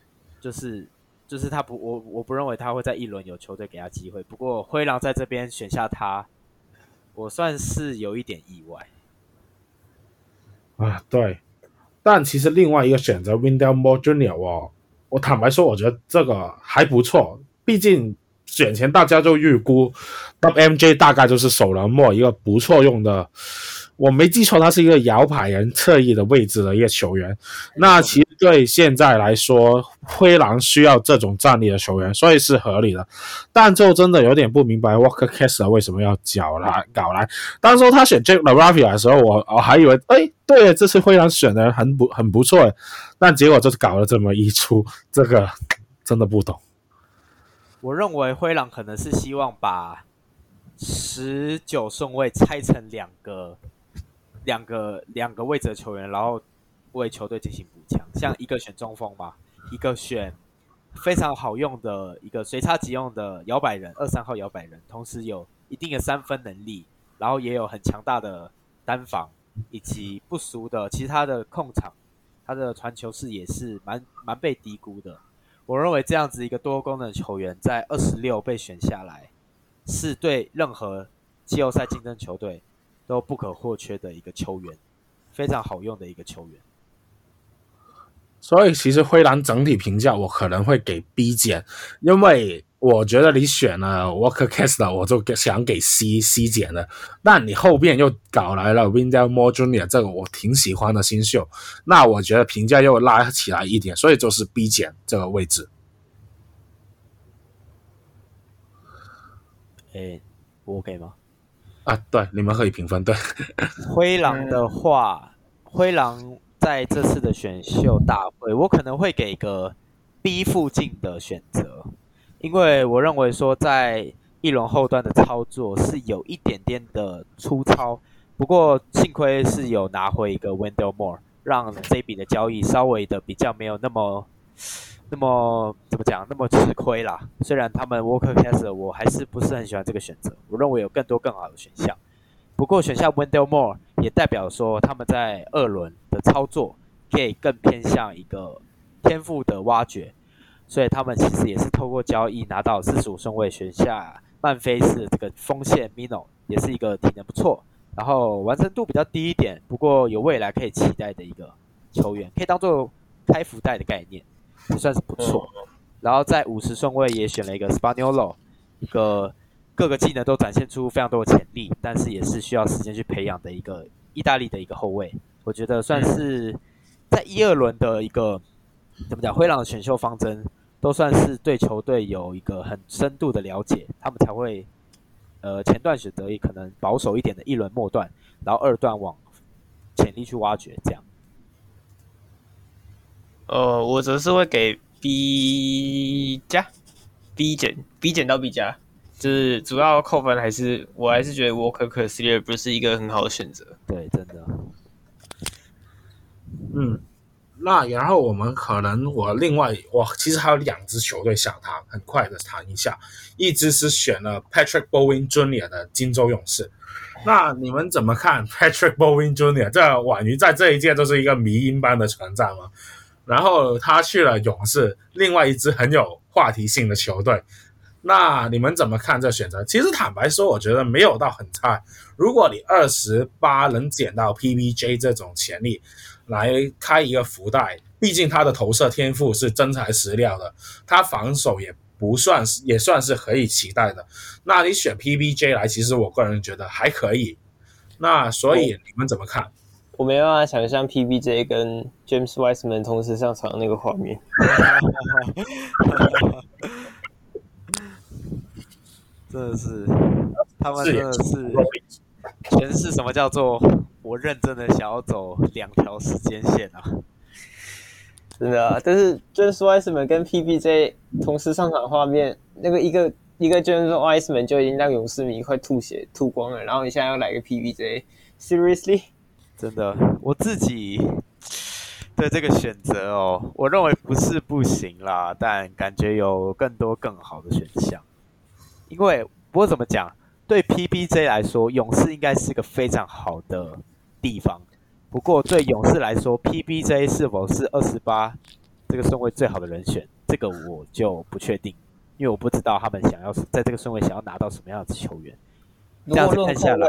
就是就是他不，我我不认为他会在一轮有球队给他机会。不过灰狼在这边选下他，我算是有一点意外。啊，对，但其实另外一个选择 Windell Moore Jr. 哦，我坦白说，我觉得这个还不错，毕竟。选前大家就预估，WMJ 大概就是首轮末一个不错用的，我没记错，他是一个摇摆人侧翼的位置的一个球员。那其实对现在来说，灰狼需要这种战力的球员，所以是合理的。但就真的有点不明白，Walker Kessler 为什么要搞来搞来？当初他选 Jake LaRavia 的时候，我我还以为，哎，对，这次灰狼选的很不很不错，但结果就是搞了这么一出，这个真的不懂。我认为灰狼可能是希望把十九顺位拆成两个、两个、两个位置的球员，然后为球队进行补强。像一个选中锋嘛，一个选非常好用的一个随插即用的摇摆人，二三号摇摆人，同时有一定的三分能力，然后也有很强大的单防，以及不俗的其他的控场，他的传球视野是蛮蛮被低估的。我认为这样子一个多功能球员在二十六被选下来，是对任何季后赛竞争球队都不可或缺的一个球员，非常好用的一个球员。所以其实灰狼整体评价我可能会给 B 减，因为我觉得你选了 Walker Kessler，我就想给 C C 减了。那你后边又搞来了 Windell Moore Jr. 这个我挺喜欢的新秀，那我觉得评价又拉起来一点，所以就是 B 减这个位置。诶，我 OK 吗？啊，对，你们可以评分。对，灰狼的话，灰狼。在这次的选秀大会，我可能会给个 B 附近的选择，因为我认为说在一轮后段的操作是有一点点的粗糙，不过幸亏是有拿回一个 WENDEL More，让这笔的交易稍微的比较没有那么那么怎么讲那么吃亏啦。虽然他们 Walker Kessler 我还是不是很喜欢这个选择，我认为有更多更好的选项。不过选下 Wendell Moore 也代表说他们在二轮的操作可以更偏向一个天赋的挖掘，所以他们其实也是透过交易拿到四十五顺位选下曼菲斯这个锋线 Mino，也是一个体能不错，然后完成度比较低一点，不过有未来可以期待的一个球员，可以当做开福袋的概念，也算是不错。然后在五十顺位也选了一个 Spaniolo，一个。各个技能都展现出非常多的潜力，但是也是需要时间去培养的一个意大利的一个后卫，我觉得算是在一二轮的一个怎么讲？灰狼的选秀方针都算是对球队有一个很深度的了解，他们才会呃前段选择也可能保守一点的一轮末段，然后二段往潜力去挖掘这样。呃，我则是会给 B 加，B 减，B 减到 B 加，就是主要扣分还是我还是觉得 Walker Kessler 不是一个很好的选择。对，真的。嗯，那然后我们可能我另外我其实还有两支球队想谈，很快的谈一下，一支是选了 Patrick Bowling Jr. 的金州勇士。那你们怎么看 Patrick Bowling Jr. 这宛瑜在这一届都是一个迷因般的存在吗？然后他去了勇士，另外一支很有话题性的球队。那你们怎么看这选择？其实坦白说，我觉得没有到很差。如果你二十八能捡到 PBJ 这种潜力来开一个福袋，毕竟他的投射天赋是真材实料的，他防守也不算是也算是可以期待的。那你选 PBJ 来，其实我个人觉得还可以。那所以你们怎么看？我没办法想象 PBJ 跟 James Wiseman 同时上场的那个画面。真的是，他们真的是诠释什么叫做我认真的想要走两条时间线啊！真的啊，但是 James Wiseman 跟 PBJ 同时上场画面，那个一个一个 James Wiseman 就已经让勇士迷快吐血吐光了，然后你现在要来个 PBJ，Seriously？真的，我自己对这个选择哦，我认为不是不行啦，但感觉有更多更好的选项。因为不过怎么讲，对 PBJ 来说，勇士应该是个非常好的地方。不过对勇士来说，PBJ 是否是二十八这个顺位最好的人选，这个我就不确定，因为我不知道他们想要在这个顺位想要拿到什么样的球员。这样子看下来。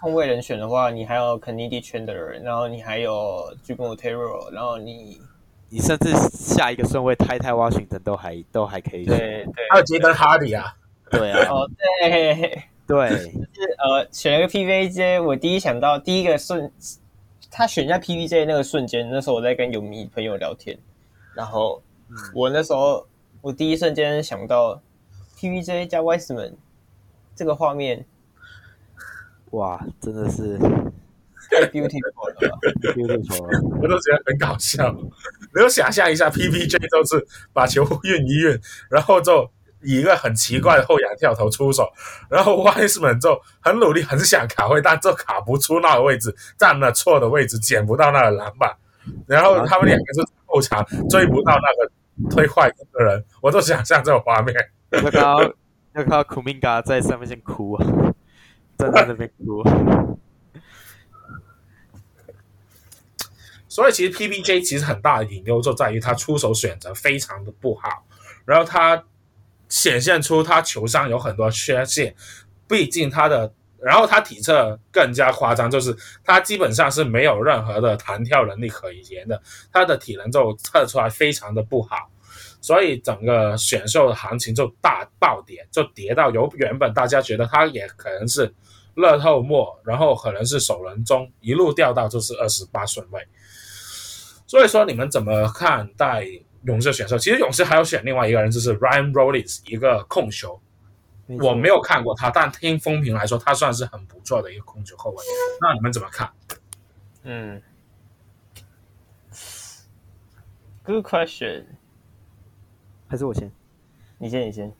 控卫人选的话，你还有 Kennedy Chandler，然后你还有 Juan Otero，然后你你甚至下一个顺位 t 泰 Ty Washington 都还都还可以选。对对，还有杰登哈迪啊，对啊，哦对。对，就是呃选了个 PVJ，我第一想到第一个瞬，他选下 PVJ 那个瞬间，那时候我在跟泳迷朋友聊天，然后我那时候我第一瞬间想到 PVJ 加 Wiseman 这个画面。哇，真的是太 beautiful 了，beautiful 了，我都觉得很搞笑。你有想象一下，PBJ 都是把球运一运，然后就以一个很奇怪的后仰跳投出手，然后 Wiseman 就很努力，很想卡位，但就卡不出那个位置，站了错的位置，捡不到那个篮板，然后他们两个是后场追不到那个推坏的人，我都想象这种画面。要看到要看到 Kuminga 在上面先哭啊。在那边哭，所以其实 PBJ 其实很大的隐忧就在于他出手选择非常的不好，然后他显现出他球商有很多缺陷，毕竟他的，然后他体测更加夸张，就是他基本上是没有任何的弹跳能力可言的，他的体能就测出来非常的不好，所以整个选秀的行情就大爆点，就跌到由原本大家觉得他也可能是。乐透末，然后可能是首轮中一路掉到就是二十八顺位，所以说你们怎么看待勇士选秀？其实勇士还有选另外一个人，就是 Ryan Rollins，一个控球，我没有看过他，但听风评来说，他算是很不错的一个控球后卫。那你们怎么看？嗯，Good question，还是我先？你先，你先，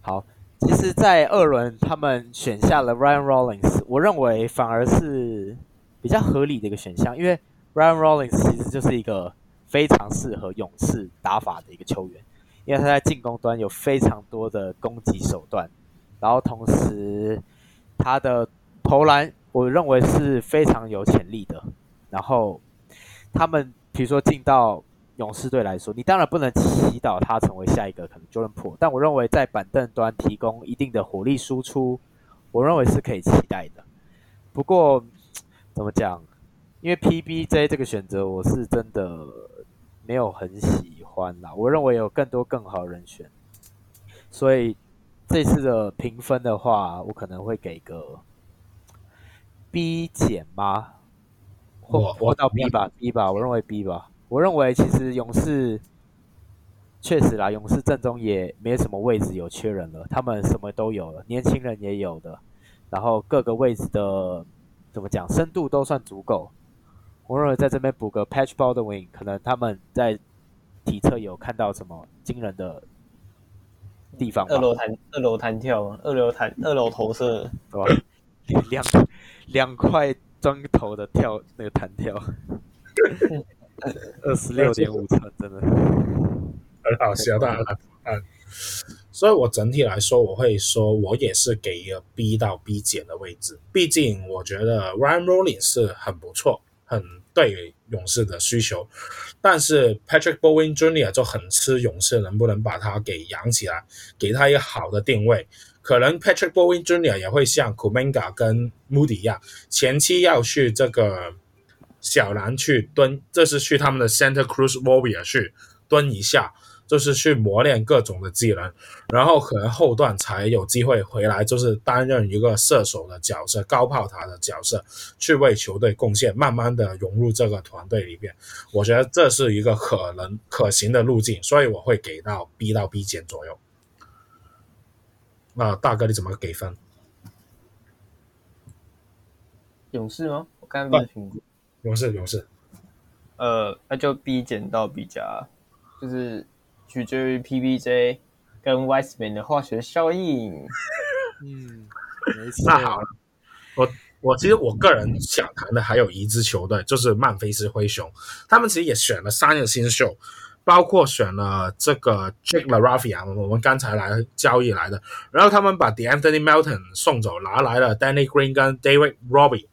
好。其实，在二轮他们选下了 Ryan Rollins，我认为反而是比较合理的一个选项，因为 Ryan Rollins 其实就是一个非常适合勇士打法的一个球员，因为他在进攻端有非常多的攻击手段，然后同时他的投篮我认为是非常有潜力的，然后他们比如说进到。勇士队来说，你当然不能祈祷他成为下一个可能 Jordan Po，但我认为在板凳端提供一定的火力输出，我认为是可以期待的。不过怎么讲？因为 PBJ 这个选择，我是真的没有很喜欢啦。我认为有更多更好的人选，所以这次的评分的话，我可能会给个 B 减吗？或或到 B 吧，B 吧，我认为 B 吧。我认为其实勇士确实啦，勇士阵中也没什么位置有缺人了，他们什么都有了，年轻人也有的，然后各个位置的怎么讲深度都算足够。我认为在这边补个 Patch Baldwin，可能他们在体测有看到什么惊人的地方。二楼弹二楼弹跳，二楼弹二楼投射，对吧？两两块砖头的跳那个弹跳。二十六点五寸，真的很好笑，大家来看。所以，我整体来说，我会说，我也是给一个 B 到 B 减的位置。毕竟，我觉得 Ryan Rolling 是很不错，很对勇士的需求。但是 Patrick Bowen Jr. 就很吃勇士能不能把他给养起来，给他一个好的定位。可能 Patrick Bowen Jr. 也会像 Kuminga 跟 Moody 一样，前期要去这个。小篮去蹲，这是去他们的 Santa Cruz Warrior 去蹲一下，就是去磨练各种的技能，然后可能后段才有机会回来，就是担任一个射手的角色、高炮塔的角色，去为球队贡献，慢慢的融入这个团队里面。我觉得这是一个可能可行的路径，所以我会给到 B 到 B 减左右。那大哥你怎么给分？勇士吗？我刚刚没听过。勇士，勇士，呃，那就 B 减到 B 加，就是取决于 PBJ 跟 Wiseman 的化学效应。嗯，那好了，我我其实我个人想谈的还有一支球队，就是曼菲斯灰熊，他们其实也选了三个新秀，包括选了这个 Jake LaRavia，我们刚才来交易来的，然后他们把 DeAnthony Melton 送走，拿来了 Danny Green 跟 David Robbie。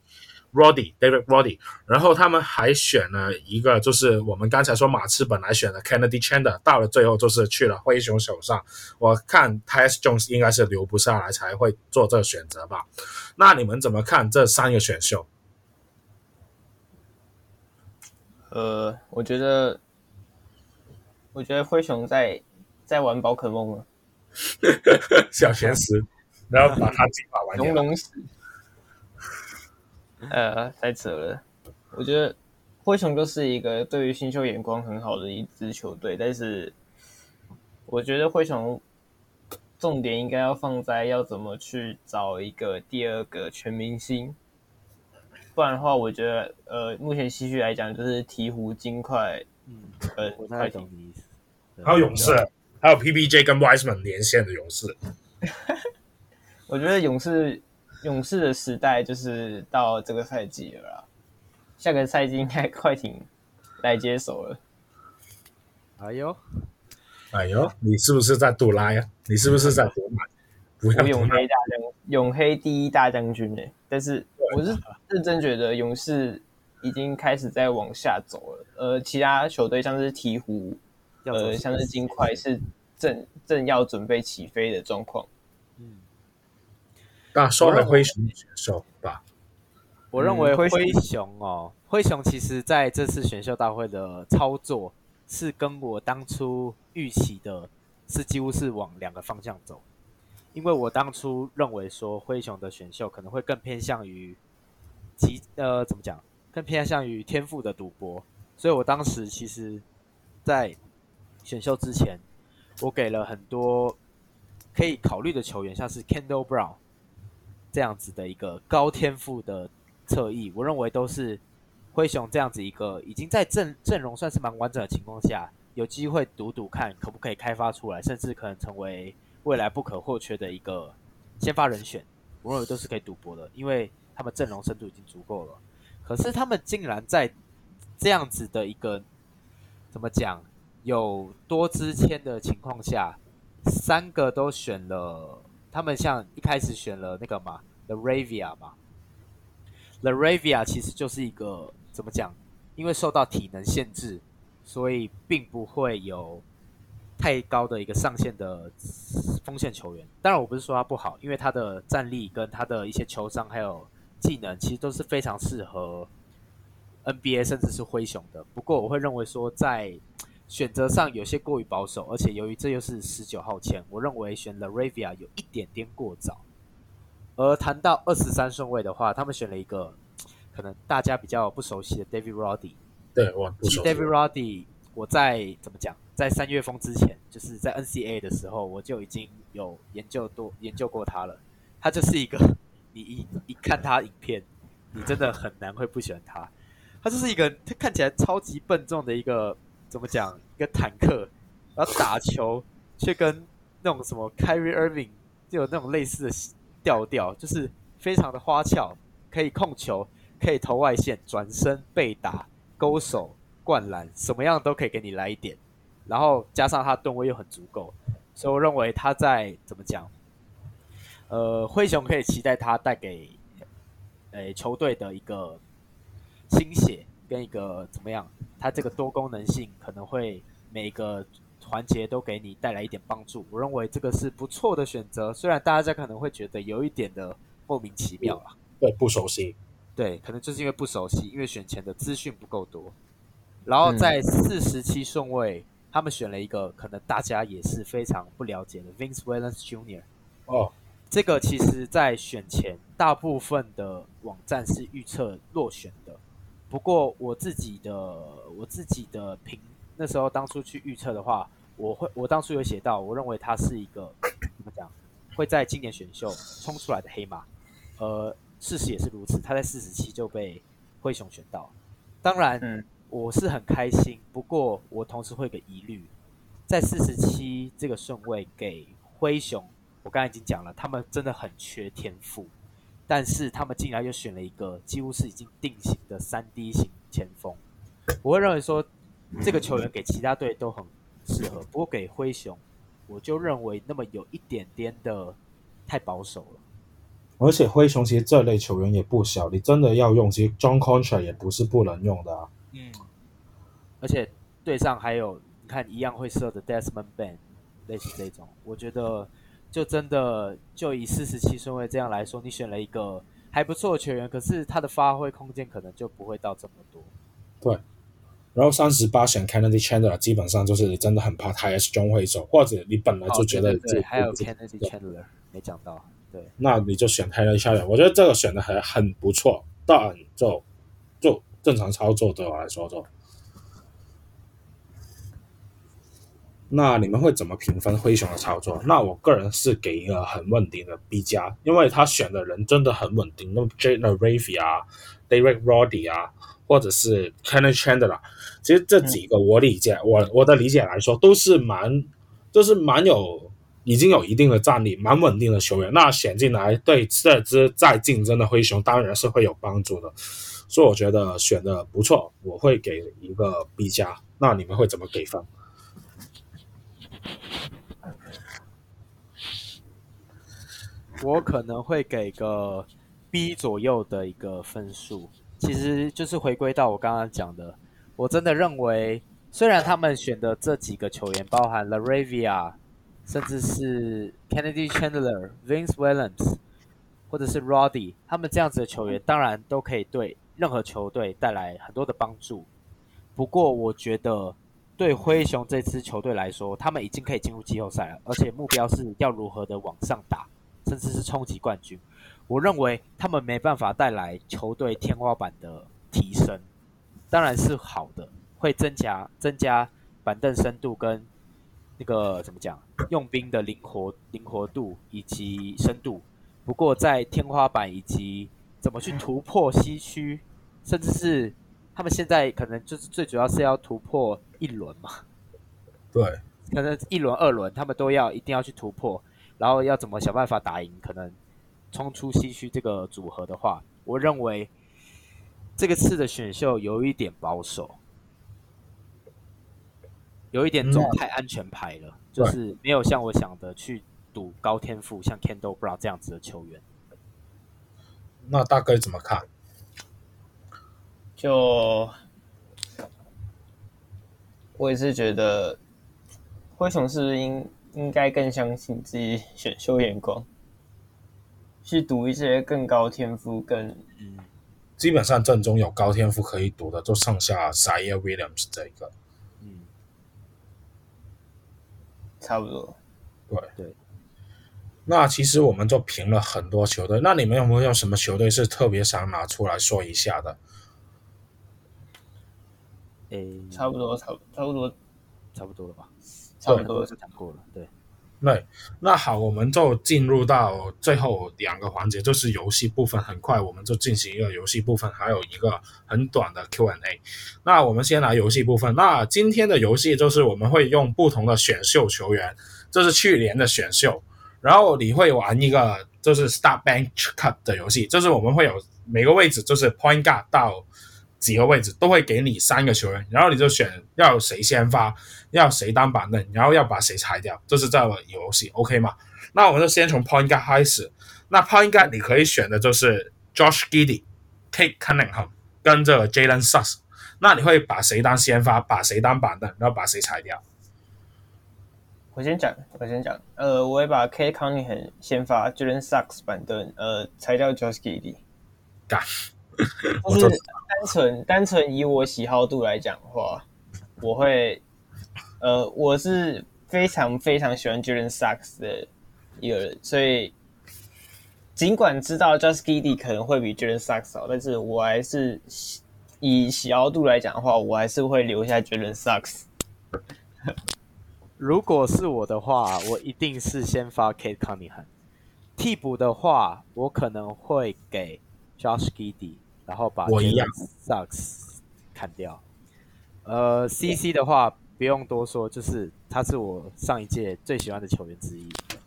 Roddy David Roddy，然后他们还选了一个，就是我们刚才说马刺本来选的 Kennedy Chandler，到了最后就是去了灰熊手上。我看 Tyus Jones 应该是留不下来才会做这个选择吧？那你们怎么看这三个选秀？呃，我觉得，我觉得灰熊在在玩宝可梦了，小甜食，然后把它进化完 龙龙呃，太扯了。我觉得灰熊就是一个对于新秀眼光很好的一支球队，但是我觉得灰熊重点应该要放在要怎么去找一个第二个全明星，不然的话，我觉得呃，目前西区来讲就是鹈鹕、金块，嗯，呃，快艇，还有勇士，还有 PBJ 跟 Wiseman 连线的勇士。我觉得勇士。勇士的时代就是到这个赛季了啦，下个赛季应该快艇来接手了。哎呦，哎呦，你是不是在杜拉呀？你是不是在赌马？不要永黑大将，永黑第一大将军呢？但是我是认真觉得勇士已经开始在往下走了。呃，其他球队像是鹈鹕，呃，像是金块是正正要准备起飞的状况。那说回灰熊选秀吧，我认为灰熊哦，灰熊其实在这次选秀大会的操作是跟我当初预期的，是几乎是往两个方向走。因为我当初认为说灰熊的选秀可能会更偏向于，其呃怎么讲，更偏向于天赋的赌博，所以我当时其实，在选秀之前，我给了很多可以考虑的球员，像是 Kendall Brown。这样子的一个高天赋的侧翼，我认为都是灰熊这样子一个已经在阵阵容算是蛮完整的情况下，有机会赌赌看可不可以开发出来，甚至可能成为未来不可或缺的一个先发人选。我认为都是可以赌博的，因为他们阵容深度已经足够了。可是他们竟然在这样子的一个怎么讲，有多支签的情况下，三个都选了。他们像一开始选了那个嘛，LaRavia 嘛，LaRavia 其实就是一个怎么讲？因为受到体能限制，所以并不会有太高的一个上限的锋线球员。当然，我不是说他不好，因为他的战力跟他的一些球商还有技能，其实都是非常适合 NBA 甚至是灰熊的。不过，我会认为说在选择上有些过于保守，而且由于这又是十九号签，我认为选 LaRavia 有一点点过早。而谈到二十三顺位的话，他们选了一个可能大家比较不熟悉的 David Roddy。对，我不熟悉。David Roddy，我在怎么讲，在三月风之前，就是在 NCAA 的时候，我就已经有研究多研究过他了。他就是一个，你一一看他影片，你真的很难会不喜欢他。他就是一个，他看起来超级笨重的一个，怎么讲，一个坦克，然后打球却跟那种什么 Kyrie Irving 就有那种类似的调调，就是非常的花俏，可以控球，可以投外线，转身背打。勾手、灌篮，什么样都可以给你来一点，然后加上他吨位又很足够，所以我认为他在怎么讲，呃，灰熊可以期待他带给诶球队的一个新血跟一个怎么样，他这个多功能性可能会每个环节都给你带来一点帮助。我认为这个是不错的选择，虽然大家可能会觉得有一点的莫名其妙啊，对，不熟悉。对，可能就是因为不熟悉，因为选前的资讯不够多。然后在四十七顺位，嗯，他们选了一个可能大家也是非常不了解的 Vince Williams Jr. 哦，这个其实在选前大部分的网站是预测落选的。不过我自己的我自己的评，那时候当初去预测的话，我会我当初有写到，我认为他是一个怎么讲，会在今年选秀冲出来的黑马。呃。事实也是如此，他在四十七就被灰熊选到。当然，嗯，我是很开心。不过，我同时会有个疑虑，在四十七这个顺位给灰熊，我刚才已经讲了，他们真的很缺天赋，但是他们竟然又选了一个几乎是已经定型的三 D 型前锋。我会认为说，这个球员给其他队都很适合，不过给灰熊，我就认为那么有一点点的太保守了。而且灰熊其实这类球员也不小，你真的要用，其实 John Contra 也不是不能用的啊。嗯，而且队上还有你看一样会射的 Desmond Bane，类似这种，我觉得就真的就以四十七顺位这样来说，你选了一个还不错的球员，可是他的发挥空间可能就不会到这么多。对，然后三十八选 Kennedy Chandler，基本上就是你真的很怕他也是中会走，或者你本来就觉得、哦、对，对，对，还有 Kennedy Chandler 没讲到。对，那你就选 Kennedy Chandler，我觉得这个选的还很不错，但就就正常操作对我来说就。那你们会怎么评分灰熊的操作？那我个人是给一个很稳定的 B 加，因为他选的人真的很稳定，那么 Jaden Ivey 啊，Derek Roddy 啊，或者是 Kennedy Chandler，其实这几个我理解，嗯、我我的理解来说都是蛮，就是蛮有。已经有一定的战力，蛮稳定的球员，那选进来对这支在竞争的灰熊当然是会有帮助的，所以我觉得选的不错，我会给一个 B 加。那你们会怎么给分？我可能会给个 B 左右的一个分数，其实就是回归到我刚刚讲的，我真的认为，虽然他们选的这几个球员包含 LaRavia。甚至是 Kennedy Chandler、Vince Williams，或者是 Roddy，他们这样子的球员，当然都可以对任何球队带来很多的帮助。不过，我觉得对灰熊这支球队来说，他们已经可以进入季后赛了，而且目标是要如何的往上打，甚至是冲击冠军。我认为他们没办法带来球队天花板的提升，当然是好的，会增加增加板凳深度跟。那个怎么讲？用兵的灵活、灵活度以及深度。不过在天花板以及怎么去突破西区，甚至是他们现在可能就是最主要是要突破一轮嘛。对，可能一轮、二轮他们都要一定要去突破，然后要怎么想办法打赢？可能冲出西区这个组合的话，我认为这个次的选秀有一点保守。有一点走太安全牌了，嗯，就是没有像我想的去赌高天赋，像 Kendall Brown 这样子的球员。那大概怎么看？就我也是觉得，灰熊是不是应应该更相信自己选秀眼光，去赌一些更高天赋、更嗯，基本上正中有高天赋可以赌的，就剩下 Ziaire Williams 这一个。差不多，对对。那其实我们就评了很多球队，那你们有没有什么球队是特别想拿出来说一下的？诶，差不多，差不多，差不多，差不多了吧？差不多是讲过了，对。对，那好，我们就进入到最后两个环节，就是游戏部分。很快我们就进行一个游戏部分，还有一个很短的 Q&A。那我们先来游戏部分。那今天的游戏就是我们会用不同的选秀球员，这是去年的选秀，然后你会玩一个就是 Start Bench Cut 的游戏，就是我们会有每个位置就是 Point Guard 到几个位置都会给你三个球员，然后你就选要谁先发。要谁当板凳，然后要把谁裁掉，这是这个游戏，OK 吗？那我们就先从 Point Guard 开始。那 Point Guard 你可以选的就是 Josh Giddey、Cade Cunningham 跟这个 Jalen Suggs。那你会把谁当先发，把谁当板凳，然后把谁裁掉？我先讲，我先讲。呃，我会把 Kade Cunningham 先发，Jalen Suggs 板凳，呃，裁掉 Josh Giddey。干，就是单纯单纯以我喜好度来讲的话，我会。呃，我是非常非常喜欢 Jalen Sucks 的一个人，所以尽管知道 Josh Giddey 可能会比 Jalen Sucks 好，但是我还是以喜好度来讲的话，我还是会留下 Jalen Sucks。如果是我的话，我一定是先发 Kate Cunningham。替补的话，我可能会给 Josh Giddey，然后把 Jalen Suggs 砍掉。呃，CC 的话。不用多说，就是他是我上一届最喜欢的球员之一，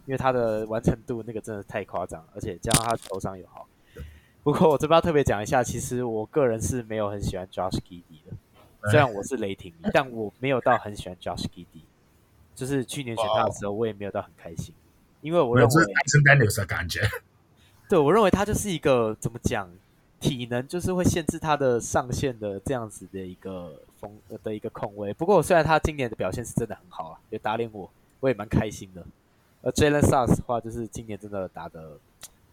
因为他的完成度那个真的太夸张，而且加上他球商又好。不过我这边要特别讲一下，其实我个人是没有很喜欢 Josh Giddey 的，虽然我是雷霆迷，但我没有到很喜欢 Josh Giddey。就是去年选他的时候，我也没有到很开心，因为我认为是 Daniels 的感觉。对，我认为他就是一个怎么讲？体能就是会限制他的上限的这样子的一个风的一个控位。不过虽然他今年的表现是真的很好啊，也打脸我，我也蛮开心的。而 Jalen Sars 的话，就是今年真的打的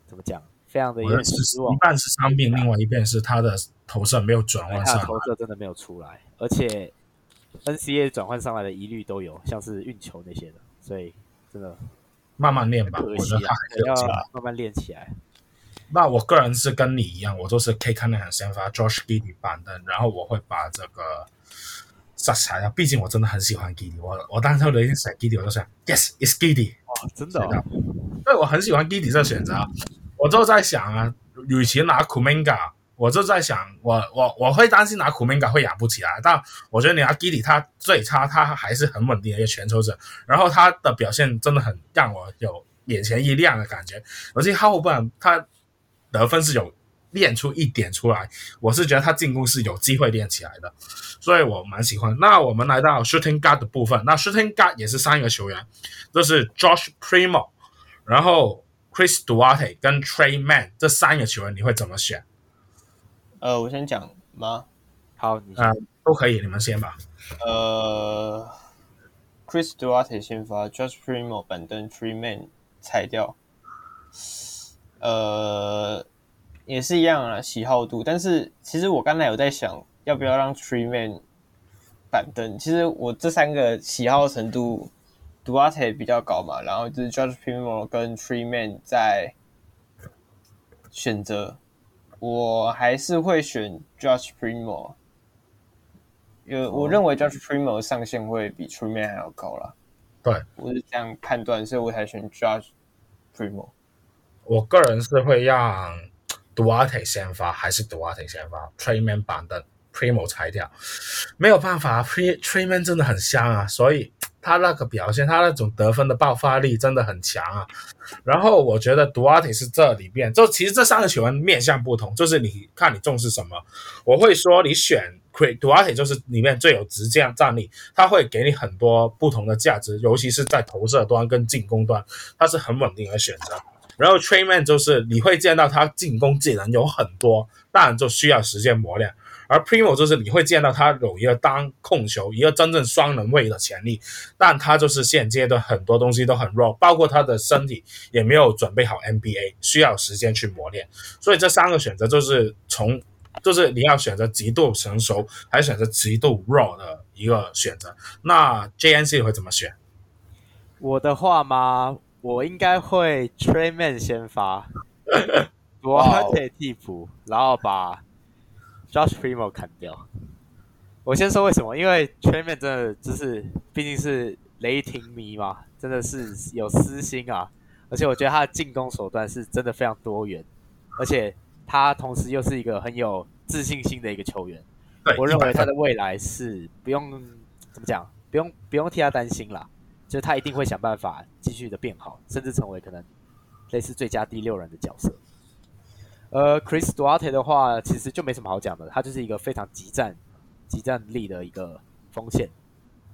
怎么讲，非常的失望。一半是伤病，另外一边是他的投射没有转换上来，他的投射真的没有出来，而且 NCAA 转换上来的疑虑都有，像是运球那些的，所以真的慢慢练吧，可惜啊，要慢慢练起来。那我个人是跟你一样，我都是 Cade Cunningham 先发，Josh Giddey 板凳，然后我会把这个 Suggs 裁掉。毕竟我真的很喜欢 Giddey，我我当时一选 Giddey，我就想 Yes，it's Giddey。哇，真的、哦？对，我很喜欢 Giddey 这个选择。我就在想啊，与其拿 Kuminga，我就在想，我我我会担心拿 Kuminga 会养不起来。但我觉得你拿 Giddey，他最差，他还是很稳定的一个全球者，然后他的表现真的很让我有眼前一亮的感觉。而且后半他。得分是有练出一点出来，我是觉得他进攻是有机会练起来的，所以我蛮喜欢。那我们来到 shooting guard 的部分，那 shooting guard 也是三个球员，就是 Josh Primo，然后 Chris Duarte 跟 Tre Mann 这三个球员，你会怎么选？呃，我先讲吗？好，你都可以，你们先吧。呃，Chris Duarte 先发，Josh Primo 板凳，Tre Mann 裁掉。呃，也是一样啊，喜好度。但是其实我刚才有在想，要不要让 Tree Mann 板凳。其实我这三个喜好程度，Duarte 比较高嘛，然后就是 Judge Primo 跟 Tree Mann 在选择，我还是会选 Judge Primo，因为我认为 Judge Primo 上限会比 Tree Mann 还要高啦。对，我是这样判断，所以我才选 Judge Primo。我个人是会让 Duarte 先发，还是 Duarte 先发？Tre Mann 板凳，Primo 裁掉，没有办法，Tre Tre Mann 真的很香啊，所以他那个表现，他那种得分的爆发力真的很强啊。然后我觉得 Duarte 是这里边，就其实这三个球员面向不同，就是你看你重视什么。我会说你选 Duarte 就是里面最有直接战力，他会给你很多不同的价值，尤其是在投射端跟进攻端，他是很稳定的选择。然后 Trayman 就是你会见到他进攻技能有很多，当然就需要时间磨练。而 Primo 就是你会见到他有一个当控球，一个真正双能位的潜力，但他就是现阶段很多东西都很弱，包括他的身体也没有准备好 NBA，需要时间去磨练。所以这三个选择就是从，就是你要选择极度成熟，还是选择极度弱的一个选择。那 JNC 会怎么选？我的话吗？我应该会 Tre Mann 先发，Duarte 替补，然后把 Josh Primo 砍掉。我先说为什么，因为 Tre Mann 真的就是毕竟是雷霆迷嘛，真的是有私心啊，而且我觉得他的进攻手段是真的非常多元，而且他同时又是一个很有自信心的一个球员。我认为他的未来是不用怎么讲，不用不用替他担心啦，就是他一定会想办法继续的变好，甚至成为可能类似最佳第六人的角色。呃，Chris Duarte 的话，其实就没什么好讲的，他就是一个非常极战、极战力的一个锋线，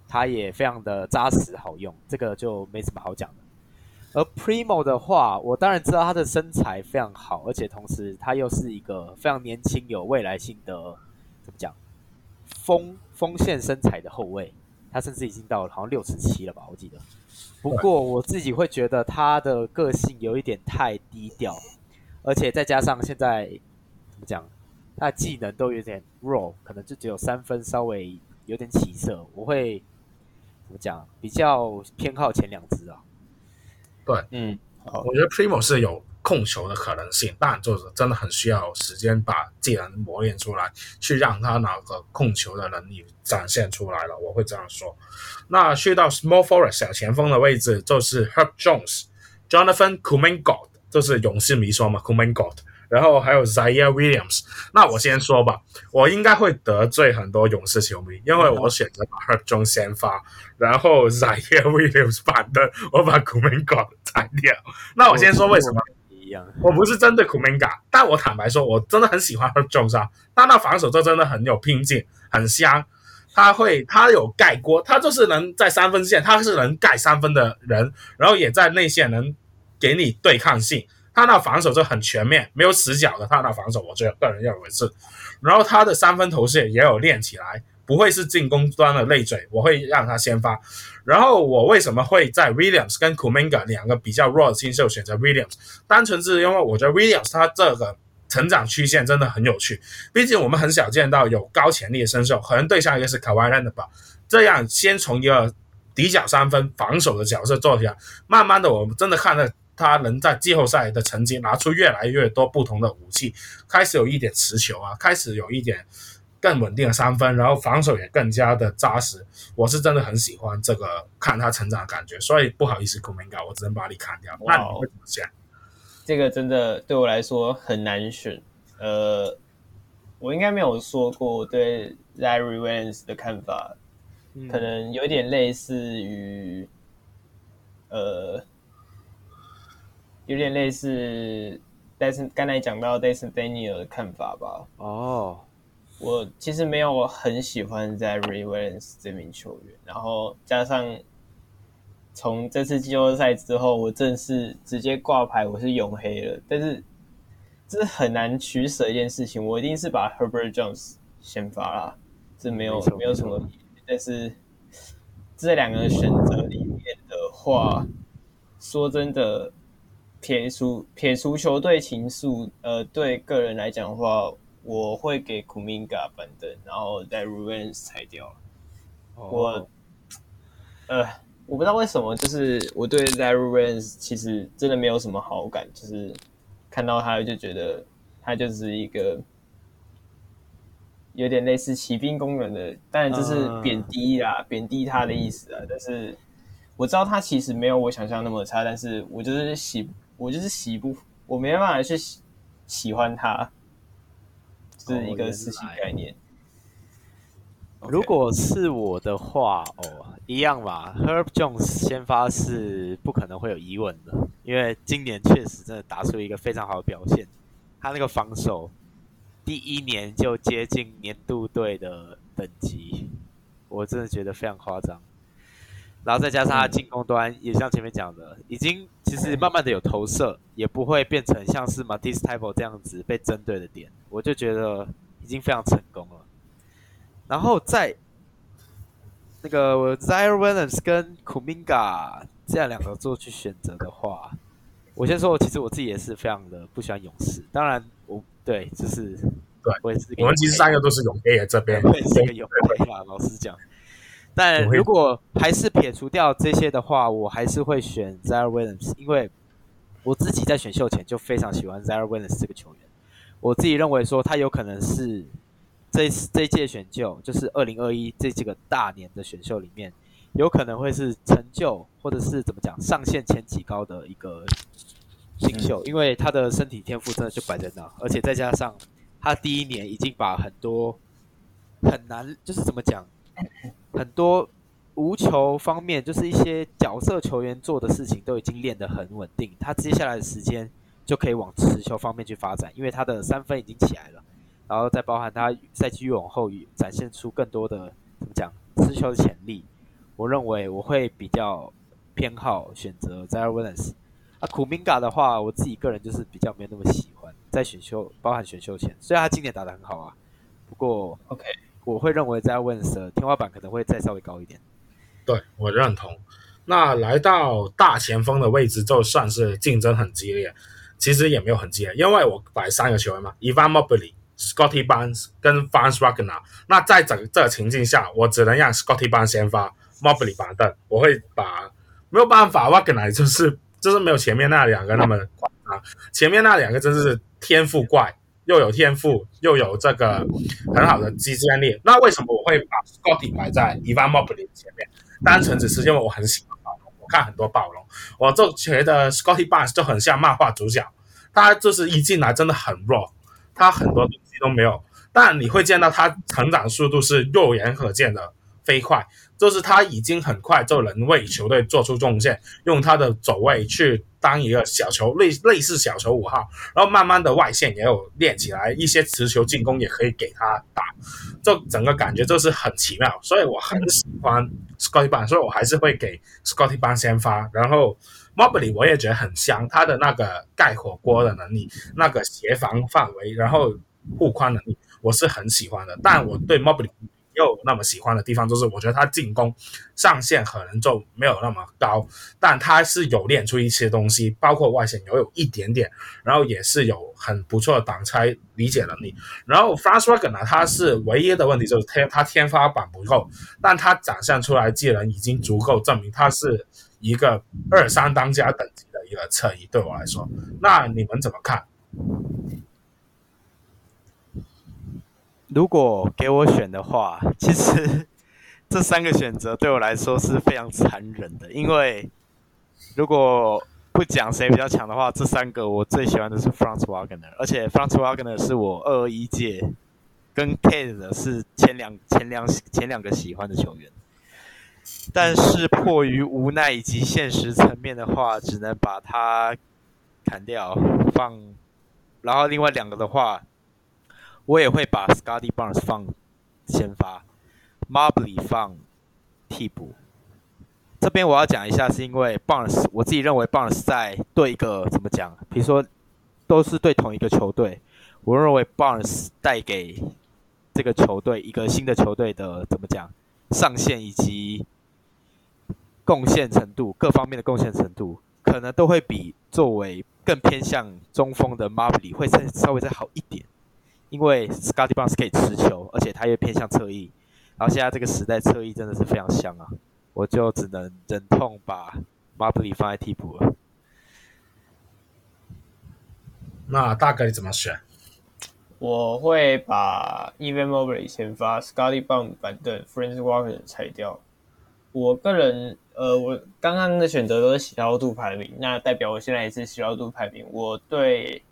他也非常的扎实好用，这个就没什么好讲的。而 Primo 的话，我当然知道他的身材非常好，而且同时他又是一个非常年轻、有未来性的，怎么讲，锋锋线身材的后卫，他甚至已经到了好像六十七了吧，我记得。不过我自己会觉得他的个性有一点太低调。而且再加上现在怎么讲，他的技能都有点弱，可能就只有三分，稍微有点起色。我会怎么讲，比较偏好前两支啊。对，嗯，我觉得 Primo 是有控球的可能性，但就是真的很需要时间把技能磨练出来，去让他那个控球的能力展现出来了。我会这样说。那去到 Small Forward 小前锋的位置，就是 Herb Jones、Jonathan Kuminga。就是勇士迷说嘛，Kuminga，然后还有 Ziaire Williams。那我先说吧，我应该会得罪很多勇士球迷，因为我选择把 Herb Jones 先发，然后 Ziaire Williams 反的，我把 Kuminga 裁掉。那我先说为什么样？我不是针对 Kuminga，但我坦白说，我真的很喜欢 Herb Jones 啊。他那防守就真的很有拼劲，很香。他会，他有盖锅，他就是能在三分线，他是能盖三分的人，然后也在内线能。给你对抗性，他那防守就很全面，没有死角的。他那防守，我觉得个人认为是。然后他的三分投射也有练起来，不会是进攻端的累赘。我会让他先发。然后我为什么会在 Williams 跟 Kuminga 两个比较弱的新秀选择 Williams？单纯是因为我觉得 Williams 他这个成长曲线真的很有趣。毕竟我们很少见到有高潜力的新秀，可能对象也是 k a w a i l e n 吧。这样先从一个底角三分防守的角色做起来，慢慢的我们真的看到。他能在季后赛的成绩拿出越来越多不同的武器，开始有一点持球啊，开始有一点更稳定的三分，然后防守也更加的扎实。我是真的很喜欢这个看他成长的感觉，所以不好意思，Kuminga，我只能把你砍掉。那你会怎么想？这个真的对我来说很难选。呃，我应该没有说过对 Ziaire Williams 的看法，嗯、可能有点类似于呃。有点类似，但是刚才讲到 Dyson Daniel 的看法吧。哦，我其实没有很喜欢在 Ziaire Williams 这名球员，然后加上从这次季后赛之后，我正式直接挂牌，我是永黑了。但是这是很难取舍一件事情，我一定是把 Herbert Jones 先发啦，这没有没，没有什么。但是这两个选择里面的话，说真的。撇除撇除球队情愫，呃，对个人来讲的话，我会给 Kuminga 板凳，然后在 Rubens 裁掉。Oh. 我，呃，我不知道为什么，就是我对在 Rubens 其实真的没有什么好感，就是看到他就觉得他就是一个有点类似骑兵工人的，当然这是贬低啦，贬、uh. 低他的意思啊。但是我知道他其实没有我想象那么差，但是我就是喜。我就是喜不，我没办法去喜喜欢他，是一个事情概念。如果是我的话，哦，一样吧。Herb Jones 先发是不可能会有疑问的，因为今年确实真的打出一个非常好的表现。他那个防守，第一年就接近年度队的等级，我真的觉得非常夸张。然后再加上他进攻端，也像前面讲的，已经其实慢慢的有投射，也不会变成像是 Matisse Thybulle 这样子被针对的点，我就觉得已经非常成功了。然后在那个 Ziaire Williams 跟 Kuminga 这样两个做去选择的话，我先说，其实我自己也是非常的不喜欢勇士。当然我，我对就是对，我也是，我们其实三个都是勇 A 这边，我也是个勇 A 嘛，老实讲。但如果还是撇除掉这些的话，我还是会选 Ziaire Williams，因为我自己在选秀前就非常喜欢 Ziaire Williams 这个球员。我自己认为说他有可能是这这届选秀，就是二零二一这几个大年的选秀里面，有可能会是成就或者是怎么讲上限前几高的一个新秀，因为他的身体天赋真的就摆在那，而且再加上他第一年已经把很多很难，就是怎么讲，很多无球方面，就是一些角色球员做的事情都已经练得很稳定，他接下来的时间就可以往持球方面去发展，因为他的三分已经起来了。然后再包含他赛季越往后展现出更多的怎么讲持球的潜力，我认为我会比较偏好选择 Williams。啊，Kuminga 的话，我自己个人就是比较没有那么喜欢，在选秀包含选秀前，虽然他今年打得很好啊，不过 OK，我会认为 Williams 的天花板可能会再稍微高一点。对，我认同。那来到大前锋的位置，就算是竞争很激烈，其实也没有很激烈，因为我摆三个球员嘛，Evan Mobley。Scottie Barnes 跟 Franz Wagner，那在整这个情境下，我只能让 Scottie Barnes 先发，Mobley 板凳。我会把没有办法，Wagner 就是就是没有前面那两个那么夸张，前面那两个真是天赋怪，又有天赋又有这个很好的击剑力。那为什么我会把 Scottie 摆在 Evan Mobley 前面？单纯只是因为我很喜欢，看很多暴龙，我就觉得 Scotty Barnes 就很像漫画主角，他就是一进来真的很弱，他很多东西。都没有，但你会见到他成长速度是肉眼可见的飞快，就是他已经很快就能为球队做出贡献，用他的走位去当一个小球类类似小球五号，然后慢慢的外线也有练起来，一些持球进攻也可以给他打，就整个感觉就是很奇妙，所以我很喜欢 Scottie Barnes，所以我还是会给 Scottie Barnes 先发，然后 Mobley 我也觉得很香，他的那个盖火锅的能力，那个协防范围，然后。护框能力我是很喜欢的，但我对 Mobley 又那么喜欢的地方，就是我觉得他进攻上限可能就没有那么高，但他是有练出一些东西，包括外线也有一点点，然后也是有很不错的挡拆理解能力。然后 Franz Wagner 呢，他是唯一的问题就是天他天花板不够，但他展现出来技能已经足够证明他是一个二三当家等级的一个侧翼，对我来说，那你们怎么看？如果给我选的话，其实 这三个选择对我来说是非常残忍的。因为如果不讲谁比较强的话，这三个我最喜欢的是 Franz Wagner，而且 Franz Wagner 是我二一届跟 Cade 是前两前两前两个喜欢的球员。但是迫于无奈以及现实层面的话，只能把它砍掉放。然后另外两个的话。我也会把 Scotty Barnes 放先发，Mobley 放替补。这边我要讲一下，是因为 Barnes，我自己认为 Barnes 在对一个怎么讲，比如说都是对同一个球队，我认为 Barnes 带给这个球队一个新的球队的怎么讲上限以及贡献程度，各方面的贡献程度，可能都会比作为更偏向中锋的 Mobley 会再稍微再好一点。因为 Scottie Barnes 可以持球，而且他又偏向侧翼，然后现在这个时代侧翼真的是非常香啊！我就只能忍痛把 Mobley 放在替补了。那大概怎么选？我会把 Evan Mobley 先发，Scottie Barnes 板凳，Franz Wagner 拆掉。我个人，呃，我刚刚的选择都是喜好度排名，那代表我现在也是喜好度排名。我对。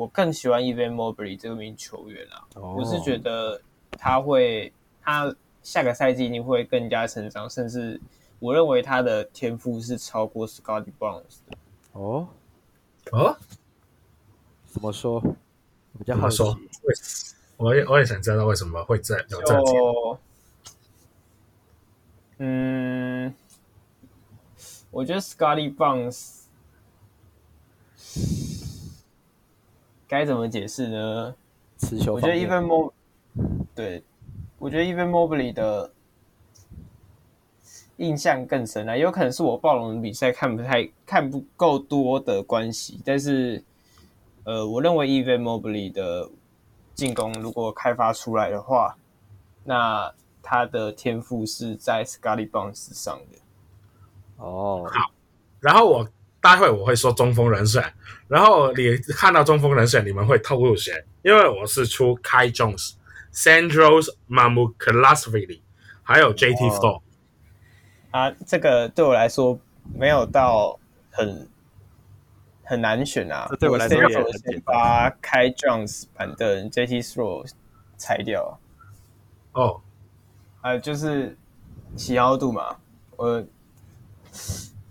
我更喜欢 Evan Mobley 这名球员啊，oh. 我是觉得他会，他下个赛季一定会更加成长，甚至我认为他的天赋是超过 Scottie Barnes 的。哦，哦，怎么说？比较好说。我也我也想知道为什么会这样有这样。嗯，我觉得 Scottie Barnes。该怎么解释呢？持球，我觉得 Even Mobley，对，我觉得 Even Mobley 的印象更深啊，有可能是我暴龙比赛看不太看不够多的关系，但是，呃，我认为 Even Mobley 的进攻如果开发出来的话，那他的天赋是在 Scottie Barnes 上的。哦，好，然后我。待会我会说中锋人选，然后你看到中锋人选，你们会透露谁？因为我是出 Kai Jones Sandro Mamukelashvili，还有 JT Thor。啊，这个对我来说没有到很很难选啊。这对我来说也很简单。把 Kai Jones 板凳 JT Store 裁掉。哦，呃，就是喜好度嘛。我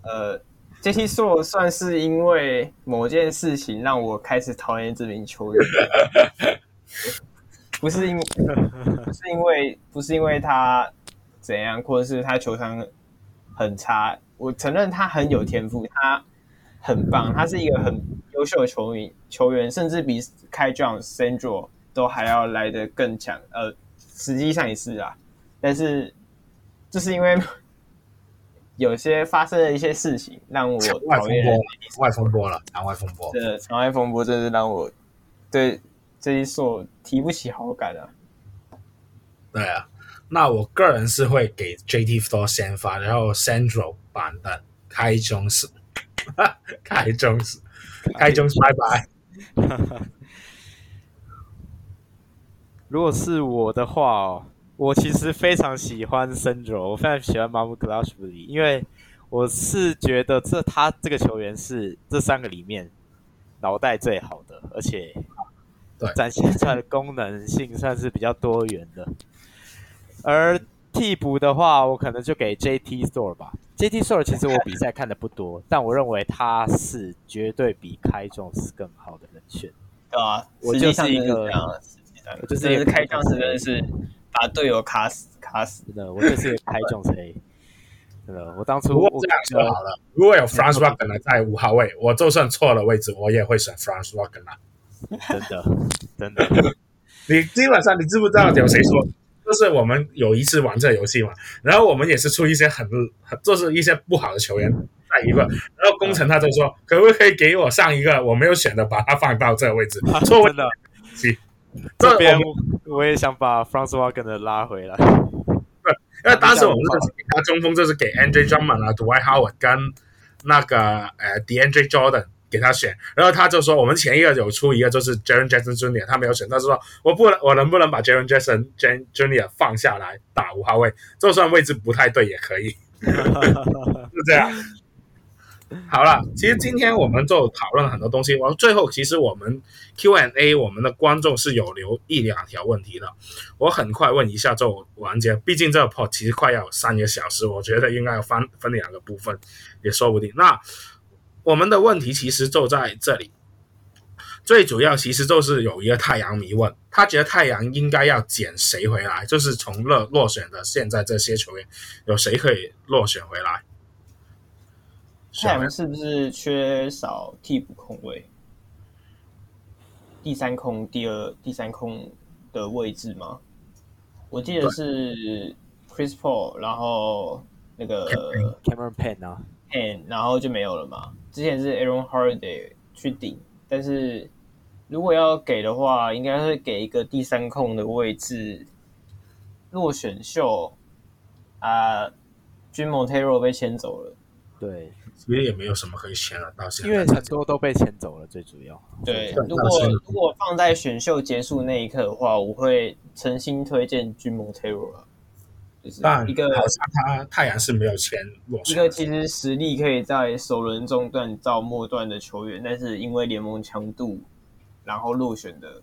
呃，JT Thor 算是因为某件事情让我开始讨厌这名球员。不是因为，不是因为，不是因为他怎样，或者是他球商很差。我承认他很有天赋，他很棒，他是一个很优秀的球员，球员甚至比 Kai Jones、Sandro 都还要来得更强。呃，实际上也是啊，但是就是因为有些发生了一些事情，让我讨厌。外风波了，场外风波。对，场外风波真是让我对。这一所提不起好感啊。对啊，那我个人是会给 JT Thor 先发，然后 Central 板凳 开中式，开中式，开中式，拜拜。如果是我的话哦，我其实非常喜欢 Sandro，我非常喜欢 Mamukelashvili，因为我是觉得这他这个球员是这三个里面脑袋最好的，而且。展现出来的功能性算是比较多元的，而替补的话，我可能就给 JT Thor 吧。JT Thor 其实我比赛看的不多，但我认为他是绝对比 Kai Jones 更好的人选。对啊，我就是一个，我就是一个 Kai Jones 真的是把队友卡死卡死的，我就是一个 Kai Jones A。真的，我当初我这样说好了，如果有 Franz Wagner 在五号位，我就算错了位置，我也会选 Franz Wagner。真的，真的，你基本上你知不知道有谁说？就是我们有一次玩这个游戏嘛，然后我们也是出一些很很就是一些不好的球员在一个，然后工程他就说可不可以给我上一个我没有选的，把它放到这个位置。错、啊，真的，行，这边我，我也想把 Franz Wagner 拉回来。对，因为当时我们是给他中锋，就是给 Andre Drummond 啊，Dwight Howard 跟那个呃 DeAndre Jordan。给他选，然后他就说：“我们前一个有出一个，就是 Jaren Jackson Jr.，他没有选。他说我不能，我能不能把 Jaren Jackson Jr. 放下来打五号位？就算位置不太对也可以。”是这样。好了，其实今天我们就讨论了很多东西。完最后，其实我们 Q&A，我们的观众是有留一两条问题的。我很快问一下就完结。毕竟这个跑其实快要三个小时，我觉得应该要分分两个部分，也说不定。那。我们的问题其实就在这里，最主要其实就是有一个太阳迷问，他觉得太阳应该要捡谁回来？就是从落落选的现在这些球员，有谁可以落选回来？太阳是不是缺少替补控位？第三空、第二、第三空的位置吗？我记得是 Chris Paul，然后那个 Cameron Payne 啊。然后就没有了嘛。之前是 Aaron Holiday 去顶，但是如果要给的话，应该会给一个第三控的位置。落选秀啊，Jean Montero 被签走了。对，其实也没有什么可以签了，到现在因为很多都被签走了，最主要。对，如果如果放在选秀结束那一刻的话，我会诚心推荐 Montero 了。但一个好像他太阳是没有签落选，一个其实实力可以在首轮中段到末段的球员，但是因为联盟强度，然后落选的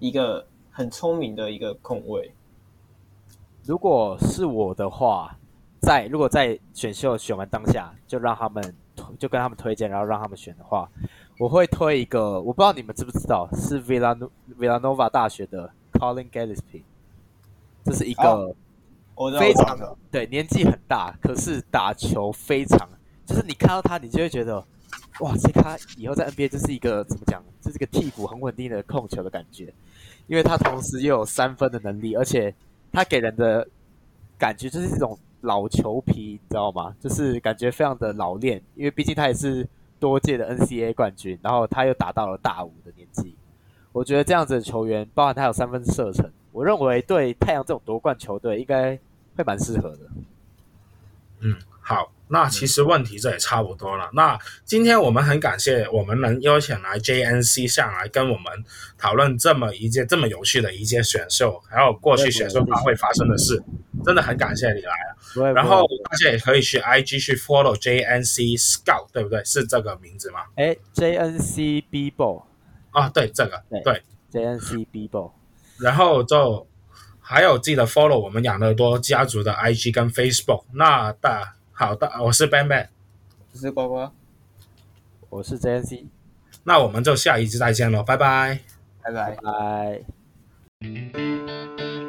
一个很聪明的一个控卫。如果是我的话，在如果在选秀选完当下就让他们就跟他们推荐，然后让他们选的话，我会推一个，我不知道你们知不知道，是 Villan Villanova 大学的 Colin Gillespie，这是一个。哦非常的对，年纪很大，可是打球非常，就是你看到他，你就会觉得，哇，这他以后在 NBA 就是一个怎么讲，就是一个替补很稳定的控球的感觉，因为他同时又有三分的能力，而且他给人的感觉就是这种老球皮，你知道吗？就是感觉非常的老练，因为毕竟他也是多届的 NCAA 冠军，然后他又达到了大五的年纪，我觉得这样子的球员，包含他有三分射程，我认为对太阳这种夺冠球队应该。会蛮适合的。嗯，好，那其实问题这也差不多了。那今天我们很感谢我们能邀请来 JNC 上来跟我们讨论这么一件这么有趣的一件选秀，还有过去选秀大会发生的事，真的很感谢你来了。然后大家也可以去 IG 去 follow JNC Scout，对不对？是这个名字吗？哎，JNC B-Ball 啊，对，这个对，对，JNC B-Ball。然后就还有记得 follow 我们养乐多家族的 IG 跟 Facebook。那大好的，我是 Ben Ben，我是呱呱，我是 JNC，那我们就下一期再见喽，拜拜，拜拜，拜拜。